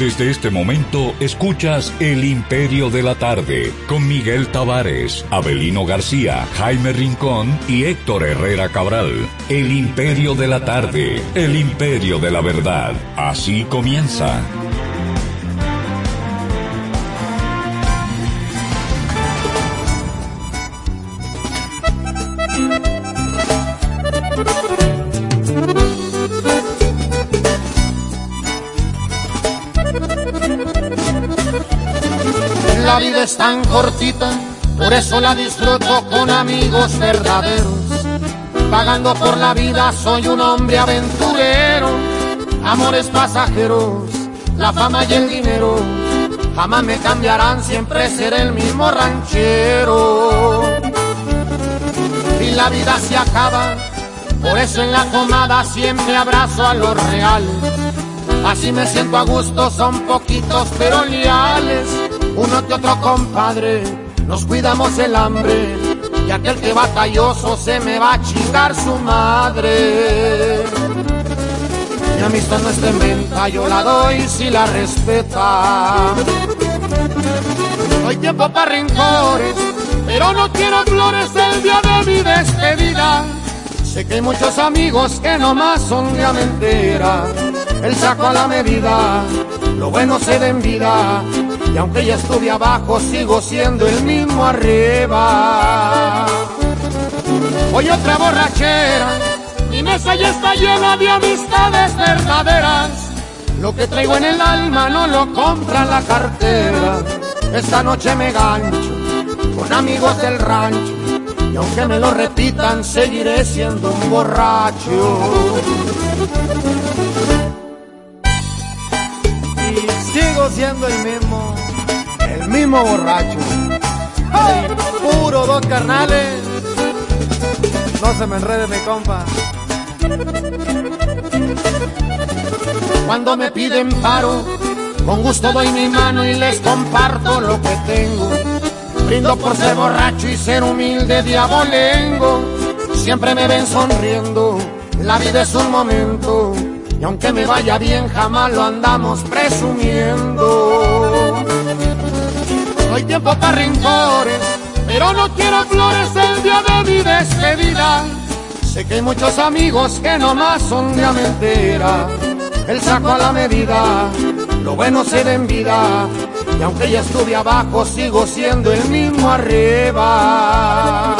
Desde este momento escuchas El Imperio de la Tarde con Miguel Tavares, Abelino García, Jaime Rincón y Héctor Herrera Cabral. El Imperio de la Tarde, el Imperio de la Verdad. Así comienza. Eso la disfruto con amigos verdaderos. Pagando por la vida soy un hombre aventurero, amores pasajeros, la fama y el dinero. Jamás me cambiarán, siempre seré el mismo ranchero. Y la vida se acaba, por eso en la comada siempre abrazo a los reales. Así me siento a gusto, son poquitos pero leales uno que otro compadre, nos cuidamos el hambre, y aquel que batalloso se me va a chingar su madre. Mi amistad no está en venta, yo la doy si la respeta. Hay tiempo para rencores, pero no quiero flores el día de mi despedida. Sé que hay muchos amigos que nomás son de mentira. El saco a la medida, lo bueno se da en vida. Y aunque ya estuve abajo, sigo siendo el mismo arriba. Hoy otra borrachera, mi mesa ya está llena de amistades verdaderas. Lo que traigo en el alma no lo compra la cartera. Esta noche me gancho con amigos del rancho. Y aunque me lo repitan, seguiré siendo un borracho. Y sigo siendo el mismo, mismo borracho. Puro dos carnales. No se me enrede mi compa. Cuando me piden paro, con gusto doy mi mano y les comparto lo que tengo. Brindo por ser borracho y ser humilde diabolengo. Siempre me ven sonriendo, la vida es un momento. Y aunque me vaya bien, jamás lo andamos presumiendo. No hay tiempo para rencores, pero no quiero flores el día de mi despedida. Sé que hay muchos amigos que nomás son de mentira. El saco a la medida, lo bueno se da en vida. Y aunque ya estuve abajo, sigo siendo el mismo arriba.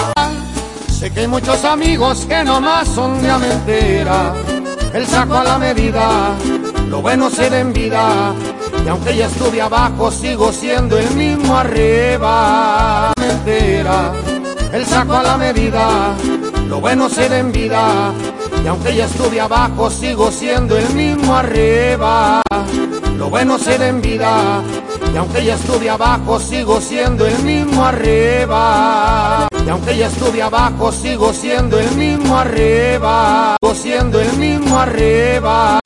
Sé que hay muchos amigos que nomás son de mentira. El saco a la medida, lo bueno se da en vida. Y aunque ya estuve abajo, sigo siendo el mismo arriba. El saco a la medida, lo bueno se da en vida. Y aunque ya estuve abajo, sigo siendo el mismo arriba. Lo bueno se da en vida. Y aunque ya estuve abajo, sigo siendo el mismo arriba. Y aunque ya estuve abajo, sigo siendo el mismo arriba. Sigo siendo el mismo arriba.